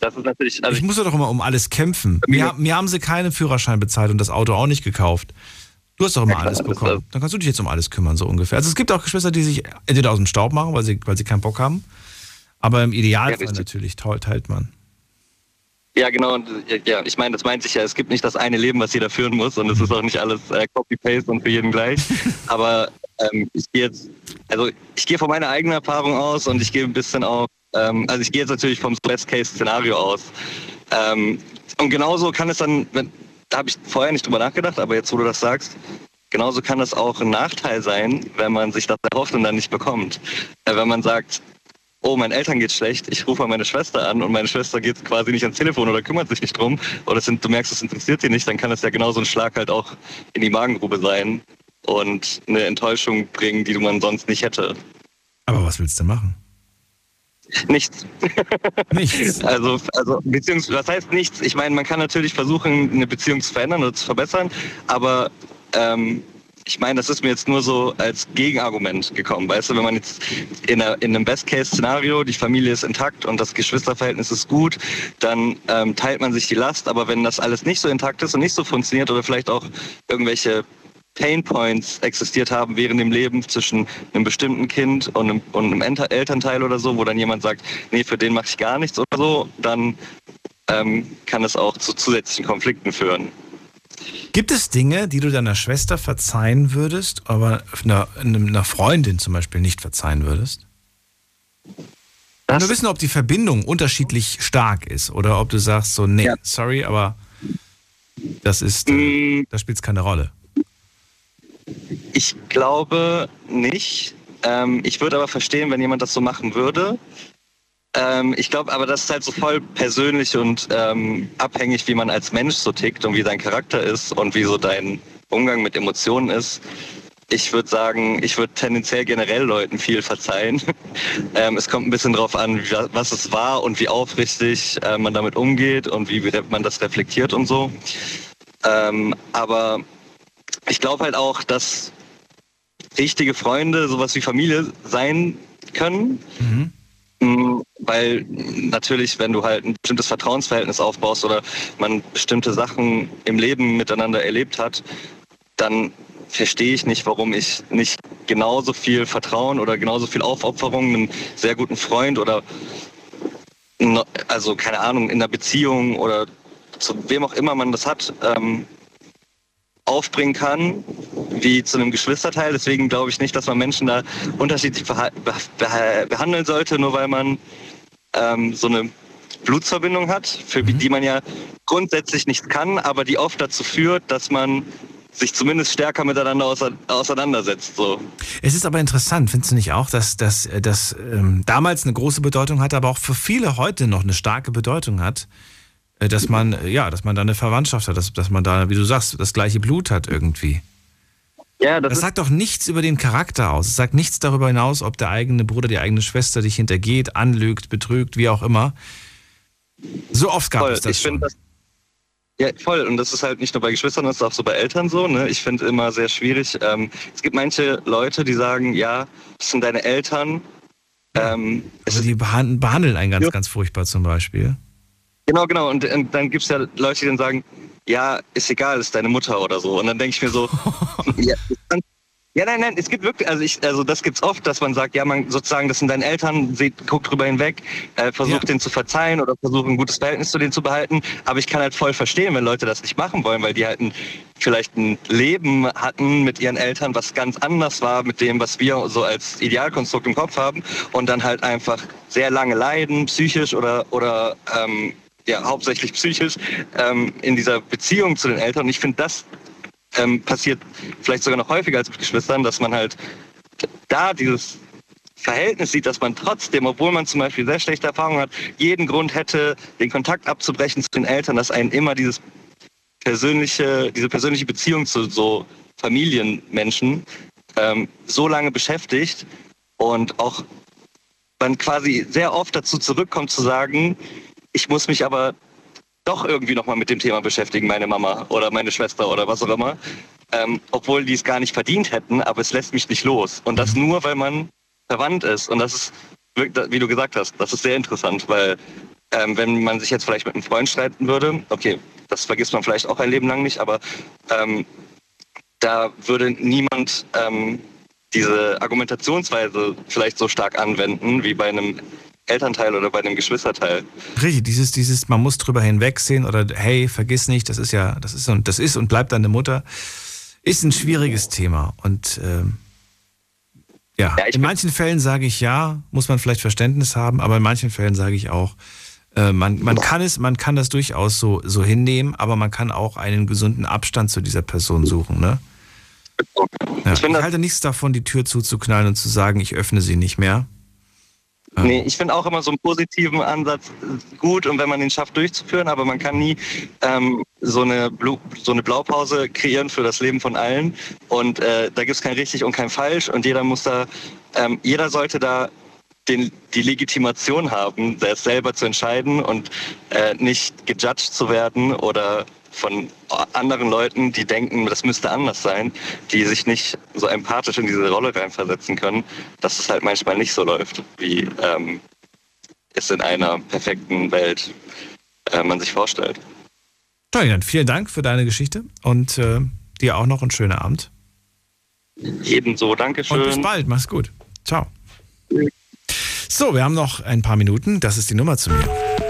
Das ist natürlich. Also ich muss doch immer um alles kämpfen. Mir, mir haben sie keinen Führerschein bezahlt und das Auto auch nicht gekauft. Du hast doch immer Ja, alles das bekommen. Dann kannst du dich jetzt um alles kümmern, so ungefähr. Also es gibt auch Geschwister, die sich entweder aus dem Staub machen, weil sie, weil sie keinen Bock haben. Aber im Idealfall natürlich teilt, teilt man. Ja, genau. Und, äh, ja, ich meine, das meint sich ja, es gibt nicht das eine Leben, was jeder führen muss und es ist auch nicht alles äh, Copy-Paste und für jeden gleich. Aber ähm, ich gehe jetzt, also ich gehe von meiner eigenen Erfahrung aus und ich gehe ein bisschen auch, ähm, also ich gehe jetzt natürlich vom Best-Case-Szenario aus. Ähm, und genauso kann es dann, wenn, da habe ich vorher nicht drüber nachgedacht, aber jetzt, wo du das sagst, genauso kann es auch ein Nachteil sein, wenn man sich das erhofft und dann nicht bekommt. Äh, wenn man sagt, oh, meinen Eltern geht's schlecht, ich rufe mal meine Schwester an und meine Schwester geht quasi nicht ans Telefon oder kümmert sich nicht drum oder sind, du merkst, es interessiert sie nicht, dann kann es ja genauso ein Schlag halt auch in die Magengrube sein und eine Enttäuschung bringen, die man sonst nicht hätte. Aber was willst du machen? Nichts. Nichts. Also, also Beziehungs was heißt nichts? Ich meine, man kann natürlich versuchen, eine Beziehung zu verändern oder zu verbessern, aber ähm, ich meine, das ist mir jetzt nur so als Gegenargument gekommen. Weißt du, wenn man jetzt in, einer, in einem Best-Case-Szenario, die Familie ist intakt und das Geschwisterverhältnis ist gut, dann ähm, teilt man sich die Last. Aber wenn das alles nicht so intakt ist und nicht so funktioniert oder vielleicht auch irgendwelche Pain Points existiert haben während dem Leben zwischen einem bestimmten Kind und einem, und einem Elternteil oder so, wo dann jemand sagt, nee, für den mache ich gar nichts oder so, dann ähm, kann es auch zu zusätzlichen Konflikten führen. Gibt es Dinge, die du deiner Schwester verzeihen würdest, aber einer, einer Freundin zum Beispiel nicht verzeihen würdest? Nur wissen, ob die Verbindung unterschiedlich stark ist oder ob du sagst so, nee, sorry, aber das ist, äh, da spielt es keine Rolle. Ich glaube nicht. Ähm, ich würde aber verstehen, wenn jemand das so machen würde. Ähm, ich glaube aber, das ist halt so voll persönlich und ähm, abhängig, wie man als Mensch so tickt und wie dein Charakter ist und wie so dein Umgang mit Emotionen ist. Ich würde sagen, ich würde tendenziell generell Leuten viel verzeihen. ähm, es kommt ein bisschen drauf an, was es war und wie aufrichtig äh, man damit umgeht und wie man das reflektiert und so. Ähm, aber ich glaube halt auch, dass richtige Freunde sowas wie Familie sein können. Mm, Weil natürlich, wenn du halt ein bestimmtes Vertrauensverhältnis aufbaust oder man bestimmte Sachen im Leben miteinander erlebt hat, dann verstehe ich nicht, warum ich nicht genauso viel Vertrauen oder genauso viel Aufopferung einem sehr guten Freund oder also keine Ahnung, in einer Beziehung oder zu wem auch immer man das hat, ähm, aufbringen kann, wie zu einem Geschwisterteil. Deswegen glaube ich nicht, dass man Menschen da unterschiedlich verha- be be behandeln sollte, nur weil man ähm, so eine Blutsverbindung hat, für die man ja grundsätzlich nichts kann, aber die oft dazu führt, dass man sich zumindest stärker miteinander auseinandersetzt. So. Es ist aber interessant, findest du nicht auch, dass das äh, ähm, damals eine große Bedeutung hatte, aber auch für viele heute noch eine starke Bedeutung hat, dass man, äh, ja, dass man da eine Verwandtschaft hat, dass, dass man da, wie du sagst, das gleiche Blut hat irgendwie. Ja, das, sagt doch nichts über den Charakter aus. Es sagt nichts darüber hinaus, ob der eigene Bruder, die eigene Schwester dich hintergeht, anlügt, betrügt, wie auch immer. So oft gab Voll. es das ich schon. Das, ja, voll. Und das ist halt nicht nur bei Geschwistern, das ist auch so bei Eltern so. Ne? Ich finde immer sehr schwierig. Ähm, es gibt manche Leute, die sagen, ja, das sind deine Eltern. Ähm, also die behandeln, behandeln einen ganz, ganz furchtbar zum Beispiel. Genau, genau. Und, und dann gibt es ja Leute, die dann sagen, ja, ist egal, ist deine Mutter oder so. Und dann denke ich mir so, ja, dann, ja, nein, nein, es gibt wirklich, also ich, also das gibt's oft, dass man sagt, ja, man sozusagen, das sind deine Eltern, seht, guckt drüber hinweg, äh, versucht denen zu verzeihen oder versucht ein gutes Verhältnis zu denen zu behalten. Aber ich kann halt voll verstehen, wenn Leute das nicht machen wollen, weil die halt ein, vielleicht ein Leben hatten mit ihren Eltern, was ganz anders war mit dem, was wir so als Idealkonstrukt im Kopf haben und dann halt einfach sehr lange leiden, psychisch oder, oder ähm, ja hauptsächlich psychisch ähm, in dieser Beziehung zu den Eltern. Und ich finde, das ähm, passiert vielleicht sogar noch häufiger als mit Geschwistern, dass man halt da dieses Verhältnis sieht, dass man trotzdem, obwohl man zum Beispiel sehr schlechte Erfahrungen hat, jeden Grund hätte, den Kontakt abzubrechen zu den Eltern, dass einen immer dieses persönliche, diese persönliche Beziehung zu so Familienmenschen ähm, so lange beschäftigt und auch man quasi sehr oft dazu zurückkommt zu sagen, ich muss mich aber doch irgendwie nochmal mit dem Thema beschäftigen, meine Mama oder meine Schwester oder was auch immer. Ähm, obwohl die es gar nicht verdient hätten, aber es lässt mich nicht los. Und das nur, weil man verwandt ist. Und das ist, wie du gesagt hast, das ist sehr interessant, weil ähm, wenn man sich jetzt vielleicht mit einem Freund streiten würde, okay, das vergisst man vielleicht auch ein Leben lang nicht, aber ähm, da würde niemand ähm, diese Argumentationsweise vielleicht so stark anwenden wie bei einem Elternteil oder bei einem Geschwisterteil. Richtig, dieses, dieses, man muss drüber hinwegsehen oder hey, vergiss nicht, das ist ja, das ist und das ist und bleibt deine Mutter, ist ein schwieriges Thema. Und ähm, ja, ja in manchen Fällen sage ich ja, muss man vielleicht Verständnis haben, aber in manchen Fällen sage ich auch, äh, man, man kann es, man kann das durchaus so, so hinnehmen, aber man kann auch einen gesunden Abstand zu dieser Person suchen, ne? Ja, ich, ich halte nichts davon, die Tür zuzuknallen und zu sagen, ich öffne sie nicht mehr. Nee, ich finde auch immer so einen positiven Ansatz gut und wenn man den schafft durchzuführen, aber man kann nie ähm, so, eine so eine Blaupause kreieren für das Leben von allen. Und äh, da gibt es kein richtig und kein falsch und jeder muss da, ähm, jeder sollte da den, die Legitimation haben, selbst selber zu entscheiden und äh, nicht gejudged zu werden oder von anderen Leuten, die denken, das müsste anders sein, die sich nicht so empathisch in diese Rolle reinversetzen können, dass es halt manchmal nicht so läuft, wie ähm, es in einer perfekten Welt äh, man sich vorstellt. Toll, dann vielen Dank für deine Geschichte und äh, dir auch noch einen schönen Abend. Ebenso, danke schön. Und bis bald, mach's gut. Ciao. So, wir haben noch ein paar Minuten. Das ist die Nummer zu mir.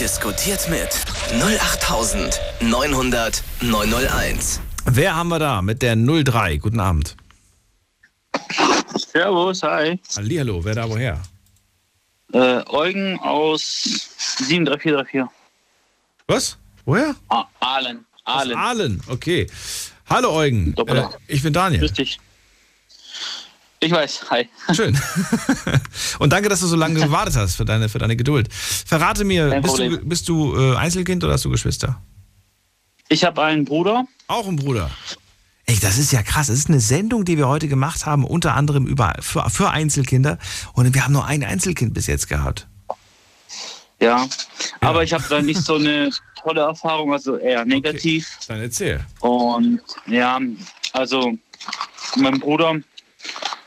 Diskutiert mit 08900 901. Wer haben wir da mit der 03? Guten Abend. Servus, hi. Hallihallo, wer da woher? Äh, Eugen aus 73434. Was? Woher? Ah, Aalen. Aalen. Aus Aalen, okay. Hallo Eugen. Äh, ich bin Daniel. Grüß dich. Ich weiß, hi. Schön. Und danke, dass du so lange gewartet hast für deine, für deine Geduld. Verrate mir, bist du, bist du äh, Einzelkind oder hast du Geschwister? Ich habe einen Bruder. Auch einen Bruder. Ey, das ist ja krass. Das ist eine Sendung, die wir heute gemacht haben, unter anderem über, für, für Einzelkinder. Und wir haben nur ein Einzelkind bis jetzt gehabt. Ja, ja. aber ich habe da nicht so eine tolle Erfahrung, also eher negativ. Okay. Dann erzähl. Und ja, also mein Bruder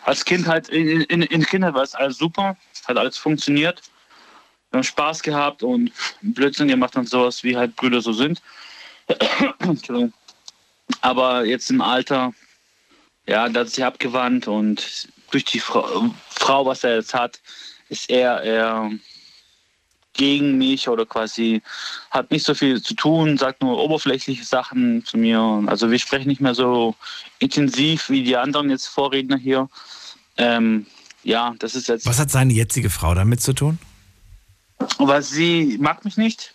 als Kind halt, in, in, in Kindheit war es alles super, hat alles funktioniert. Wir haben Spaß gehabt und Blödsinn gemacht und sowas, wie halt Brüder so sind. Aber jetzt im Alter, ja, da hat sich abgewandt und durch die Frau, Frau, was er jetzt hat, ist er eher gegen mich oder quasi hat nicht so viel zu tun, sagt nur oberflächliche Sachen zu mir. Also wir sprechen nicht mehr so intensiv wie die anderen jetzt Vorredner hier. Ähm, ja, das ist jetzt. Was hat seine jetzige Frau damit zu tun? Weil sie mag mich nicht.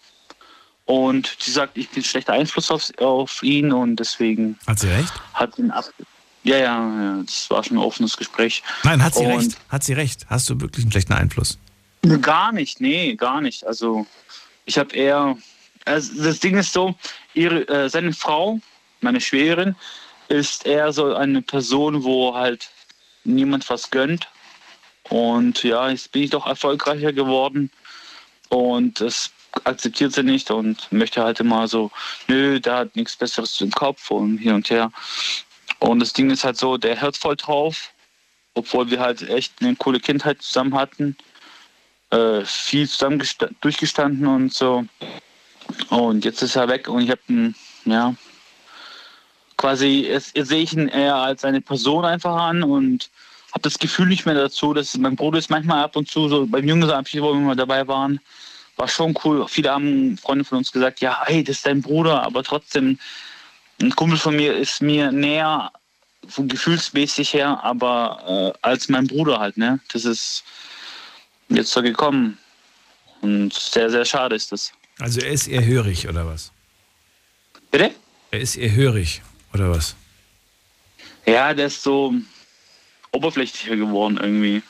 Und sie sagt, ich bin schlechter Einfluss auf, auf ihn und deswegen. Hat sie recht? Hat ihn ab. Ja, ja, ja, das war schon ein offenes Gespräch. Nein, hat sie und recht. Hat sie recht. Hast du wirklich einen schlechten Einfluss? Gar nicht, nee, gar nicht. Also ich habe eher. Also das Ding ist so, ihre, äh, seine Frau, meine Schwägerin, ist eher so eine Person, wo halt niemand was gönnt. Und ja, jetzt bin ich doch erfolgreicher geworden. Und das akzeptiert sie nicht und möchte halt immer so, nö, der hat nichts Besseres im Kopf und hin und her. Und das Ding ist halt so, der hört voll drauf, obwohl wir halt echt eine coole Kindheit zusammen hatten. Äh, viel zusammen durchgestanden und so. Und jetzt ist er weg und ich habe ja, quasi, jetzt, sehe ich ihn eher als eine Person einfach an und habe das Gefühl nicht mehr dazu, dass mein Bruder ist manchmal ab und zu so beim Jüngersabschied, wo wir mal dabei waren, war schon cool. Viele haben Freunde von uns gesagt, ja, hey, das ist dein Bruder, aber trotzdem, ein Kumpel von mir ist mir näher, von gefühlsmäßig her, aber äh, als mein Bruder halt, ne? Das ist jetzt so gekommen. Und sehr, sehr schade ist das. Also er ist eher hörig, oder was? Bitte? Er ist eher hörig, oder was? Ja, der ist so oberflächlicher geworden irgendwie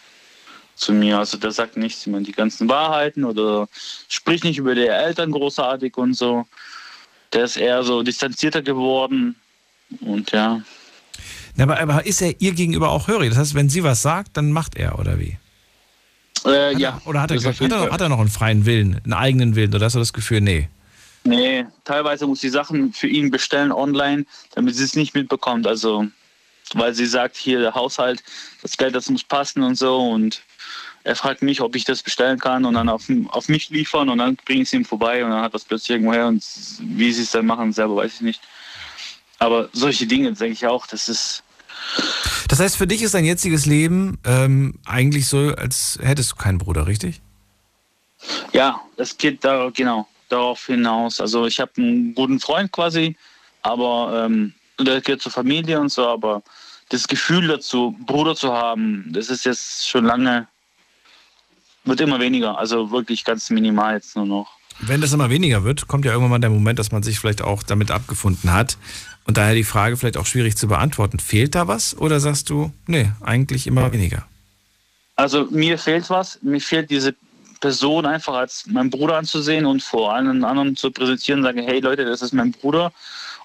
zu mir. Also der sagt nicht immer die ganzen Wahrheiten oder spricht nicht über die Eltern großartig und so. Der ist eher so distanzierter geworden und ja. Na, aber, aber ist er ihr gegenüber auch hörig? Das heißt, wenn sie was sagt, dann macht er, oder wie? Äh, ja. Oder hat er, hat, er, hat er noch einen freien Willen, einen eigenen Willen? Oder hast du das Gefühl, nee? Nee, teilweise muss sie Sachen für ihn bestellen online, damit sie es nicht mitbekommt. Also, weil sie sagt, hier der Haushalt, das Geld, das muss passen und so. Und er fragt mich, ob ich das bestellen kann und dann auf, auf mich liefern und dann bringe ich es ihm vorbei und dann hat das plötzlich irgendwo her und wie sie es dann machen, selber weiß ich nicht. Aber solche Dinge denke ich auch, das ist, Das heißt, für dich ist dein jetziges Leben ähm, eigentlich so, als hättest du keinen Bruder, richtig? Ja, es geht da genau darauf hinaus. Also ich habe einen guten Freund quasi, aber ähm, der gehört zur Familie und so, aber das Gefühl dazu, Bruder zu haben, das ist jetzt schon lange, wird immer weniger. Also wirklich ganz minimal jetzt nur noch. Wenn das immer weniger wird, kommt ja irgendwann mal der Moment, dass man sich vielleicht auch damit abgefunden hat. Und daher die Frage vielleicht auch schwierig zu beantworten. Fehlt da was oder sagst du, nee, eigentlich immer weniger? Also mir fehlt was, mir fehlt diese Person einfach als mein Bruder anzusehen und vor allen anderen zu präsentieren, sagen, hey Leute, das ist mein Bruder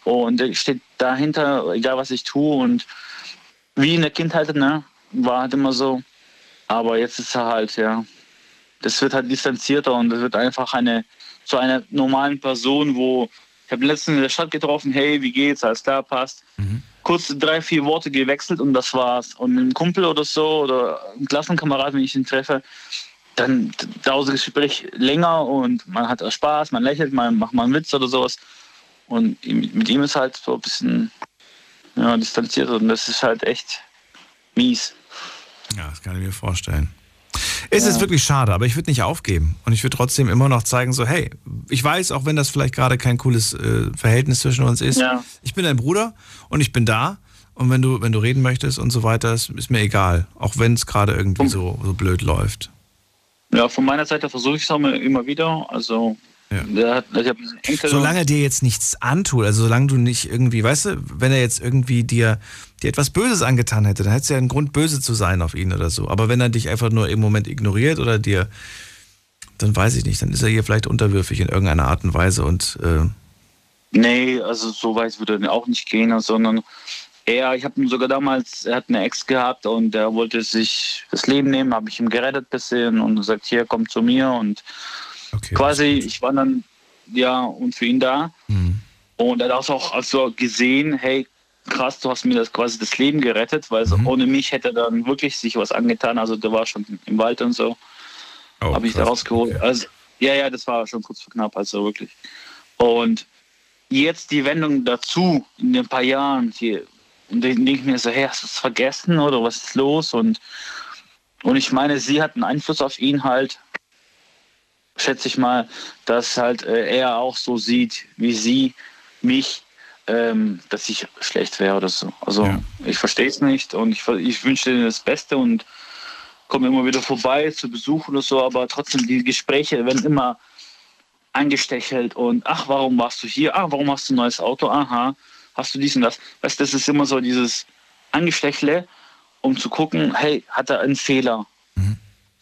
und der steht dahinter, egal was ich tue und wie in der Kindheit, ne, war halt immer so. Aber jetzt ist er halt, ja, das wird halt distanzierter und das wird einfach eine, zu einer normalen Person, wo ich habe letztens in der Stadt getroffen, hey, wie geht's, alles klar, passt. Kurz drei, vier Worte gewechselt und das war's. Und einem Kumpel oder so oder einem Klassenkamerad, wenn ich ihn treffe, dann dauert das Gespräch länger und man hat Spaß, man lächelt, man macht mal einen Witz oder sowas. Und mit ihm ist halt so ein bisschen ja, distanziert und das ist halt echt mies. Ja, das kann ich mir vorstellen. Es ist wirklich schade, aber ich würde nicht aufgeben. Und ich würde trotzdem immer noch zeigen, so, hey, ich weiß, auch wenn das vielleicht gerade kein cooles äh, Verhältnis zwischen uns ist, Ja. ich bin dein Bruder und ich bin da. Und wenn du, wenn du reden möchtest und so weiter, ist, ist mir egal. Auch wenn es gerade irgendwie so, so blöd läuft. Ja, von meiner Seite versuche ich es auch immer- immer wieder. Also, Enkel. Solange er dir jetzt nichts antut, also solange du nicht irgendwie, weißt du, wenn er jetzt irgendwie dir, dir etwas Böses angetan hätte, dann hättest du ja einen Grund, böse zu sein auf ihn oder so. Aber wenn er dich einfach nur im Moment ignoriert oder dir, dann weiß ich nicht, dann ist er hier vielleicht unterwürfig in irgendeiner Art und Weise und äh, Nee, also so weit würde er auch nicht gehen, sondern er, ich habe ihn sogar damals, er hat eine Ex gehabt und er wollte sich das Leben nehmen, habe ich ihm gerettet bisschen und gesagt, hier, komm zu mir und quasi, ich war dann, ja, und für ihn da. Und er hat auch also gesehen, hey, krass, du hast mir das quasi das Leben gerettet, weil so ohne mich hätte er dann wirklich sich was angetan. Also der war schon im Wald und so. habe ich da rausgeholt. Also, ja, ja, das war schon kurz vor knapp, also wirklich. Und jetzt die Wendung dazu, in den paar Jahren, hier, und dann denke ich mir so, hey, hast du es vergessen oder was ist los? Und, und ich meine, sie hat einen Einfluss auf ihn halt, schätze ich mal, dass halt äh, er auch so sieht, wie sie mich, ähm, dass ich schlecht wäre oder so. Also ich verstehe es nicht und ich, ich wünsche ihnen das Beste und komme immer wieder vorbei zu Besuch oder so, aber trotzdem die Gespräche werden immer angestechelt und ach, warum warst du hier? Ach, warum hast du ein neues Auto? Aha, hast du dies und das? Weißt du, das ist immer so dieses Angestechle, um zu gucken, hey, hat er einen Fehler?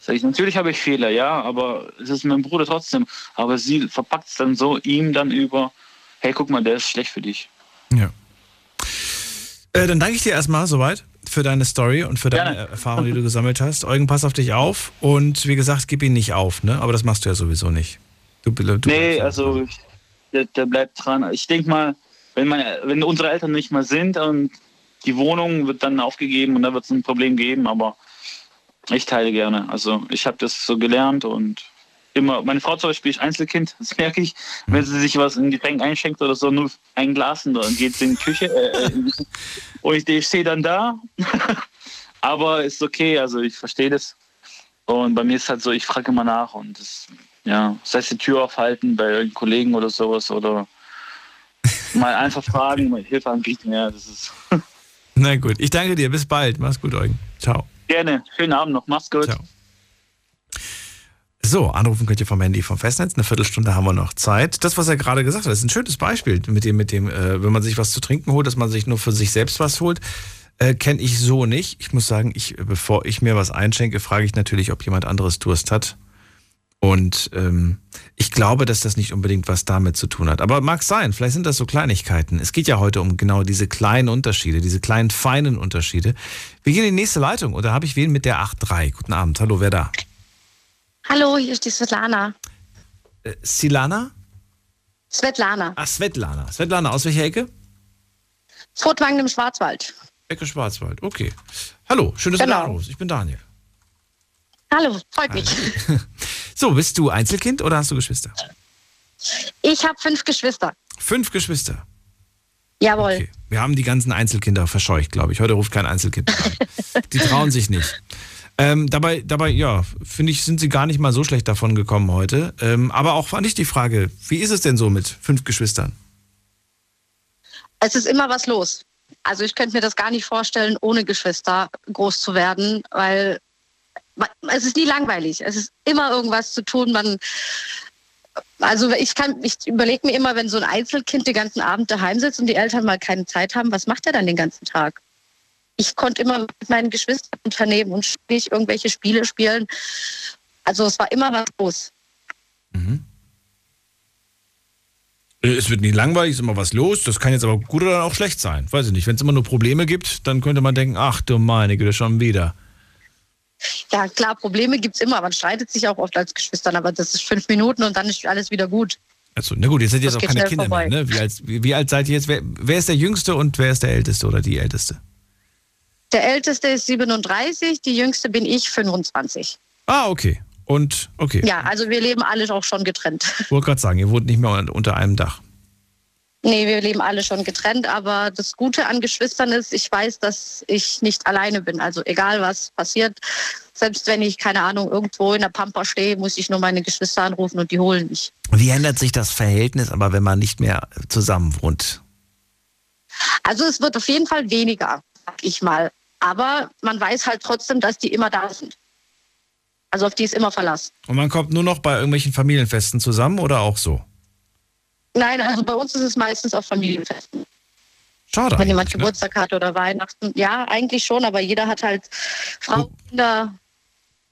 Sag ich, natürlich habe ich Fehler, ja, aber es ist mein Bruder trotzdem. Aber sie verpackt es dann so ihm dann über, hey, guck mal, der ist schlecht für dich. Äh, dann danke ich dir erstmal soweit für deine Story und für deine Erfahrung, die du gesammelt hast. Eugen, pass auf dich auf und wie gesagt, gib ihn nicht auf, ne? Aber das machst du ja sowieso nicht. Du, du nee, also ich, der, der bleibt dran. Ich denke mal, wenn, meine, wenn unsere Eltern nicht mehr sind und die Wohnung wird dann aufgegeben und da wird es ein Problem geben, aber ich teile gerne. Also ich habe das so gelernt und immer, meine Frau zum Beispiel ist Einzelkind, das merke ich, wenn sie sich was in Getränk einschenkt oder so, nur ein Glas und dann geht sie in die Küche äh, äh, und ich, ich stehe dann da, aber ist okay, also ich verstehe das. Und bei mir ist halt so, ich frage immer nach und das, ja, das heißt die Tür aufhalten bei Kollegen oder sowas oder mal einfach fragen, mal Hilfe anbieten, ja, das ist Na gut, ich danke dir. Bis bald. Mach's gut, Eugen. Ciao. Gerne. Schönen Abend noch, mach's gut. So, anrufen könnt ihr vom Handy vom Festnetz. Eine Viertelstunde haben wir noch Zeit. Das, was er gerade gesagt hat, ist ein schönes Beispiel mit dem, mit dem, äh, wenn man sich was zu trinken holt, dass man sich nur für sich selbst was holt. Äh, Kenne ich so nicht. Ich muss sagen, ich, bevor ich mir was einschenke, frage ich natürlich, ob jemand anderes Durst hat. Und ähm, ich glaube, dass das nicht unbedingt was damit zu tun hat. Aber mag sein, vielleicht sind das so Kleinigkeiten. Es geht ja heute um genau diese kleinen Unterschiede, diese kleinen feinen Unterschiede. Wir gehen in die nächste Leitung und da habe ich wen mit der 8.3. Guten Abend, hallo, wer da? Hallo, hier ist die Svetlana. Äh, Silana? Svetlana. Ah, Svetlana. Svetlana, aus welcher Ecke? Furtwangen im Schwarzwald. Ecke Schwarzwald, okay. Hallo, schön, dass Genau. du anrufst. Ich bin Daniel. Hallo, freut mich. So, bist du Einzelkind oder hast du Geschwister? Ich habe fünf Geschwister. Fünf Geschwister. Jawohl. Wir haben die ganzen Einzelkinder verscheucht, glaube ich. Heute ruft kein Einzelkind an. Die trauen sich nicht. Ähm, dabei, dabei, ja, finde ich, sind sie gar nicht mal so schlecht davon gekommen heute. Ähm, aber auch fand ich die Frage, wie ist es denn so mit fünf Geschwistern? Es ist immer was los. Also ich könnte mir das gar nicht vorstellen, ohne Geschwister groß zu werden, weil es ist nie langweilig. Es ist immer irgendwas zu tun. Man, also ich kann, ich überlege mir immer, wenn so ein Einzelkind den ganzen Abend daheim sitzt und die Eltern mal keine Zeit haben, was macht er dann den ganzen Tag? Ich konnte immer mit meinen Geschwistern unternehmen und nicht irgendwelche Spiele spielen. Also es war immer was los. Äh, Es wird nie langweilig, ist immer was los. Das kann jetzt aber gut oder auch schlecht sein. Weiß ich nicht. Wenn es immer nur Probleme gibt, dann könnte man denken, ach du meine Güte, schon wieder. Ja, klar, Probleme gibt's immer. Man streitet sich auch oft als Geschwistern, aber das ist fünf Minuten und dann ist alles wieder gut. Also, na gut, jetzt seid ihr Das jetzt auch keine Kinder mehr. vorbei. Ne? Wie, alt, wie, alt seid ihr jetzt? Wer, wer ist der Jüngste und wer ist der Älteste oder die Älteste? Der älteste ist 37, die jüngste bin ich 25. Ah, okay. Und, okay. Ja, also wir leben alle auch schon getrennt. Ich wollte gerade sagen, ihr wohnt nicht mehr un- unter einem Dach. Nee, wir leben alle schon getrennt, aber das Gute an Geschwistern ist, ich weiß, dass ich nicht alleine bin. Also egal was passiert, selbst wenn ich, keine Ahnung, irgendwo in der Pampa stehe, muss ich nur meine Geschwister anrufen und die holen mich. Wie ändert sich das Verhältnis aber, wenn man nicht mehr zusammen wohnt? Also es wird auf jeden Fall weniger, sag ich mal. Aber man weiß halt trotzdem, dass die immer da sind. Also auf die ist immer Verlass. Und man kommt nur noch bei irgendwelchen Familienfesten zusammen oder auch so? Nein, also bei uns ist es meistens auf Familienfesten. Schade. Wenn jemand Geburtstag hat oder Weihnachten. Ja, eigentlich schon, aber jeder hat halt Frau, Kinder.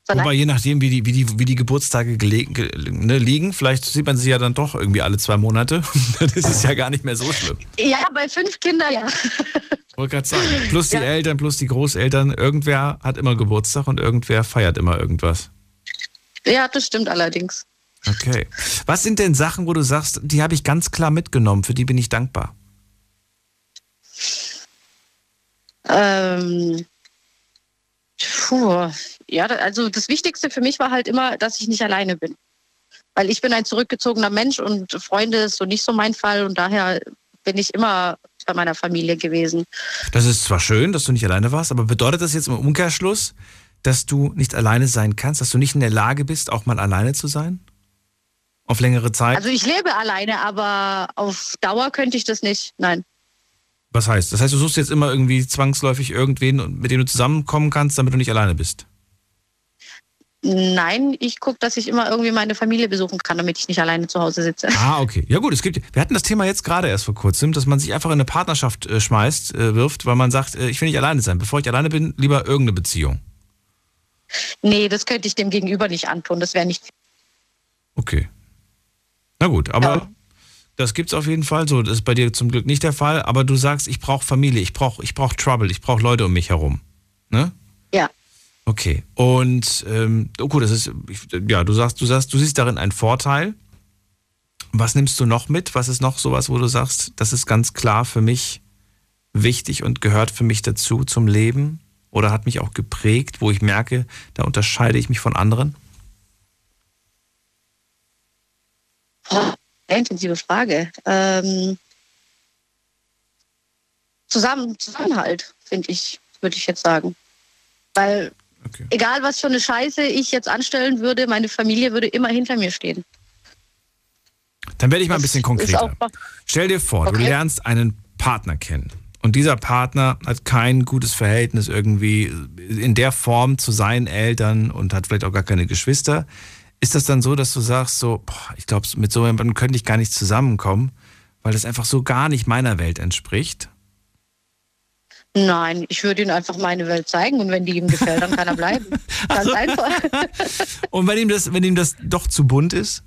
Wobei, je nachdem, wie die, wie die, wie die Geburtstage ne, liegen, vielleicht sieht man sie ja dann doch irgendwie alle zwei Monate. dann ist ja gar nicht mehr so schlimm. Ja, bei fünf Kindern, ja. Ich wollte gerade sagen. Plus die Eltern, plus die Großeltern. Irgendwer hat immer Geburtstag und irgendwer feiert immer irgendwas. Ja, das stimmt allerdings. Okay. Was sind denn Sachen, wo du sagst, die habe ich ganz klar mitgenommen, für die bin ich dankbar? Ähm, puh, ja, also das Wichtigste für mich war halt immer, dass ich nicht alleine bin. Weil ich bin ein zurückgezogener Mensch und Freunde ist so nicht so mein Fall und daher bin ich immer bei meiner Familie gewesen. Das ist zwar schön, dass du nicht alleine warst, aber bedeutet das jetzt im Umkehrschluss, dass du nicht alleine sein kannst, dass du nicht in der Lage bist, auch mal alleine zu sein? Auf längere Zeit? Also ich lebe alleine, aber auf Dauer könnte ich das nicht. Nein. Was heißt? Das heißt, du suchst jetzt immer irgendwie zwangsläufig irgendwen, mit dem du zusammenkommen kannst, damit du nicht alleine bist. Nein, ich gucke, dass ich immer irgendwie meine Familie besuchen kann, damit ich nicht alleine zu Hause sitze. Ah, okay. Ja gut, es gibt. Wir hatten das Thema jetzt gerade erst vor kurzem, dass man sich einfach in eine Partnerschaft äh, schmeißt, äh, wirft, weil man sagt, äh, ich will nicht alleine sein. Bevor ich alleine bin, lieber irgendeine Beziehung. Nee, das könnte ich dem Gegenüber nicht antun. Das wäre nicht. Okay. Na gut, aber das gibt's auf jeden Fall so. Das ist bei dir zum Glück nicht der Fall. Aber du sagst, ich brauche Familie, ich brauche ich brauch Trouble, ich brauche Leute um mich herum. Ne? Ja. Okay. Und ähm, oh gut, das ist ja, du sagst, du sagst, du siehst darin einen Vorteil. Was nimmst du noch mit? Was ist noch sowas, wo du sagst, das ist ganz klar für mich wichtig und gehört für mich dazu zum Leben oder hat mich auch geprägt, wo ich merke, da unterscheide ich mich von anderen? Boah, sehr intensive Frage. Ähm, zusammen, Zusammenhalt, finde ich, würde ich jetzt sagen. Weil egal was für eine Scheiße ich jetzt anstellen würde, meine Familie würde immer hinter mir stehen. Dann werde ich mal ein bisschen konkreter. Stell dir vor, du Okay. lernst einen Partner kennen. Und dieser Partner hat kein gutes Verhältnis irgendwie in der Form zu seinen Eltern und hat vielleicht auch gar keine Geschwister, Ist das dann so, dass du sagst, so, boah, ich glaube, mit so jemandem könnte ich gar nicht zusammenkommen, weil das einfach so gar nicht meiner Welt entspricht? Nein, ich würde ihm einfach meine Welt zeigen und wenn die ihm gefällt, dann kann er bleiben. Ganz einfach. Und wenn ihm das, wenn ihm das doch zu bunt ist?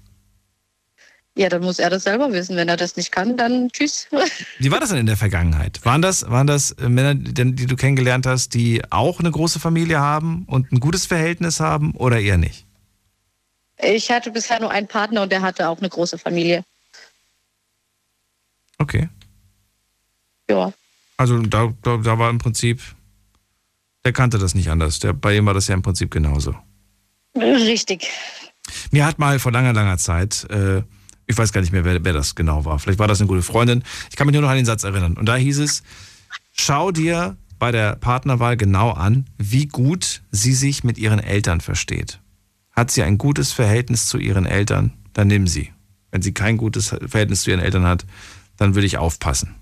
Ja, dann muss er das selber wissen. Wenn er das nicht kann, dann tschüss. Wie war das denn in der Vergangenheit? Waren das, waren das äh, Männer, die die du kennengelernt hast, die auch eine große Familie haben und ein gutes Verhältnis haben oder eher nicht? Ich hatte bisher nur einen Partner und der hatte auch eine große Familie. Okay. Ja. Also da, da, da war im Prinzip, der kannte das nicht anders. Der, bei ihm war das ja im Prinzip genauso. Richtig. Mir hat mal vor langer, langer Zeit, äh, ich weiß gar nicht mehr, wer, wer das genau war. Vielleicht war das eine gute Freundin. Ich kann mich nur noch an den Satz erinnern. Und da hieß es, schau dir bei der Partnerwahl genau an, wie gut sie sich mit ihren Eltern versteht. Hat sie ein gutes Verhältnis zu ihren Eltern, dann nimm sie. Wenn sie kein gutes Verhältnis zu ihren Eltern hat, dann würde ich aufpassen.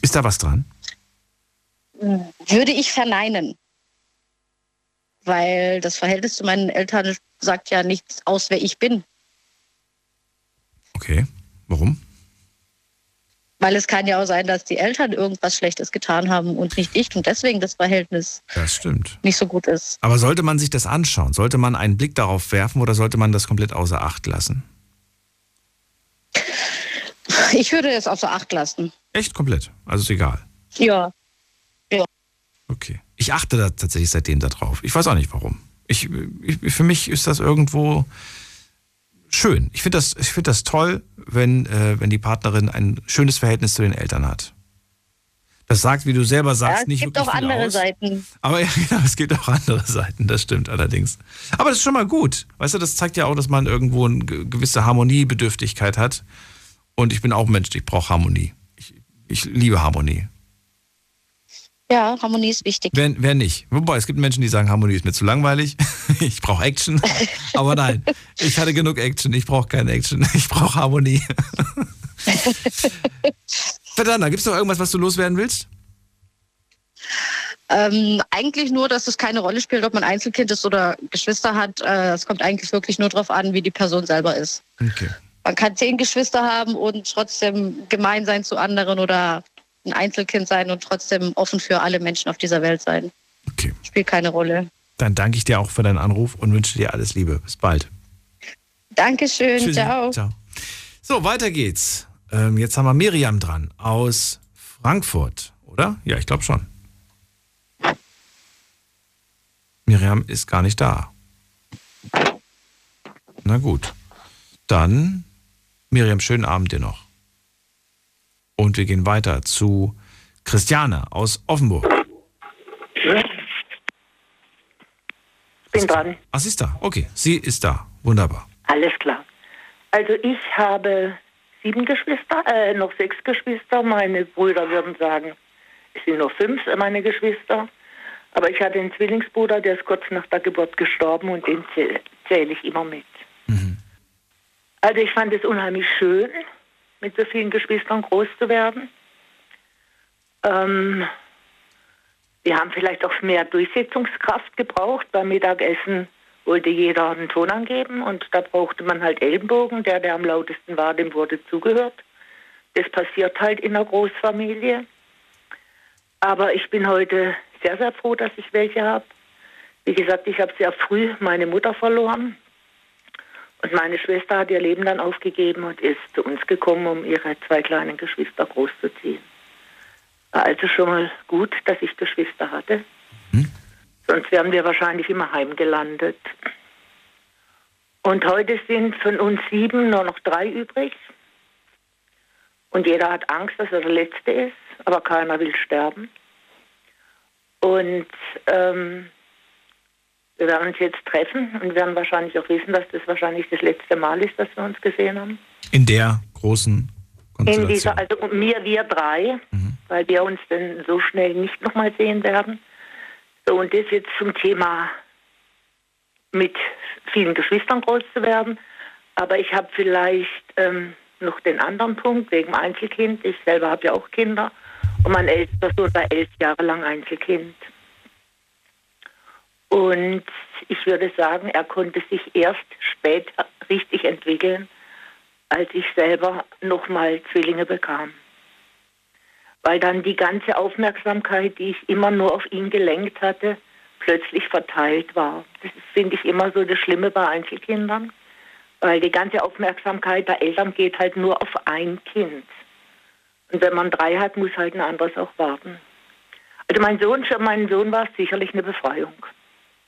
Ist da was dran? Würde ich verneinen. Weil das Verhältnis zu meinen Eltern sagt ja nichts aus, wer ich bin. Okay. Warum? Weil es kann ja auch sein, dass die Eltern irgendwas Schlechtes getan haben und nicht ich und deswegen das Verhältnis Das stimmt. nicht so gut ist. Aber sollte man sich das anschauen? Sollte man einen Blick darauf werfen oder sollte man das komplett außer Acht lassen? Ich würde es außer Acht lassen. Echt komplett? Also ist egal. Ja. Ja. Okay. Ich achte da tatsächlich seitdem darauf. Ich weiß auch nicht warum. Ich, ich, für mich ist das irgendwo schön. Ich finde das, ich find das toll, wenn, äh, wenn die Partnerin ein schönes Verhältnis zu den Eltern hat. Das sagt, wie du selber sagst, ja, es nicht gibt wirklich auch viel andere aus. Seiten. Aber ja, genau, es gibt auch andere Seiten, das stimmt allerdings. Aber das ist schon mal gut. Weißt du, das zeigt ja auch, dass man irgendwo eine ge- gewisse Harmoniebedürftigkeit hat. Und ich bin auch Mensch, ich brauche Harmonie. Ich, ich liebe Harmonie. Ja, Harmonie ist wichtig. Wer, wer nicht? Wobei, es gibt Menschen, die sagen, Harmonie ist mir zu langweilig. Ich brauche Action. Aber nein, ich hatte genug Action. Ich brauche keine Action. Ich brauche Harmonie. Verdammt, gibt es noch irgendwas, was du loswerden willst? Ähm, eigentlich nur, dass es keine Rolle spielt, ob man Einzelkind ist oder Geschwister hat. Äh, es kommt eigentlich wirklich nur darauf an, wie die Person selber ist. Okay. Man kann zehn Geschwister haben und trotzdem gemein sein zu anderen oder ein Einzelkind sein und trotzdem offen für alle Menschen auf dieser Welt sein. Okay. Spielt keine Rolle. Dann danke ich dir auch für deinen Anruf und wünsche dir alles Liebe. Bis bald. Dankeschön. Tschüssi. Ciao. Ciao. So, weiter geht's. Ähm, jetzt haben wir Miriam dran aus Frankfurt, oder? Ja, ich glaube schon. Miriam ist gar nicht da. Na gut. Dann, Miriam, schönen Abend dir noch. Und wir gehen weiter zu Christiane aus Offenburg. Bin dran. Ach, sie ist da. Okay, sie ist da. Wunderbar. Alles klar. Also ich habe sieben Geschwister, äh, noch sechs Geschwister. Meine Brüder würden sagen, es sind nur fünf, äh, meine Geschwister. Aber ich hatte einen Zwillingsbruder, der ist kurz nach der Geburt gestorben und den zäh- zähle ich immer mit. Also ich fand es unheimlich schön, mit so vielen Geschwistern groß zu werden. Ähm, wir haben vielleicht auch mehr Durchsetzungskraft gebraucht. Beim Mittagessen wollte jeder einen Ton angeben und da brauchte man halt Ellenbogen. Der, der am lautesten war, dem wurde zugehört. Das passiert halt in einer Großfamilie. Aber ich bin heute sehr, sehr froh, dass ich welche habe. Wie gesagt, ich habe sehr früh meine Mutter verloren. Und meine Schwester hat ihr Leben dann aufgegeben und ist zu uns gekommen, um ihre zwei kleinen Geschwister großzuziehen. War also schon mal gut, dass ich Geschwister hatte. Sonst wären wir wahrscheinlich immer heimgelandet. Und heute sind von uns sieben nur noch drei übrig. Und jeder hat Angst, dass er der Letzte ist, aber keiner will sterben. Und ähm, wir werden uns jetzt treffen und werden wahrscheinlich auch wissen, dass das wahrscheinlich das letzte Mal ist, dass wir uns gesehen haben. In der großen In Konstellation. dieser, also mir, wir drei, weil wir uns dann so schnell nicht nochmal sehen werden. So, und das jetzt zum Thema mit vielen Geschwistern groß zu werden. Aber ich habe vielleicht ähm, noch den anderen Punkt wegen Einzelkind. Ich selber habe ja auch Kinder. Und mein ältester Sohn war elf Jahre lang Einzelkind. Und ich würde sagen, er konnte sich erst später richtig entwickeln, als ich selber nochmal Zwillinge bekam. Weil dann die ganze Aufmerksamkeit, die ich immer nur auf ihn gelenkt hatte, plötzlich verteilt war. Das finde ich immer so das Schlimme bei Einzelkindern, weil die ganze Aufmerksamkeit der Eltern geht halt nur auf ein Kind. Und wenn man drei hat, muss halt ein anderes auch warten. Also mein Sohn, für meinen Sohn war es sicherlich eine Befreiung,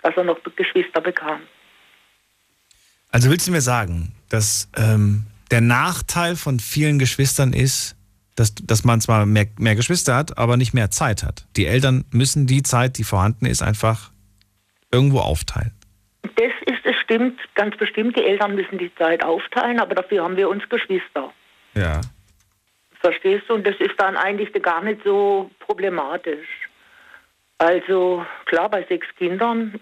dass er noch Geschwister bekam. Also willst du mir sagen, dass ähm, der Nachteil von vielen Geschwistern ist, dass, dass man zwar mehr, mehr Geschwister hat, aber nicht mehr Zeit hat. Die Eltern müssen die Zeit, die vorhanden ist, einfach irgendwo aufteilen. Das ist, es stimmt, ganz bestimmt, die Eltern müssen die Zeit aufteilen, aber dafür haben wir uns Geschwister. Ja. Verstehst du? Und das ist dann eigentlich gar nicht so problematisch. Also klar, bei sechs Kindern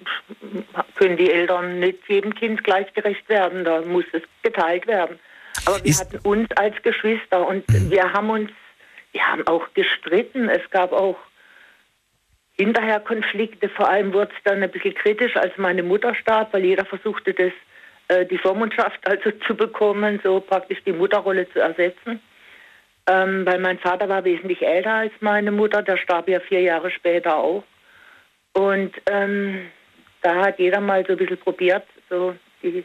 können die Eltern nicht jedem Kind gleichgerecht werden. Da muss es geteilt werden. Aber wir hatten uns als Geschwister und mhm. wir haben uns, wir haben auch gestritten. Es gab auch hinterher Konflikte. Vor allem wurde es dann ein bisschen kritisch, als meine Mutter starb, weil jeder versuchte, das, äh, die Vormundschaft also zu bekommen, so praktisch die Mutterrolle zu ersetzen. Ähm, weil mein Vater war wesentlich älter als meine Mutter, der starb ja vier Jahre später auch. Und ähm, da hat jeder mal so ein bisschen probiert, so die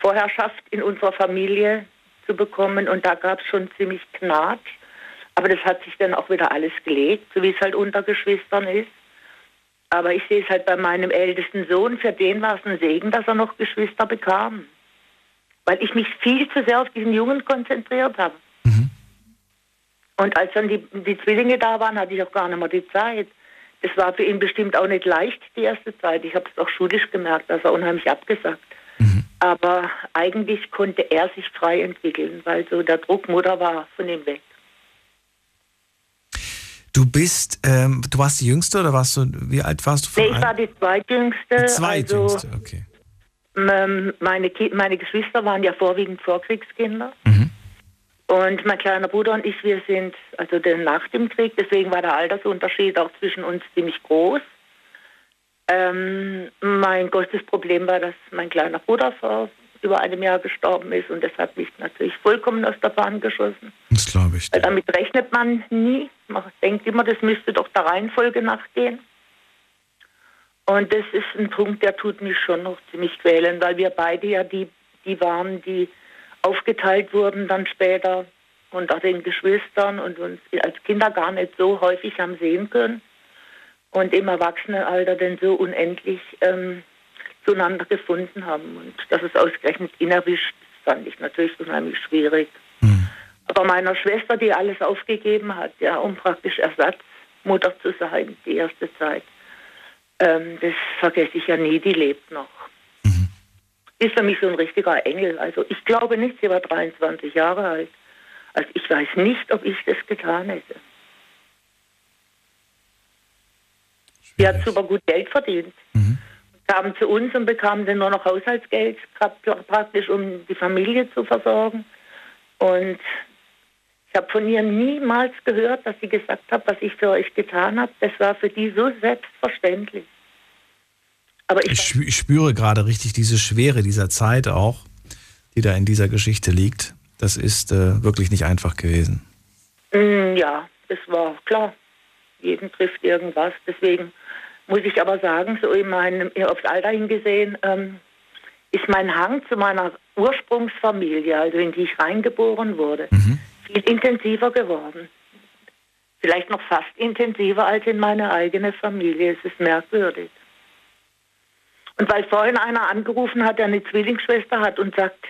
Vorherrschaft in unserer Familie zu bekommen. Und da gab es schon ziemlich Knatsch. Aber das hat sich dann auch wieder alles gelegt, so wie es halt unter Geschwistern ist. Aber ich sehe es halt bei meinem ältesten Sohn, für den war es ein Segen, dass er noch Geschwister bekam. Weil ich mich viel zu sehr auf diesen Jungen konzentriert habe. Und als dann die, die Zwillinge da waren, hatte ich auch gar nicht mehr die Zeit. Es war für ihn bestimmt auch nicht leicht, die erste Zeit. Ich habe es auch schulisch gemerkt, dass er unheimlich abgesagt. Mhm. Aber eigentlich konnte er sich frei entwickeln, weil so der Druckmutter war von ihm weg. Du bist, ähm, du warst die Jüngste oder warst du, wie alt warst du? Nee, ich war die Zweitjüngste. Die Zweitjüngste, also, okay. Meine, meine Geschwister waren ja vorwiegend Vorkriegskinder. Mhm. Und mein kleiner Bruder und ich, wir sind also nach dem Krieg, deswegen war der Altersunterschied auch zwischen uns ziemlich groß. Ähm, mein größtes Problem war, dass mein kleiner Bruder vor über einem Jahr gestorben ist und das hat mich natürlich vollkommen aus der Bahn geschossen. Das glaube ich. Weil damit rechnet man nie. Man denkt immer, das müsste doch der Reihenfolge nachgehen. Und das ist ein Punkt, der tut mich schon noch ziemlich quälen, weil wir beide ja die, die waren, die aufgeteilt wurden dann später unter den Geschwistern und uns als Kinder gar nicht so häufig haben sehen können und im Erwachsenenalter dann so unendlich ähm, zueinander gefunden haben. Und dass es ausgerechnet ihn erwischt, fand ich natürlich unheimlich schwierig. Mhm. Aber meiner Schwester, die alles aufgegeben hat, ja, um praktisch Ersatzmutter zu sein, die erste Zeit, ähm, das vergesse ich ja nie, die lebt noch. Ist für mich so ein richtiger Engel. Also ich glaube nicht, sie war 23 Jahre alt. Also ich weiß nicht, ob ich das getan hätte. Sie hat super gut Geld verdient. Mhm. Kam zu uns und bekam dann nur noch Haushaltsgeld, praktisch um die Familie zu versorgen. Und ich habe von ihr niemals gehört, dass sie gesagt hat, was ich für euch getan habe. Das war für die so selbstverständlich. Aber ich, ich, spüre gerade richtig diese Schwere dieser Zeit auch, die da in dieser Geschichte liegt. Das ist äh, wirklich nicht einfach gewesen. Mm, ja, das war klar. Jeden trifft irgendwas. Deswegen muss ich aber sagen, so in meinem, aufs Alter hingesehen, ähm, ist mein Hang zu meiner Ursprungsfamilie, also in die ich reingeboren wurde, mhm. viel intensiver geworden. Vielleicht noch fast intensiver als in meine eigene Familie. Es ist merkwürdig. Und weil vorhin einer angerufen hat, der eine Zwillingsschwester hat und sagt,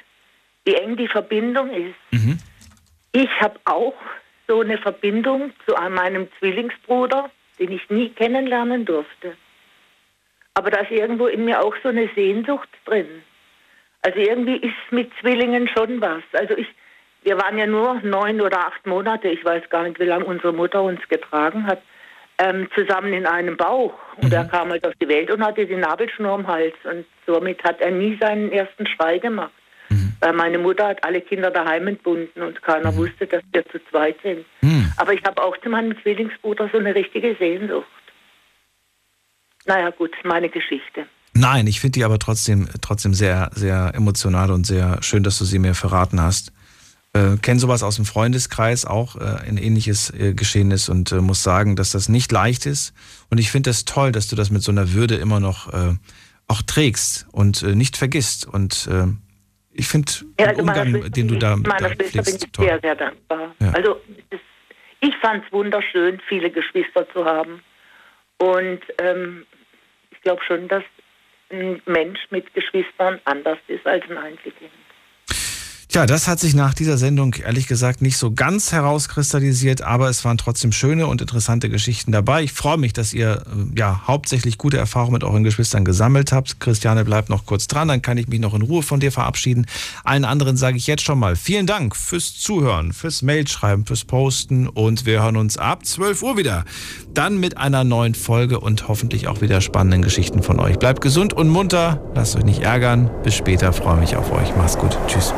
wie eng die Verbindung ist. Mhm. Ich habe auch so eine Verbindung zu meinem Zwillingsbruder den ich nie kennenlernen durfte. Aber da ist irgendwo in mir auch so eine Sehnsucht drin. Also irgendwie ist mit Zwillingen schon was. Also ich, wir waren ja nur neun oder acht Monate, ich weiß gar nicht, wie lange unsere Mutter uns getragen hat, ähm, zusammen in einem Bauch. Und mhm. er kam halt auf die Welt und hatte die Nabelschnur am Hals. Und somit hat er nie seinen ersten Schrei gemacht. Mhm. Weil meine Mutter hat alle Kinder daheim entbunden und keiner mhm. wusste, dass wir zu zweit sind. Mhm. Aber ich habe auch zu meinem Zwillingsbruder so eine richtige Sehnsucht. Naja, gut, meine Geschichte. Nein, ich finde die aber trotzdem, trotzdem sehr, sehr emotional und sehr schön, dass du sie mir verraten hast. Äh, kenne sowas aus dem Freundeskreis, auch äh, ein ähnliches äh, geschehen ist und äh, muss sagen, dass das nicht leicht ist. Und ich finde es das toll, dass du das mit so einer Würde immer noch äh, auch trägst und äh, nicht vergisst. Und äh, ich finde Ja, den also meiner Umgang, den du da, meiner da Schwester bin pflegst, ich toll. sehr, sehr dankbar. Ja. Also ich fand es wunderschön, viele Geschwister zu haben. Und ähm, ich glaube schon, dass ein Mensch mit Geschwistern anders ist als ein Einzelkind. Tja, das hat sich nach dieser Sendung ehrlich gesagt nicht so ganz herauskristallisiert, aber es waren trotzdem schöne und interessante Geschichten dabei. Ich freue mich, dass ihr äh, ja hauptsächlich gute Erfahrungen mit euren Geschwistern gesammelt habt. Christiane bleibt noch kurz dran, dann kann ich mich noch in Ruhe von dir verabschieden. Allen anderen sage ich jetzt schon mal vielen Dank fürs Zuhören, fürs Mailschreiben, fürs Posten und wir hören uns ab 12 Uhr wieder. Dann mit einer neuen Folge und hoffentlich auch wieder spannenden Geschichten von euch. Bleibt gesund und munter, lasst euch nicht ärgern. Bis später, freue mich auf euch. Macht's gut. Tschüss.